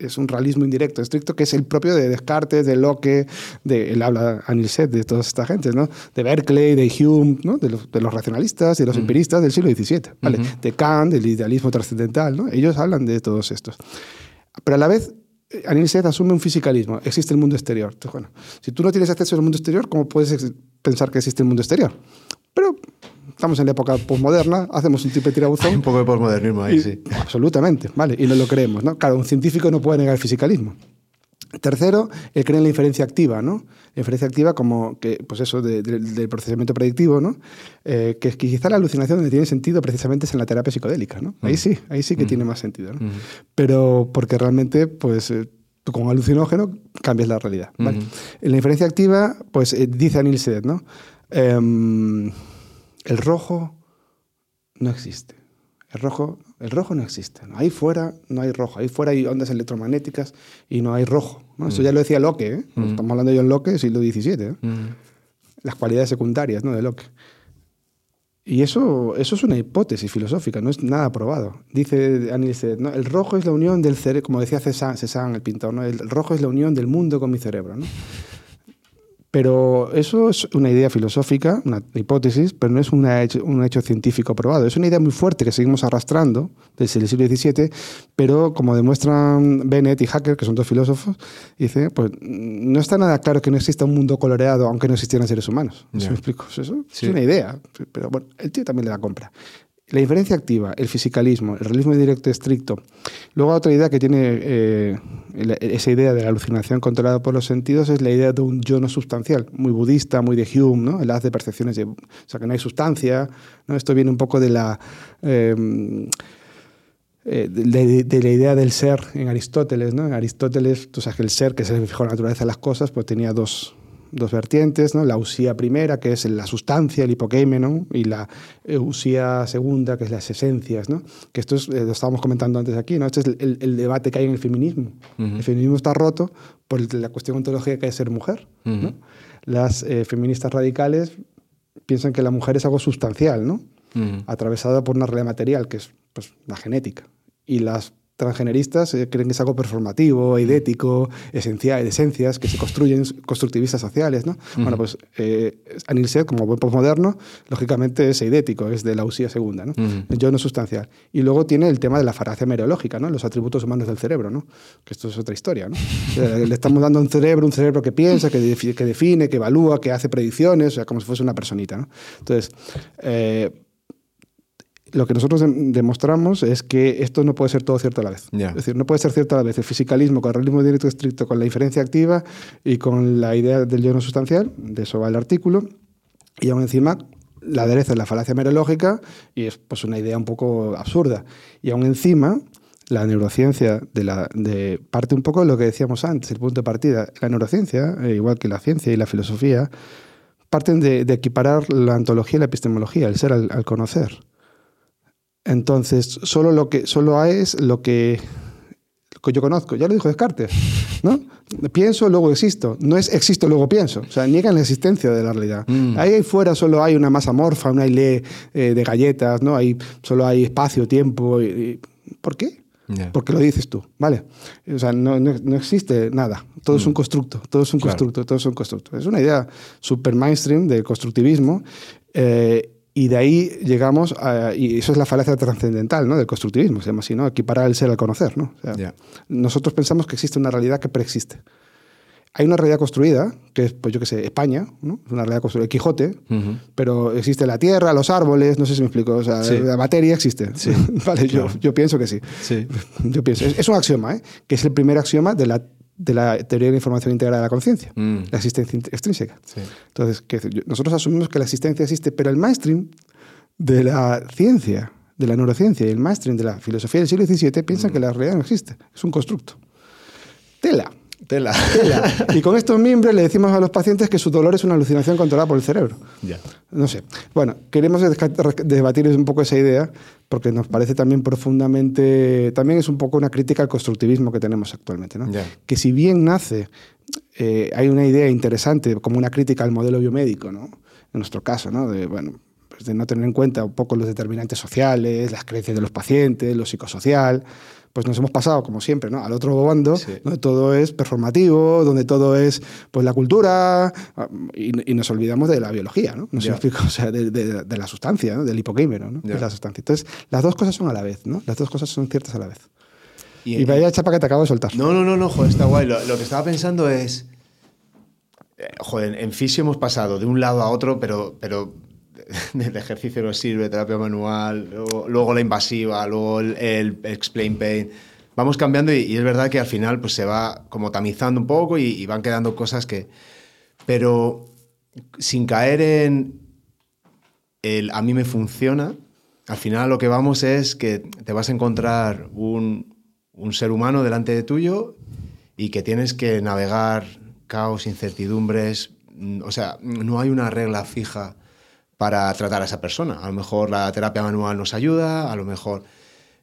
Es, un realismo indirecto estricto que es el propio de Descartes, de Locke, de, él habla a Neil Seth, de toda esta gente, ¿no? De Berkeley, de Hume, ¿no? De los, de los racionalistas y los empiristas del siglo XVII, ¿vale? Ujú. De Kant, del idealismo trascendental, ¿no? Ellos hablan de todos estos. Pero a la vez, Anil Seth asume un fisicalismo. Existe el mundo exterior. Entonces, bueno, si tú no tienes acceso al mundo exterior, ¿cómo puedes pensar que existe el mundo exterior? Pero estamos en la época posmoderna, hacemos un tipo de Hay tirabuzón. un poco de posmodernismo ahí, y- sí. Absolutamente, ¿vale? Y no lo creemos, ¿no? Claro, un científico no puede negar el fisicalismo. Tercero, él cree en la inferencia activa, ¿no? La inferencia activa como que, pues eso, de- de- del procesamiento predictivo, ¿no? Eh, que, que quizá la alucinación donde tiene sentido precisamente es en la terapia psicodélica, ¿no? Ahí sí, ahí sí que tiene más sentido, ¿no? Ujú. Pero porque realmente, pues, eh, tú con alucinógeno cambias la realidad, ¿vale? En la inferencia activa, pues, eh, dice Anil Seth, ¿no? Em, el rojo no existe. El rojo, el rojo no existe. ¿no? Ahí fuera no hay rojo. Ahí fuera hay ondas electromagnéticas y no hay rojo. ¿no? Eso ya lo decía Locke. ¿eh? Mm. Estamos hablando de John Locke, siglo XVII. ¿eh? Mm. Las cualidades secundarias ¿no? de Locke. Y eso, eso es una hipótesis filosófica, no es nada probado. Dice Anil Seth, ¿no? el rojo es la unión del cerebro, como decía Cézanne, Cézanne, el pintor, ¿no? el rojo es la unión del mundo con mi cerebro. ¿no? Pero eso es una idea filosófica, una hipótesis, pero no es una hecho- un hecho científico probado. Es una idea muy fuerte que seguimos arrastrando desde el siglo XVII, pero como demuestran Bennett y Hacker, que son dos filósofos, dice, pues no está nada claro que no exista un mundo coloreado aunque no existieran seres humanos. ¿Sí Ya. me explico? Eso Sí. es una idea, pero bueno, el tío también le da compra. La inferencia activa, el fisicalismo, el realismo directo estricto. Luego otra idea que tiene eh, esa idea de la alucinación controlada por los sentidos es la idea de un yo no sustancial, muy budista, muy de Hume, ¿no? el haz de percepciones, de, o sea, que no hay sustancia. Esto viene un poco de la... Eh, eh, de, la idea del ser en Aristóteles. ¿no? En Aristóteles, tú sabes que el ser, que es el fijo naturaleza de las cosas, pues tenía dos, dos vertientes, ¿no? la usía primera, que es la sustancia, el hipokeimenon, y la usía segunda, que es las esencias, ¿no? que esto es, eh, lo estábamos comentando antes aquí, ¿no? este es el, debate que hay en el feminismo. El feminismo está roto por la cuestión ontológica que es ser mujer. Las eh, feministas radicales piensan que la mujer es algo sustancial, ¿no? atravesada por una realidad material, que es pues, la genética. Y las transgeneristas eh, creen que es algo performativo, idético, esencial, de esencias que se construyen constructivistas sociales. ¿no? Bueno, pues eh, Anil Seth, como buen postmoderno, lógicamente es eidético, es de la usía segunda, ¿no? yo no sustancial. Y luego tiene el tema de la faracia mereológica, ¿no? los atributos humanos del cerebro, ¿no? que esto es otra historia. ¿no? Le estamos dando un cerebro, un cerebro que piensa, que, define, que, define, que evalúa, que hace predicciones, o sea, como si fuese una personita. ¿no? Entonces, eh, lo que nosotros demostramos es que esto no puede ser todo cierto a la vez. Es decir, no puede ser cierto a la vez el fisicalismo con el realismo directo estricto, con la inferencia activa y con la idea del yo no sustancial, de eso va el artículo, y aún encima la adereza es la falacia merológica y es pues, una idea un poco absurda. Y aún encima la neurociencia de la, de, parte un poco de lo que decíamos antes, el punto de partida. La neurociencia, eh, igual que la ciencia y la filosofía, parten de, equiparar la antología y la epistemología, el ser al conocer. Entonces, solo lo que solo es lo que, yo conozco. Ya lo dijo Descartes, ¿no? Pienso, luego existo. No es existo, luego pienso. O sea, niegan la existencia de la realidad. Mm. Ahí fuera solo hay una masa morfa, una ile eh, de galletas, ¿no? Ahí solo hay espacio, tiempo. ¿Por qué? Porque lo dices tú, ¿vale? O sea, no, no, existe nada. Todo es un mm. constructo, todo es un constructo, todo es un constructo. Es una idea super mainstream de constructivismo. Eh, y de ahí llegamos a, y eso es la falacia trascendental ¿no? del constructivismo, se llama así, ¿no? equiparar el ser al conocer. ¿no? Nosotros pensamos que existe una realidad que preexiste. Hay una realidad construida, que es, pues yo qué sé, España, ¿no? una realidad construida, Quijote, pero existe la tierra, los árboles, no sé si me explico, o sea, la materia existe. <laughs> vale, yo, yo, pienso que sí. <laughs> Yo pienso, es, es, un axioma, ¿eh? que es el primer axioma de la de la teoría de la información integrada de la conciencia, mm. la existencia extrínseca. Entonces, que nosotros asumimos que la existencia existe, pero el mainstream de la ciencia, de la neurociencia y el mainstream de la filosofía del siglo XVII piensan mm. que la realidad no existe, es un constructo. Tela. Tela. <laughs> Y con estos miembros le decimos a los pacientes que su dolor es una alucinación controlada por el cerebro. Ya. No sé. Bueno, queremos debatir un poco esa idea porque nos parece también profundamente, también es un poco una crítica al constructivismo que tenemos actualmente. ¿no? Que si bien nace, eh, hay una idea interesante como una crítica al modelo biomédico, ¿no? en nuestro caso, ¿no? de, bueno, pues de no tener en cuenta un poco los determinantes sociales, las creencias de los pacientes, lo psicosocial, pues nos hemos pasado, como siempre, ¿no? al otro bando, donde todo es performativo, donde todo es pues, la cultura, y, nos olvidamos de la biología, ¿no? No explico, <laughs> o sea, de, la sustancia, ¿no? del hipoquímero, ¿no? De la sustancia. Entonces, las dos cosas son a la vez, ¿no? Las dos cosas son ciertas a la vez. Y, vaya chapa que te acabo de soltar. No, no, no, no, joder, está guay. Lo, que estaba pensando es. Eh, joder, en fisio hemos pasado de un lado a otro, pero, pero <laughs> el ejercicio no sirve, terapia manual, luego, la invasiva, luego el, explain pain. Vamos cambiando y, es verdad que al final pues se va como tamizando un poco y, van quedando cosas que... Pero sin caer en el a mí me funciona, al final lo que vamos es que te vas a encontrar un, un ser humano delante de tuyo y que tienes que navegar caos, incertidumbres, o sea, no hay una regla fija para tratar a esa persona. A lo mejor la terapia manual nos ayuda, a lo mejor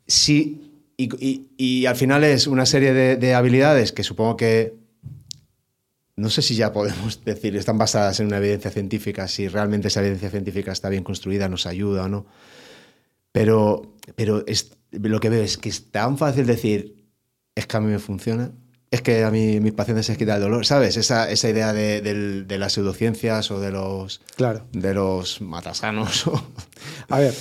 sí. Y, al final es una serie de, habilidades que supongo que no sé si ya podemos <laughs> decir están basadas en una evidencia científica, si realmente esa evidencia científica está bien construida, nos ayuda o no. Pero, pero es, lo que veo es que es tan fácil decir, es que a mí me funciona, es que a mí mis pacientes se quita el dolor, ¿sabes? Esa, esa idea de, las pseudociencias o de los, claro. de los matasanos. <laughs> a ver,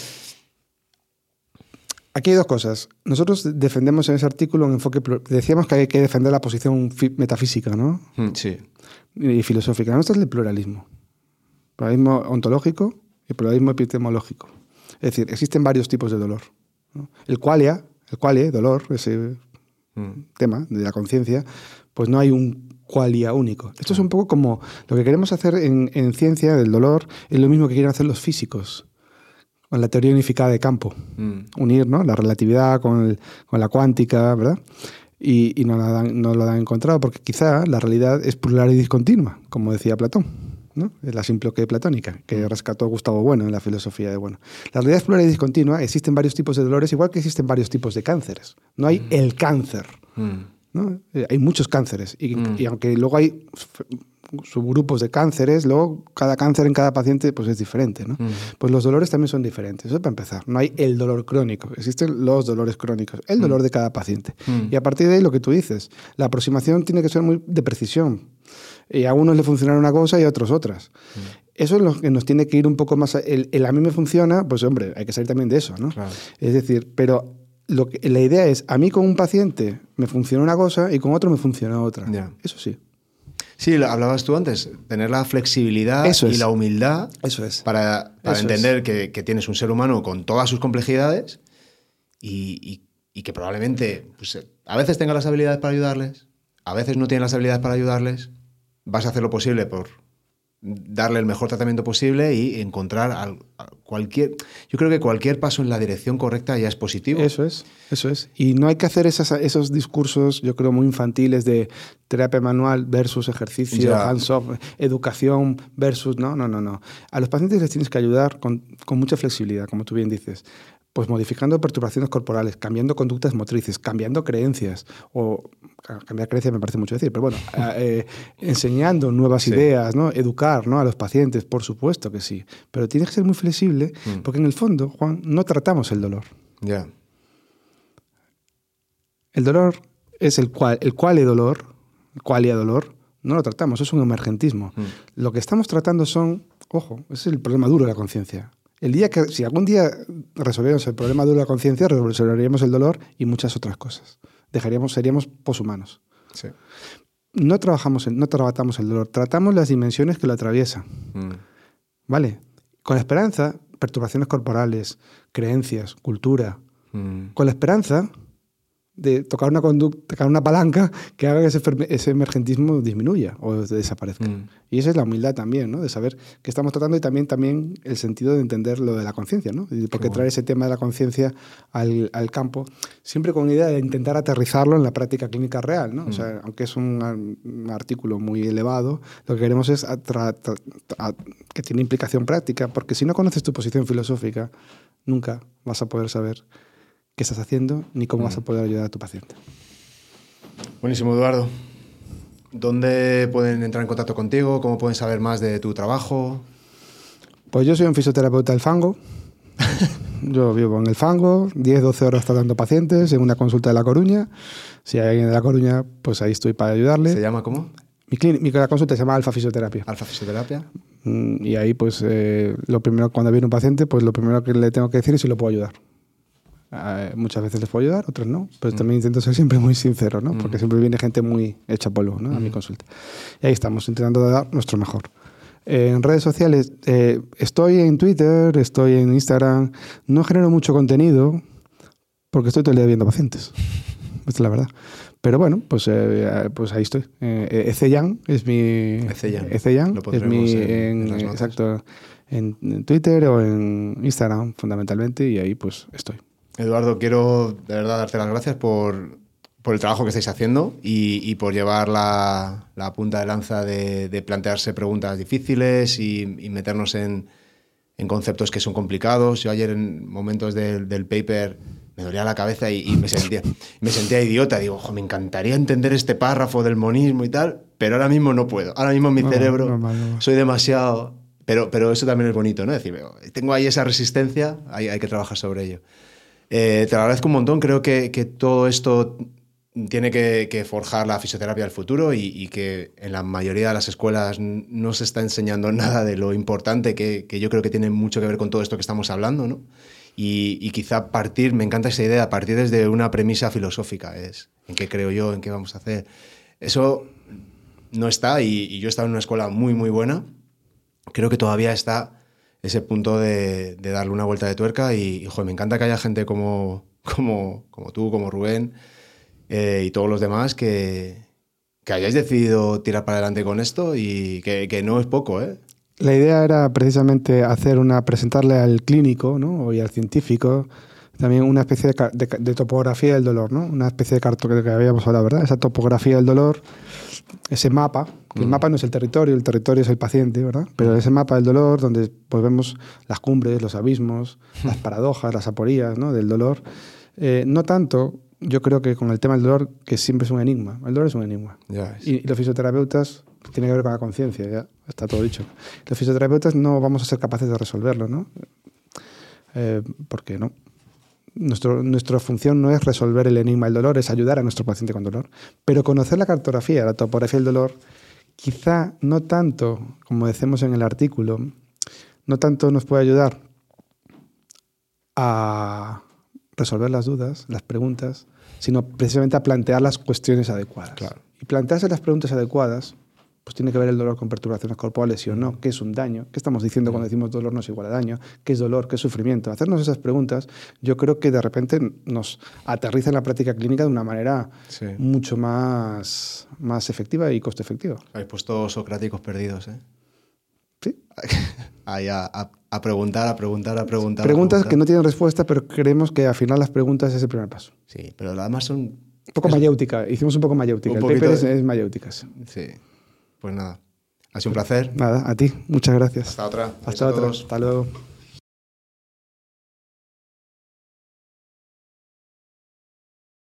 aquí hay dos cosas. Nosotros defendemos en ese artículo un enfoque, decíamos que hay que defender la posición metafísica, ¿no? Mm, sí. Y filosófica. Nuestra es el pluralismo. Pluralismo ontológico y pluralismo epistemológico. Es decir, existen varios tipos de dolor. ¿no? El qualia, el qualia, dolor, ese. Tema de la conciencia, pues no hay un qualia único. Esto es un poco como lo que queremos hacer en, en ciencia del dolor, es lo mismo que quieren hacer los físicos con la teoría unificada de campo Mm. unir ¿no? la relatividad con, el- con la cuántica, ¿verdad? Y, y no, la dan- no lo han encontrado porque quizá la realidad es plural y discontinua, como decía Platón, ¿no? Es la simploque platónica que rescató Gustavo Bueno en la filosofía de Bueno. La realidad es plural y discontinua, existen varios tipos de dolores, igual que existen varios tipos de cánceres. No hay el cáncer, Mm. ¿no? Eh, Hay muchos cánceres y, Mm. y aunque luego hay subgrupos de cánceres, luego cada cáncer en cada paciente pues es diferente, ¿no? Mm. Pues los dolores también son diferentes. Eso para empezar. No hay el dolor crónico. Existen los dolores crónicos. El dolor de cada paciente. Mm. Y a partir de ahí lo que tú dices. La aproximación tiene que ser muy de precisión. Y a unos le funcionará una cosa y a otros otras. Eso es lo que nos tiene que ir un poco más... a- el, el a mí me funciona, pues hombre, hay que salir también de eso, ¿no? Claro. Es decir, pero lo que, la idea es, a mí con un paciente me funciona una cosa y con otro me funciona otra. Eso sí. Sí, lo hablabas tú antes, tener la flexibilidad Eso y es. la humildad Eso es. para, para Eso entender que, que tienes un ser humano con todas sus complejidades y, y- y que probablemente pues, eh, a veces tenga las habilidades para ayudarles, a veces no tiene las habilidades para ayudarles, vas a hacer lo posible por darle el mejor tratamiento posible y encontrar al- cualquier... Yo creo que cualquier paso en la dirección correcta ya es positivo. Eso es, eso es. Y no hay que hacer esas- esos discursos, yo creo, muy infantiles de terapia manual versus ejercicio, hands-off, educación versus... No, no, no, no. A los pacientes les tienes que ayudar con, con mucha flexibilidad, como tú bien dices. Pues modificando perturbaciones corporales, cambiando conductas motrices, cambiando creencias, o ca- cambiar creencias me parece mucho decir, pero bueno, <laughs> eh, enseñando nuevas Sí. ideas, ¿no? educar ¿no? a los pacientes, por supuesto que sí, pero tienes que ser muy flexible, Mm. porque en el fondo, Juan, no tratamos el dolor. Ya. El dolor es el cual, el cual dolor, el qualia dolor, no lo tratamos, es un emergentismo. Mm. Lo que estamos tratando son, ojo, ese es el problema duro de la conciencia. El día que, si algún día resolviéramos el problema de la conciencia, resolveríamos el dolor y muchas otras cosas. Dejaríamos, seríamos poshumanos. Sí. No trabajamos, el- no tratamos el dolor, tratamos las dimensiones que lo atraviesan. Mm. ¿Vale? Con la esperanza, perturbaciones corporales, creencias, cultura, Mm. con la esperanza de tocar una, conducta, tocar una palanca que haga que ese, emergentismo disminuya o desaparezca. Mm. Y esa es la humildad también, ¿no? De saber qué estamos tratando y también, también el sentido de entender lo de la conciencia, ¿no? Y por qué bueno. traer ese tema de la conciencia al, al campo, siempre con la idea de intentar aterrizarlo en la práctica clínica real, ¿no? O sea, aunque es un, ar- un artículo muy elevado, lo que queremos es atra- tra- a- que tiene implicación práctica, porque si no conoces tu posición filosófica, nunca vas a poder saber qué estás haciendo ni cómo vas a poder ayudar a tu paciente. Buenísimo, Eduardo. ¿Dónde pueden entrar en contacto contigo? ¿Cómo pueden saber más de tu trabajo? Pues yo soy un fisioterapeuta del fango. <laughs> Yo vivo en el fango, 10-12 horas tratando pacientes en una consulta de La Coruña. Si hay alguien de La Coruña, pues ahí estoy para ayudarle. ¿Se llama cómo? Mi, clínica- mi consulta se llama Alfa Fisioterapia. Alfa Fisioterapia. Mm, Y ahí, pues, eh, lo primero, cuando viene un paciente, pues lo primero que le tengo que decir es si lo puedo ayudar. Eh, muchas veces les puedo ayudar, otras no. Pero también intento ser siempre muy sincero, ¿no? Porque siempre viene gente muy hecha polvo, ¿no? A mi consulta. Y ahí estamos, intentando dar nuestro mejor. Eh, en redes sociales, eh, estoy en Twitter, estoy en Instagram. No genero mucho contenido porque estoy todo el día viendo pacientes. <laughs> Esta es la verdad. Pero bueno, pues, eh, pues ahí estoy. Eh, Eceyan es mi. Eceyan. Eceyan es mi. en- en- exacto. En, en Twitter o en Instagram, fundamentalmente, y ahí pues estoy. Eduardo, quiero de verdad darte las gracias por, por el trabajo que estáis haciendo y, y por llevar la, la punta de lanza de, de plantearse preguntas difíciles y, y meternos en, en conceptos que son complicados. Yo ayer en momentos del, del paper me dolía la cabeza y, y me, sentía, me sentía idiota. Digo, "Ojo, me encantaría entender este párrafo del monismo y tal, pero ahora mismo no puedo. Ahora mismo en mi No, cerebro normal. soy demasiado... Pero, pero eso también es bonito, ¿no? Es decir, tengo ahí esa resistencia, hay, hay que trabajar sobre ello. Eh, te lo agradezco un montón. Creo que, que todo esto tiene que, que forjar la fisioterapia del futuro y, y que en la mayoría de las escuelas no se está enseñando <laughs> nada de lo importante que, que yo creo que tiene mucho que ver con todo esto que estamos hablando, ¿no? Y, y quizá partir, me encanta esa idea, partir desde una premisa filosófica, es en qué creo yo, en qué vamos a hacer. Eso no está y, y yo he estado en una escuela muy, muy buena. Creo que todavía está ese punto de, de darle una vuelta de tuerca y, y, joder, me encanta que haya gente como, como, como tú, como Rubén eh, y todos los demás que, que hayáis decidido tirar para adelante con esto y que, que no es poco, ¿eh? La idea era precisamente hacer una, presentarle al clínico ¿no? y al científico también una especie de, topografía del dolor, ¿no? Una especie de cartografía que habíamos hablado, ¿verdad? Esa topografía del dolor, ese mapa, que mm. el mapa no es el territorio, el territorio es el paciente, ¿verdad? Pero ese mapa del dolor, donde pues, vemos las cumbres, los abismos, <laughs> las paradojas, las aporías ¿no? del dolor. Eh, no tanto, yo creo que con el tema del dolor, que siempre es un enigma. El dolor es un enigma. Y, y los fisioterapeutas tiene que ver con la conciencia, ya está todo dicho. Los fisioterapeutas no vamos a ser capaces de resolverlo, ¿no? Eh, porque no. Nuestro, nuestra función no es resolver el enigma del dolor, es ayudar a nuestro paciente con dolor. Pero conocer la cartografía, la topografía del dolor, quizá no tanto, como decimos en el artículo, no tanto nos puede ayudar a resolver las dudas, las preguntas, sino precisamente a plantear las cuestiones adecuadas. Claro. Y plantearse las preguntas adecuadas pues tiene que ver el dolor con perturbaciones corporales, sí o no, qué es un daño, qué estamos diciendo cuando decimos dolor no es igual a daño, qué es dolor, qué es sufrimiento. Hacernos esas preguntas, yo creo que de repente nos aterriza en la práctica clínica de una manera Sí. mucho más, más efectiva y coste efectiva. Habéis puesto socráticos perdidos, ¿eh? Sí. <laughs> Ahí a, a- a preguntar, a preguntar, a preguntar. a Preguntas preguntar. que no tienen respuesta, pero creemos que al final las preguntas es el primer paso. Sí, pero además son... Un poco mayéutica, hicimos un poco mayéutica. Un el paper es, es mayéutica. sí. Pues nada. Ha sido un placer. Nada, a ti, muchas gracias. Hasta otra. Hasta otra. Hasta luego.